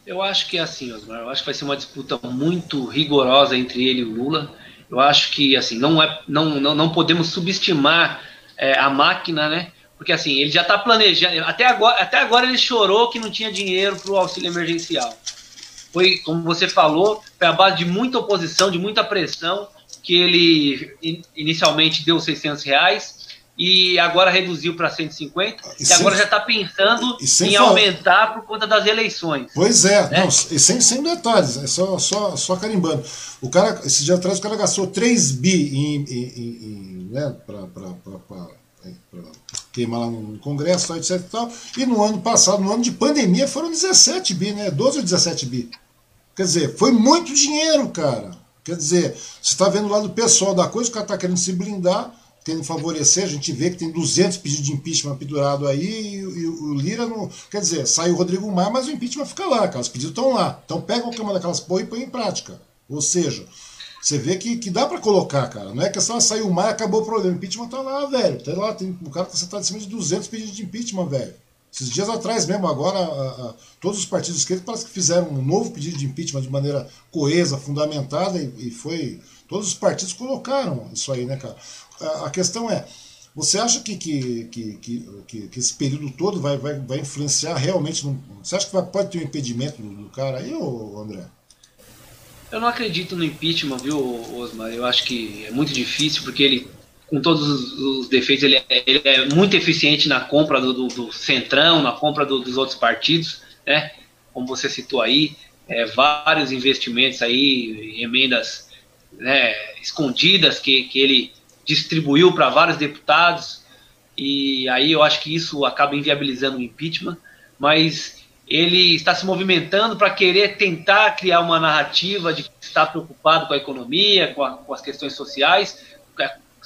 Eu acho que é assim, Osmar. Eu acho que vai ser uma disputa muito rigorosa entre ele e o Lula. Eu acho que assim não é, não, não, não podemos subestimar é, a máquina, né? Porque assim ele já está planejando. Até agora, até agora ele chorou que não tinha dinheiro para o auxílio emergencial. Foi, como você falou, foi a base de muita oposição, de muita pressão que ele inicialmente deu 600 reais e agora reduziu para 150 e, e agora já está pensando em aumentar por conta das eleições. Pois é, né? não, e sem, sem detalhes, é só, só, só carimbando. O cara, esse dia atrás, o cara gastou 3 bi em, em, em né, para queimar lá no Congresso, etc e tal. E no ano passado, no ano de pandemia, foram 17 bi, né? 12 ou 17 bi. Quer dizer, foi muito dinheiro, cara. Quer dizer, você está vendo lá do pessoal da coisa, o cara está querendo se blindar tendo favorecer, a gente vê que tem 200 pedidos de impeachment pendurado aí e, e o Lira não. Quer dizer, sai o Rodrigo Maia, mas o impeachment fica lá, cara. Os pedidos estão lá. Então pega qualquer uma daquelas porra e põe em prática. Ou seja, você vê que, que dá para colocar, cara. Não é que só saiu o Maia acabou o problema. O impeachment tá lá, velho. Tá lá, tem, o cara tá sentado em cima de 200 pedidos de impeachment, velho. Esses dias atrás mesmo, agora, a, a, todos os partidos esquerdos parece que fizeram um novo pedido de impeachment de maneira coesa, fundamentada, e, e foi. Todos os partidos colocaram isso aí, né, cara? a questão é, você acha que, que, que, que, que esse período todo vai, vai, vai influenciar realmente? No, você acha que vai, pode ter um impedimento do, do cara aí, ou André? Eu não acredito no impeachment, viu, Osmar? Eu acho que é muito difícil, porque ele, com todos os, defeitos, ele, é, ele é muito eficiente na compra do, do, do centrão, na compra do, dos outros partidos, né? Como você citou aí, é, vários investimentos aí, emendas né, escondidas que, que ele distribuiu para vários deputados, e aí eu acho que isso acaba inviabilizando o impeachment, mas ele está se movimentando para querer tentar criar uma narrativa de que está preocupado com a economia, com, a, com as questões sociais,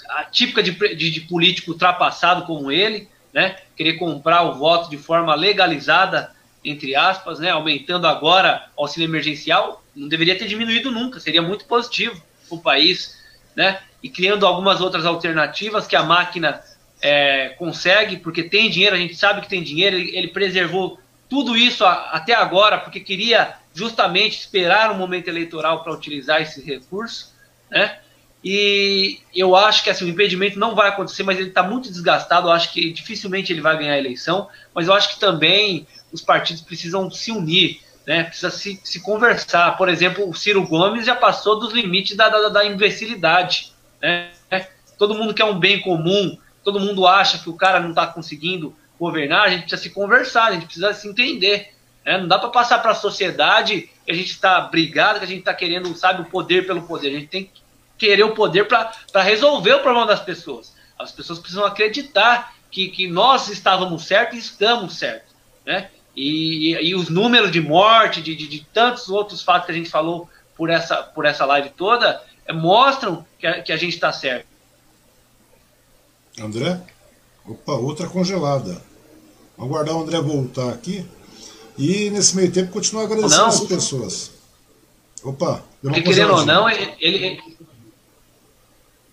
a típica de, de, de, político ultrapassado como ele, né? querer comprar o voto de forma legalizada, entre aspas, né? aumentando agora o auxílio emergencial, não deveria ter diminuído nunca, seria muito positivo para o país. Né? e criando algumas outras alternativas que a máquina é, consegue, porque tem dinheiro, a gente sabe que tem dinheiro, ele, ele preservou tudo isso até agora, porque queria justamente esperar um momento eleitoral para utilizar esse recurso, né? E eu acho que assim, o impedimento não vai acontecer, mas ele está muito desgastado. Eu acho que dificilmente ele vai ganhar a eleição. Mas eu acho que também os partidos precisam se unir, né? Precisa se, se conversar. Por exemplo, o Ciro Gomes já passou dos limites da, da, da imbecilidade. Né? Todo mundo quer um bem comum, todo mundo acha que o cara não está conseguindo governar, a gente precisa se conversar, a gente precisa se entender. Né? Não dá para passar para a sociedade que a gente está brigado, que a gente está querendo, sabe, o poder pelo poder. A gente tem que querer o poder para resolver o problema das pessoas. As pessoas precisam acreditar que, que nós estávamos certos e estamos certos. Né? E, e, os números de morte, de, de, de tantos outros fatos que a gente falou por essa, por essa live toda, mostram que a, que a gente está certo. André? Opa, outra congelada. Vamos aguardar o André voltar aqui. E nesse meio tempo continuar agradecendo as pessoas. Opa, Porque querendo ou não, ele, ele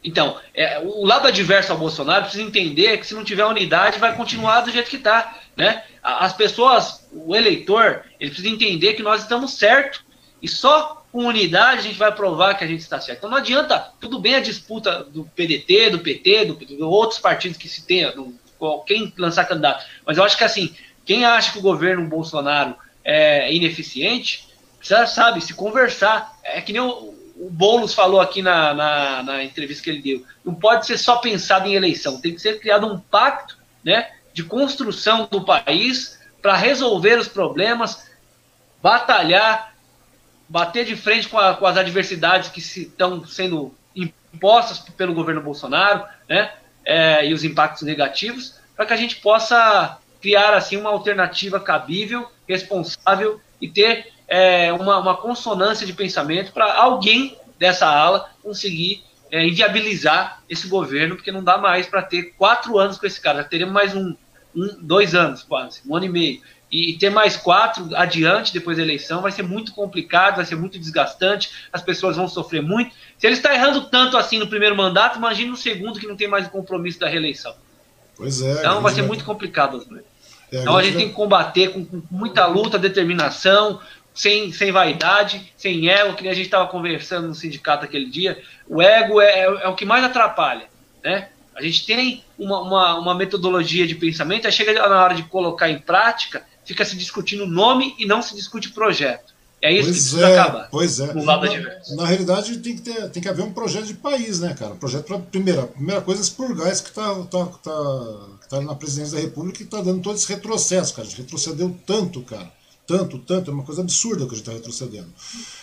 então, é, o lado adverso ao Bolsonaro precisa entender que se não tiver unidade, vai continuar do jeito que está. Né? As pessoas, o eleitor, ele precisa entender que nós estamos certos. E só com unidade a gente vai provar que a gente está certo. Então não adianta, tudo bem a disputa do PDT, do PT, do, de outros partidos que se tenha, do, quem lançar candidato. Mas eu acho que assim, quem acha que o governo Bolsonaro é ineficiente, precisa, sabe, se conversar. É que nem o, o Boulos falou aqui na, na, na, entrevista que ele deu. Não pode ser só pensado em eleição, tem que ser criado um pacto né, de construção do país para resolver os problemas, batalhar bater de frente com, a, com as adversidades que estão sendo impostas pelo governo Bolsonaro, né? É, e os impactos negativos, para que a gente possa criar assim uma alternativa cabível, responsável e ter é, uma, uma, consonância de pensamento para alguém dessa ala conseguir é, inviabilizar esse governo, porque não dá mais para ter quatro anos com esse cara, teremos mais um, um, dois anos quase, um ano e meio e ter mais quatro adiante depois da eleição vai ser muito complicado, vai ser muito desgastante, as pessoas vão sofrer muito. Se ele está errando tanto assim no primeiro mandato, imagine no segundo que não tem mais o compromisso da reeleição. Pois é. Então vai ser muito complicado. É, então a gente tem que combater com, com muita luta, determinação, sem, sem vaidade, sem ego, que a gente estava conversando no sindicato aquele dia. O ego é, é, é, o que mais atrapalha. Né? A gente tem uma, uma, uma metodologia de pensamento, aí chega na hora de colocar em prática, fica se discutindo nome e não se discute projeto. É isso pois que precisa é, acabar. Pois é. Na, na, realidade, tem que, ter, tem que haver um projeto de país, né, cara? Um projeto para. Primeira, primeira coisa é expurgar isso que está tá, tá, tá na presidência da República e está dando todo esse retrocesso, cara. A gente retrocedeu tanto, cara tanto, tanto, é uma coisa absurda que a gente está retrocedendo.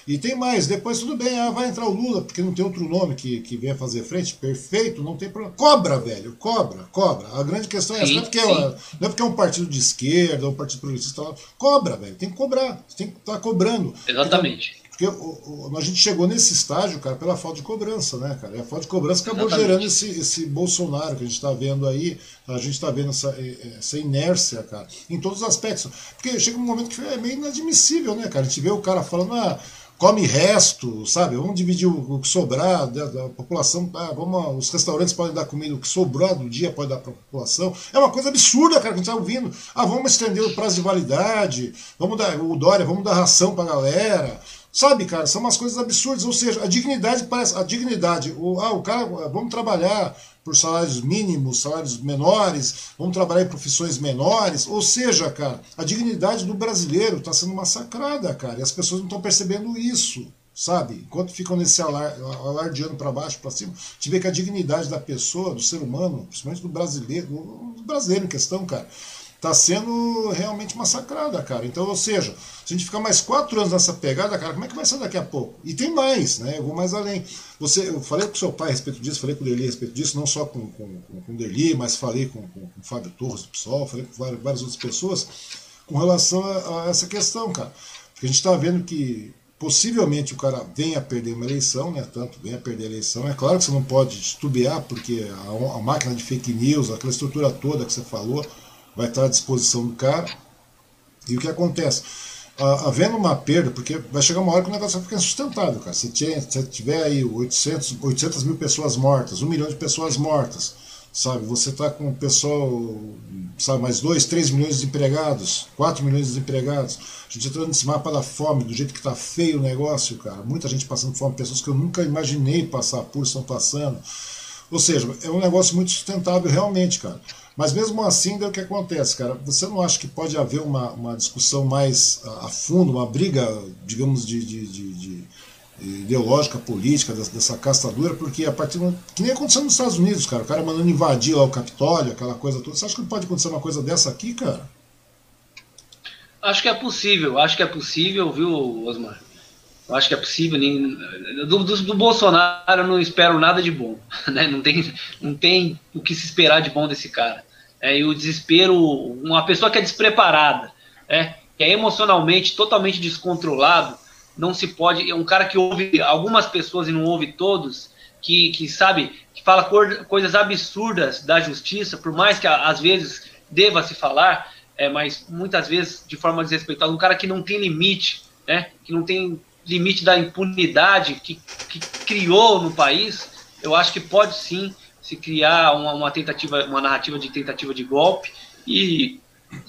E tem mais, depois tudo bem, ah, vai entrar o Lula, porque não tem outro nome que, que venha fazer frente, perfeito, não tem problema. Cobra, velho, cobra, cobra. A grande questão é essa, não, é porque é, não é porque é um partido de esquerda, um partido progressista, cobra, velho, tem que cobrar, tem que estar tá cobrando. Exatamente. Porque o, o, a gente chegou nesse estágio, cara, pela falta de cobrança, né, cara? E a falta de cobrança acabou Exatamente. gerando esse, esse Bolsonaro que a gente está vendo aí, a gente está vendo essa, essa inércia, cara, em todos os aspectos. Porque chega um momento que é meio inadmissível, né, cara? A gente vê o cara falando, ah, come resto, sabe? Vamos dividir o, que sobrar da, da população. Ah, vamos, os restaurantes podem dar comida, o que sobrou do dia pode dar para a população. É uma coisa absurda, cara, que a gente está ouvindo. Ah, vamos estender o prazo de validade, vamos dar, o Dória, vamos dar ração para a galera. Sabe, cara, são umas coisas absurdas. Ou seja, a dignidade parece. A dignidade. O, ah, o cara, vamos trabalhar por salários mínimos, salários menores, vamos trabalhar em profissões menores. Ou seja, cara, a dignidade do brasileiro está sendo massacrada, cara. E as pessoas não estão percebendo isso. Sabe? Enquanto ficam nesse alar, alardeando para baixo, para cima, a gente vê que a dignidade da pessoa, do ser humano, principalmente do brasileiro, do brasileiro em questão, cara, está sendo realmente massacrada, cara. Então, ou seja, se a gente ficar mais quatro anos nessa pegada, cara, como é que vai ser daqui a pouco? E tem mais, né? Eu vou mais além. Você, eu falei com o seu pai a respeito disso, falei com o Derli a respeito disso, não só com, com, com, com o Derli, mas falei com, com, com o Fábio Torres do PSOL, falei com várias, várias outras pessoas com relação a, a essa questão, cara. Porque a gente está vendo que possivelmente o cara venha a perder uma eleição, né? Tanto venha a perder a eleição. É claro que você não pode estubear, porque a, a máquina de fake news, aquela estrutura toda que você falou, vai estar à disposição do cara. E o que acontece? havendo uma perda, porque vai chegar uma hora que o negócio vai ficar insustentável, cara. Se, se tiver aí 800, 800 mil pessoas mortas, um milhão de pessoas mortas, sabe? Você está com o pessoal, sabe, mais 2, 3 milhões de desempregados, 4 milhões de desempregados. A gente entrando nesse mapa da fome, do jeito que está feio o negócio, cara. Muita gente passando fome, pessoas que eu nunca imaginei passar por estão passando. Ou seja, é um negócio muito sustentável realmente, cara. Mas mesmo assim, daí o que acontece, cara? Você não acha que pode haver uma, uma discussão mais a, fundo, uma briga, digamos, de, de, de, de ideológica, política, dessa, dessa casta dura, porque a partir do, que nem aconteceu nos Estados Unidos, cara, o cara mandando invadir lá o Capitólio, aquela coisa toda. Você acha que não pode acontecer uma coisa dessa aqui, cara? Acho que é possível, acho que é possível, viu, Osmar? Eu acho que é possível. Nem, do, do, do, Bolsonaro eu não espero nada de bom. Né? Não, tem, não tem o que se esperar de bom desse cara. É, e o desespero, uma pessoa que é despreparada, é, que é emocionalmente totalmente descontrolado, não se pode. É um cara que ouve algumas pessoas e não ouve todos, que, que sabe, que fala coisas absurdas da justiça, por mais que às vezes deva se falar, é, mas muitas vezes de forma desrespeitada. Um cara que não tem limite, né, que não tem limite da impunidade que, que criou no país, eu acho que pode sim se criar uma, uma tentativa, uma narrativa de tentativa de golpe e,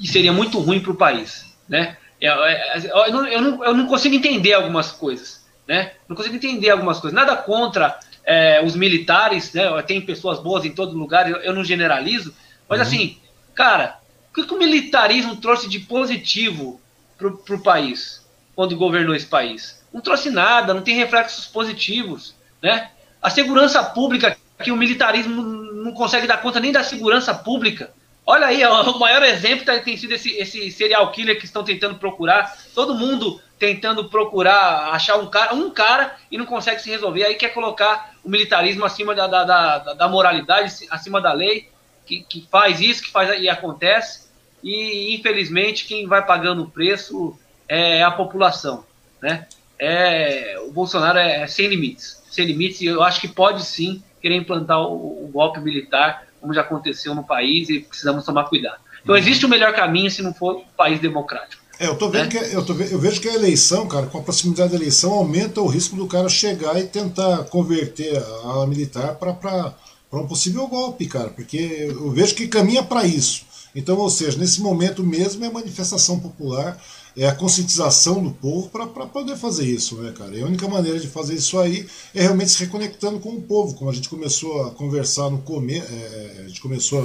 e seria muito ruim para o país, né? Eu, é, é, eu, não, eu, não, eu não consigo entender algumas coisas, né? Não consigo entender algumas coisas. Nada contra é, os militares, né? Tem pessoas boas em todo lugar, eu, eu não generalizo, mas uhum. assim, cara, o que, que o militarismo trouxe de positivo para o país quando governou esse país? não trouxe nada, não tem reflexos positivos. Né? A segurança pública, que o militarismo não consegue dar conta nem da segurança pública. Olha aí, o maior exemplo tá, tem sido esse, esse serial killer que estão tentando procurar. Todo mundo tentando procurar achar um cara, um cara e não consegue se resolver. Aí quer colocar o militarismo acima da, da, da, da moralidade, acima da lei, que, que faz isso, que faz e acontece. E infelizmente quem vai pagando o preço é a população. Né? é, o Bolsonaro é, é sem limites. Sem limites, e eu acho que pode sim querer implantar o, o, golpe militar, como já aconteceu no país, e precisamos tomar cuidado. Então uhum. existe o um melhor caminho se não for um país democrático. É, eu tô vendo né? que eu, tô, eu vejo que a eleição, cara, com a proximidade da eleição, aumenta o risco do cara chegar e tentar converter a ala militar para um possível golpe, cara, porque eu vejo que caminha para isso. Então, ou seja, nesse momento mesmo é manifestação popular, é a conscientização do povo para poder fazer isso, né, cara? E a única maneira de fazer isso aí é realmente se reconectando com o povo, como a gente começou a conversar no começo, é, é, a gente começou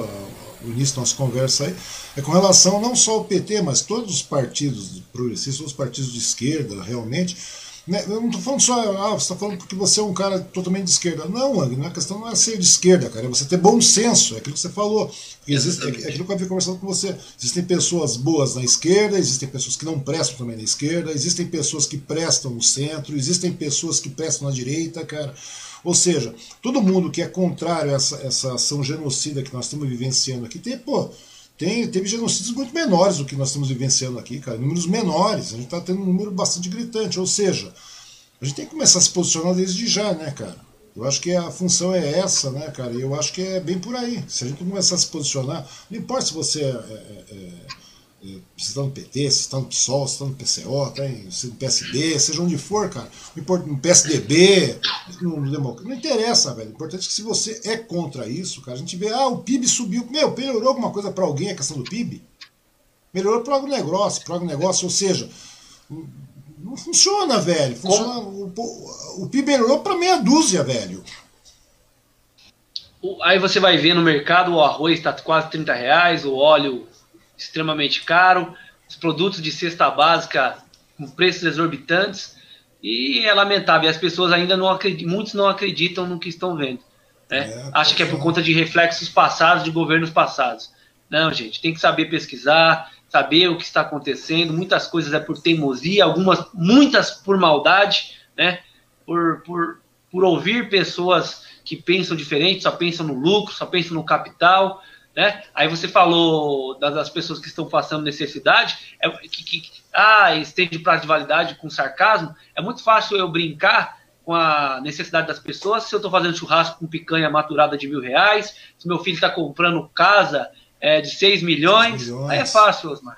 o início da nossa conversa aí, é com relação não só ao PT, mas todos os partidos progressistas, os partidos de esquerda, realmente, né? Eu não estou falando só, ah, você está falando porque você é um cara totalmente de esquerda. Não, Ang, a questão não é ser de esquerda, cara, é você ter bom senso, é aquilo que você falou. Existe, é, aquilo que eu havia conversado com você. Existem pessoas boas na esquerda, existem pessoas que não prestam também na esquerda, existem pessoas que prestam no centro, existem pessoas que prestam na direita, cara. Ou seja, todo mundo que é contrário a essa, essa ação genocida que nós estamos vivenciando aqui tem, pô, tem, teve genocídios muito menores do que nós estamos vivenciando aqui, cara. Números menores. A gente está tendo um número bastante gritante. Ou seja, a gente tem que começar a se posicionar desde já, né, cara? Eu acho que a função é essa, né, cara? E eu acho que é bem por aí. Se a gente começar a se posicionar, não importa se você é, é, é você está no PT, você está no PSOL, você está no PCO, tá em, no PSD, seja onde for, cara. No PSDB, no Democrata. Não interessa, velho. O importante é que se você é contra isso, cara, a gente vê, ah, o PIB subiu. Meu, melhorou alguma coisa para alguém a questão do PIB? Melhorou para algum negócio, para algum negócio, ou seja, não funciona, velho. Funciona, o, o, PIB melhorou para meia dúzia, velho. Aí você vai ver no mercado o arroz está quase 30 reais, o óleo extremamente caro, os produtos de cesta básica com preços exorbitantes, e é lamentável. E as pessoas ainda não acreditam, muitos não acreditam no que estão vendo. Né? É, Acha que é por conta de reflexos passados, de governos passados. Não, gente, tem que saber pesquisar, saber o que está acontecendo. Muitas coisas é por teimosia, algumas, muitas por maldade, né? Por, por, por ouvir pessoas que pensam diferente, só pensam no lucro, só pensam no capital, né? Aí você falou das, pessoas que estão passando necessidade, é, que, que ah, estende prazo de validade com sarcasmo. É muito fácil eu brincar com a necessidade das pessoas se eu estou fazendo churrasco com picanha maturada de mil reais, se meu filho está comprando casa é, de 6 milhões, milhões. Aí é fácil, Osmar.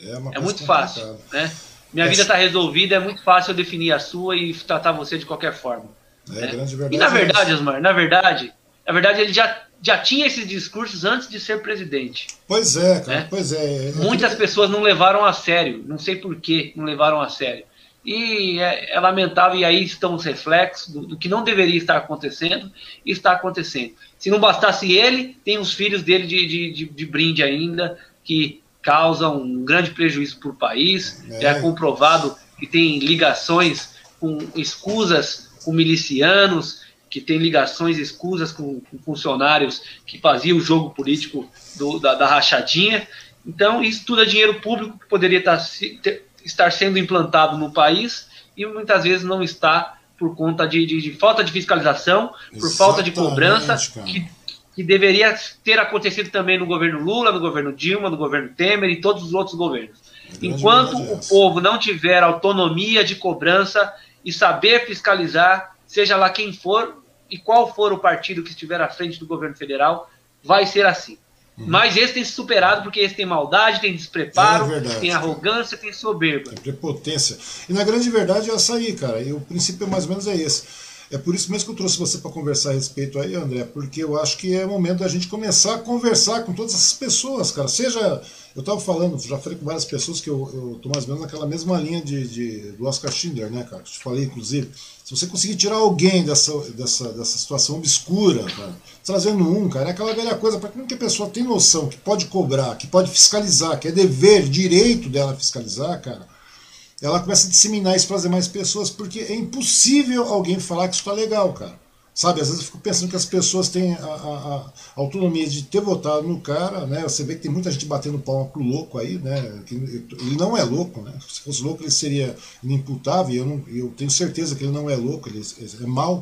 É, é muito fácil. Né? Minha é. vida está resolvida, é muito fácil eu definir a sua e tratar você de qualquer forma. É, né? E na verdade, Osmar, na verdade, na verdade ele já já tinha esses discursos antes de ser presidente. Pois é, cara, né? pois é. Muitas pessoas não levaram a sério, não sei por que não levaram a sério. E é, é lamentável, e aí estão os reflexos do, do, que não deveria estar acontecendo e está acontecendo. Se não bastasse ele, tem os filhos dele de, de, de, de brinde ainda, que causam um grande prejuízo para o país. É. Já é comprovado que tem ligações com escusas com milicianos, que tem ligações escusas com, com funcionários que faziam o jogo político do, da, da, rachadinha. Então, isso tudo é dinheiro público que poderia estar, ter, estar sendo implantado no país e muitas vezes não está por conta de, de, de falta de fiscalização, Exatamente, por falta de cobrança, que, que deveria ter acontecido também no governo Lula, no governo Dilma, no governo Temer e todos os outros governos. Enquanto é o povo não tiver autonomia de cobrança e saber fiscalizar, seja lá quem for e qual for o partido que estiver à frente do governo federal, vai ser assim. Uhum. Mas esse tem se superado porque esse tem maldade, tem despreparo, é tem arrogância, tem soberba. Tem prepotência. E na grande verdade é essa aí, cara. E o princípio mais ou menos é esse. É por isso mesmo que eu trouxe você para conversar a respeito aí, André, porque eu acho que é o momento da gente começar a conversar com todas essas pessoas, cara. Seja, eu estava falando, já falei com várias pessoas que eu estou mais ou menos naquela mesma linha de, de, do Oscar Schindler, né, cara? Te falei, inclusive. Se você conseguir tirar alguém dessa, dessa, dessa situação obscura, cara, trazendo um, cara, é aquela velha coisa, para que a pessoa tem noção que pode cobrar, que pode fiscalizar, que é dever, direito dela fiscalizar, cara ela começa a disseminar isso para as demais pessoas, porque é impossível alguém falar que isso está legal, cara. Sabe, às vezes eu fico pensando que as pessoas têm a, a, a, autonomia de ter votado no cara, né? Você vê que tem muita gente batendo palma pro louco aí, né? Ele não é louco, né? Se fosse louco ele seria inimputável, eu, não, eu tenho certeza que ele não é louco, ele é mal,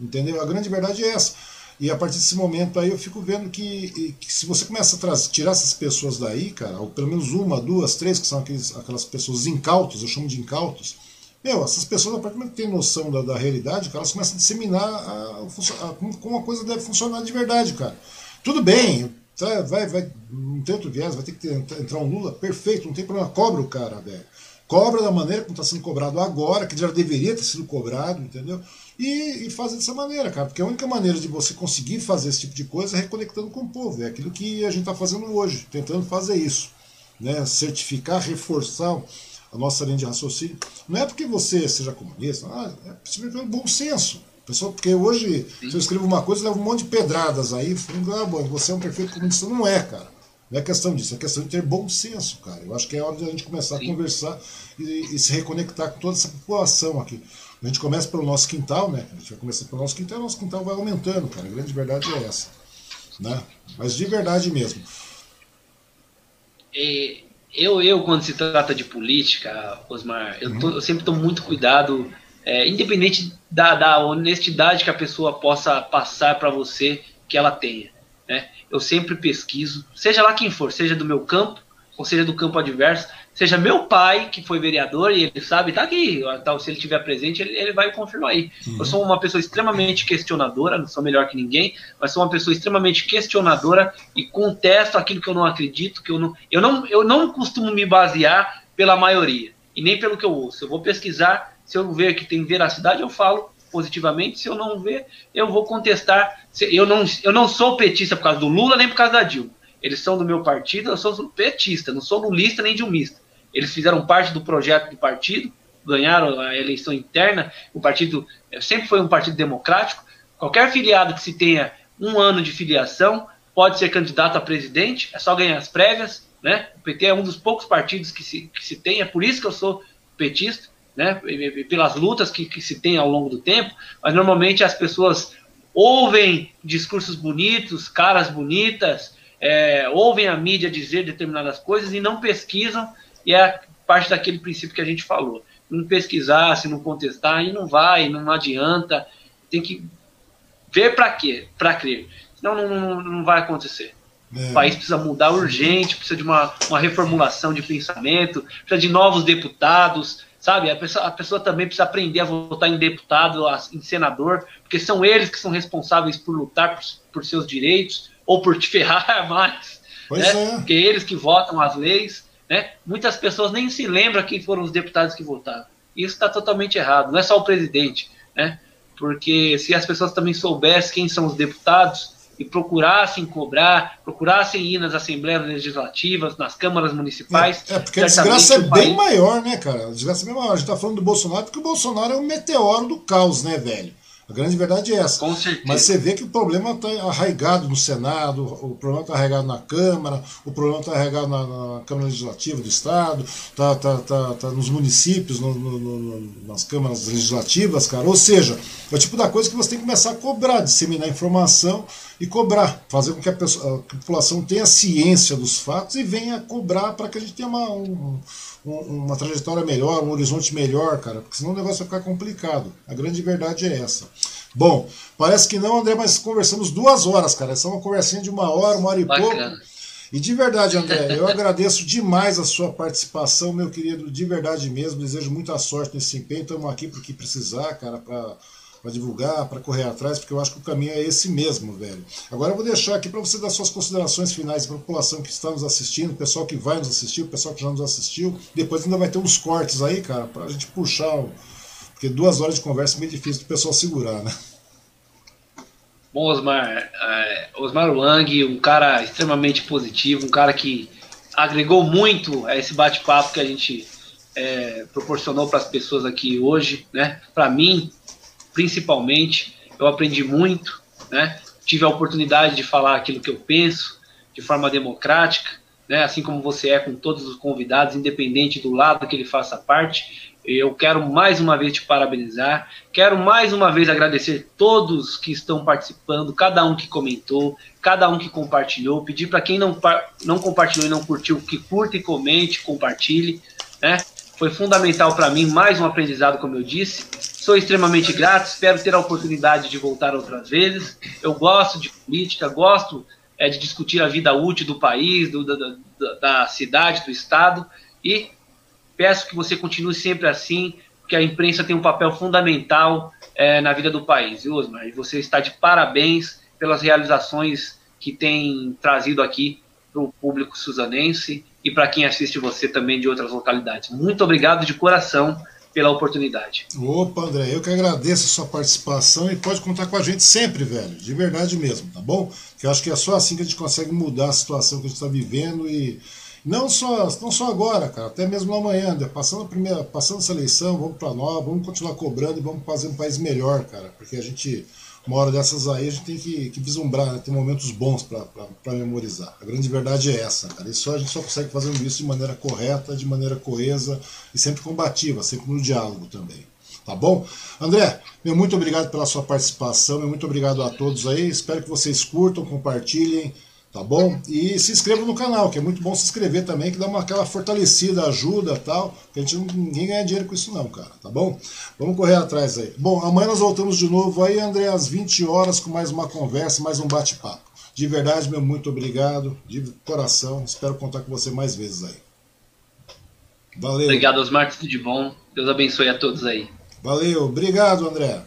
entendeu? A grande verdade é essa. E a partir desse momento aí eu fico vendo que, que se você começa a trazer, tirar essas pessoas daí, cara, ou pelo menos uma, duas, três, que são aqueles, aquelas pessoas incautas, eu chamo de incautos, meu, essas pessoas, a partir do momento que tem noção da, da realidade, cara, elas começam a disseminar a, a, como a coisa deve funcionar de verdade, cara. Tudo bem, tá, vai, vai, não tem outro viés, vai ter que ter, entrar um Lula, perfeito, não tem problema, cobra o cara, velho. Cobra da maneira como está sendo cobrado agora, que já deveria ter sido cobrado, entendeu? E, e, fazer dessa maneira, cara. Porque a única maneira de você conseguir fazer esse tipo de coisa é reconectando com o povo. É aquilo que a gente está fazendo hoje, tentando fazer isso. Né? Certificar, reforçar a nossa linha de raciocínio. Não é porque você seja comunista, ah, é simplesmente pelo bom senso. Pessoal, porque hoje, Sim. se eu escrevo uma coisa, leva um monte de pedradas aí, falando, ah, bom, você é um perfeito comunista. Não é, cara. Não é questão disso, é questão de ter bom senso, cara. Eu acho que é hora de a gente começar Sim. a conversar e, e, se reconectar com toda essa população aqui. A gente começa pelo nosso quintal, né? A gente vai começar pelo nosso quintal, o nosso quintal vai aumentando, cara. A grande verdade é essa. Né? Mas de verdade mesmo. E eu, eu, quando se trata de política, Osmar, eu, tô, eu sempre tomo muito cuidado, é, independente da, da honestidade que a pessoa possa passar para você que ela tenha. Né? Eu sempre pesquiso, seja lá quem for, seja do meu campo ou seja do campo adverso, seja meu pai, que foi vereador, e ele sabe, tá aqui, tá, se ele estiver presente, ele, ele, vai confirmar aí. Uhum. Eu sou uma pessoa extremamente questionadora, não sou melhor que ninguém, mas sou uma pessoa extremamente questionadora e contesto aquilo que eu não acredito, que eu não, eu não, eu não costumo me basear pela maioria, e nem pelo que eu ouço. Eu vou pesquisar, se eu ver que tem veracidade, eu falo, positivamente, se eu não ver, eu vou contestar. Eu não, eu não sou petista por causa do Lula nem por causa da Dilma. Eles são do meu partido, eu sou petista, não sou lulista nem dilmista. Eles fizeram parte do projeto do partido, ganharam a eleição interna. O partido sempre foi um partido democrático. Qualquer filiado que se tenha um ano de filiação pode ser candidato a presidente, é só ganhar as prévias. Né? O PT é um dos poucos partidos que se, que se tem, é por isso que eu sou petista né, pelas lutas que, que se tem ao longo do tempo, mas normalmente as pessoas ouvem discursos bonitos, caras bonitas, é, ouvem a mídia dizer determinadas coisas e não pesquisam, e é parte daquele princípio que a gente falou. Não pesquisar, se não contestar, e não vai, não adianta, tem que ver para quê? Para crer. Senão não, não, não vai acontecer. É. O país precisa mudar urgente, precisa de uma, uma reformulação de pensamento, precisa de novos deputados, sabe? A pessoa, a pessoa também precisa aprender a votar em deputado, em senador, porque são eles que são responsáveis por lutar por, por seus direitos ou por te ferrar mais. Pois né? é. Porque eles que votam as leis. Né? Muitas pessoas nem se lembram quem foram os deputados que votaram. Isso está totalmente errado. Não é só o presidente, né? Porque se as pessoas também soubessem quem são os deputados, e procurassem cobrar, procurassem ir nas assembleias legislativas, nas câmaras municipais. É, é porque a desgraça é bem maior, né, cara? A desgraça é bem maior. A gente tá falando do Bolsonaro porque o Bolsonaro é um meteoro do caos, né, velho? A grande verdade é essa. Com certeza. Mas você vê que o problema está arraigado no Senado, o problema está arraigado na Câmara, o problema está arraigado na, na, Câmara Legislativa do Estado, está tá, tá, tá nos municípios, no, no, no, nas câmaras legislativas, cara. Ou seja, é o tipo da coisa que você tem que começar a cobrar, disseminar informação e cobrar, fazer com que a, pessoa, a população tenha ciência dos fatos e venha cobrar para que a gente tenha uma, um, uma trajetória melhor, um horizonte melhor, cara, porque senão o negócio vai ficar complicado. A grande verdade é essa. Bom, parece que não, André, mas conversamos duas horas, cara. Essa é uma conversinha de uma hora, uma hora e Bacana. pouco. E de verdade, André, eu agradeço demais a sua participação, meu querido, de verdade mesmo. Desejo muita sorte nesse empenho. Estamos aqui porque precisar, cara, para para divulgar, para correr atrás, porque eu acho que o caminho é esse mesmo, velho. Agora eu vou deixar aqui para você dar suas considerações finais para a população que está nos assistindo, o pessoal que vai nos assistir, o pessoal que já nos assistiu. Depois ainda vai ter uns cortes aí, cara, para a gente puxar, porque duas horas de conversa é meio difícil do pessoal segurar, né? Bom, Osmar, é, Osmar Lang, um cara extremamente positivo, um cara que agregou muito a esse bate-papo que a gente é, proporcionou para as pessoas aqui hoje, né? Para mim, principalmente. Eu aprendi muito, né? Tive a oportunidade de falar aquilo que eu penso de forma democrática, né? Assim como você é com todos os convidados, independente do lado que ele faça parte. Eu quero mais uma vez te parabenizar, quero mais uma vez agradecer todos que estão participando, cada um que comentou, cada um que compartilhou, pedir para quem não, não compartilhou e não curtiu, que curta e comente, compartilhe, né? Foi fundamental para mim, mais um aprendizado, como eu disse. Sou extremamente grato, espero ter a oportunidade de voltar outras vezes. Eu gosto de política, gosto é, de discutir a vida útil do país, do, da, da, da cidade, do estado. E peço que você continue sempre assim, porque a imprensa tem um papel fundamental é, na vida do país, viu, Osmar? E você está de parabéns pelas realizações que tem trazido aqui para o público suzanense e para quem assiste você também de outras localidades. Muito obrigado de coração pela oportunidade. Opa, André, eu que agradeço a sua participação e pode contar com a gente sempre, velho, de verdade mesmo, tá bom? Que eu acho que é só assim que a gente consegue mudar a situação que a gente está vivendo e não só, não só agora, cara, até mesmo amanhã, André, passando a primeira, passando essa eleição, vamos para nós, vamos continuar cobrando e vamos fazer um país melhor, cara, porque a gente uma hora dessas aí a gente tem que, que vislumbrar, né? ter momentos bons para memorizar. A grande verdade é essa, cara. Só, a gente só consegue fazendo isso de maneira correta, de maneira coesa e sempre combativa, sempre no diálogo também. Tá bom? André, meu muito obrigado pela sua participação, meu muito obrigado a todos aí. Espero que vocês curtam, compartilhem tá bom? E se inscreva no canal, que é muito bom se inscrever também, que dá uma aquela fortalecida, ajuda tal, que a gente ninguém ganha dinheiro com isso não, cara, tá bom? Vamos correr atrás aí. Bom, amanhã nós voltamos de novo aí, André, às 20 horas com mais uma conversa, mais um bate-papo. De verdade, meu muito obrigado, de coração, espero contar com você mais vezes aí. Valeu. Obrigado, Osmar, tudo de bom. Deus abençoe a todos aí. Valeu, obrigado, André.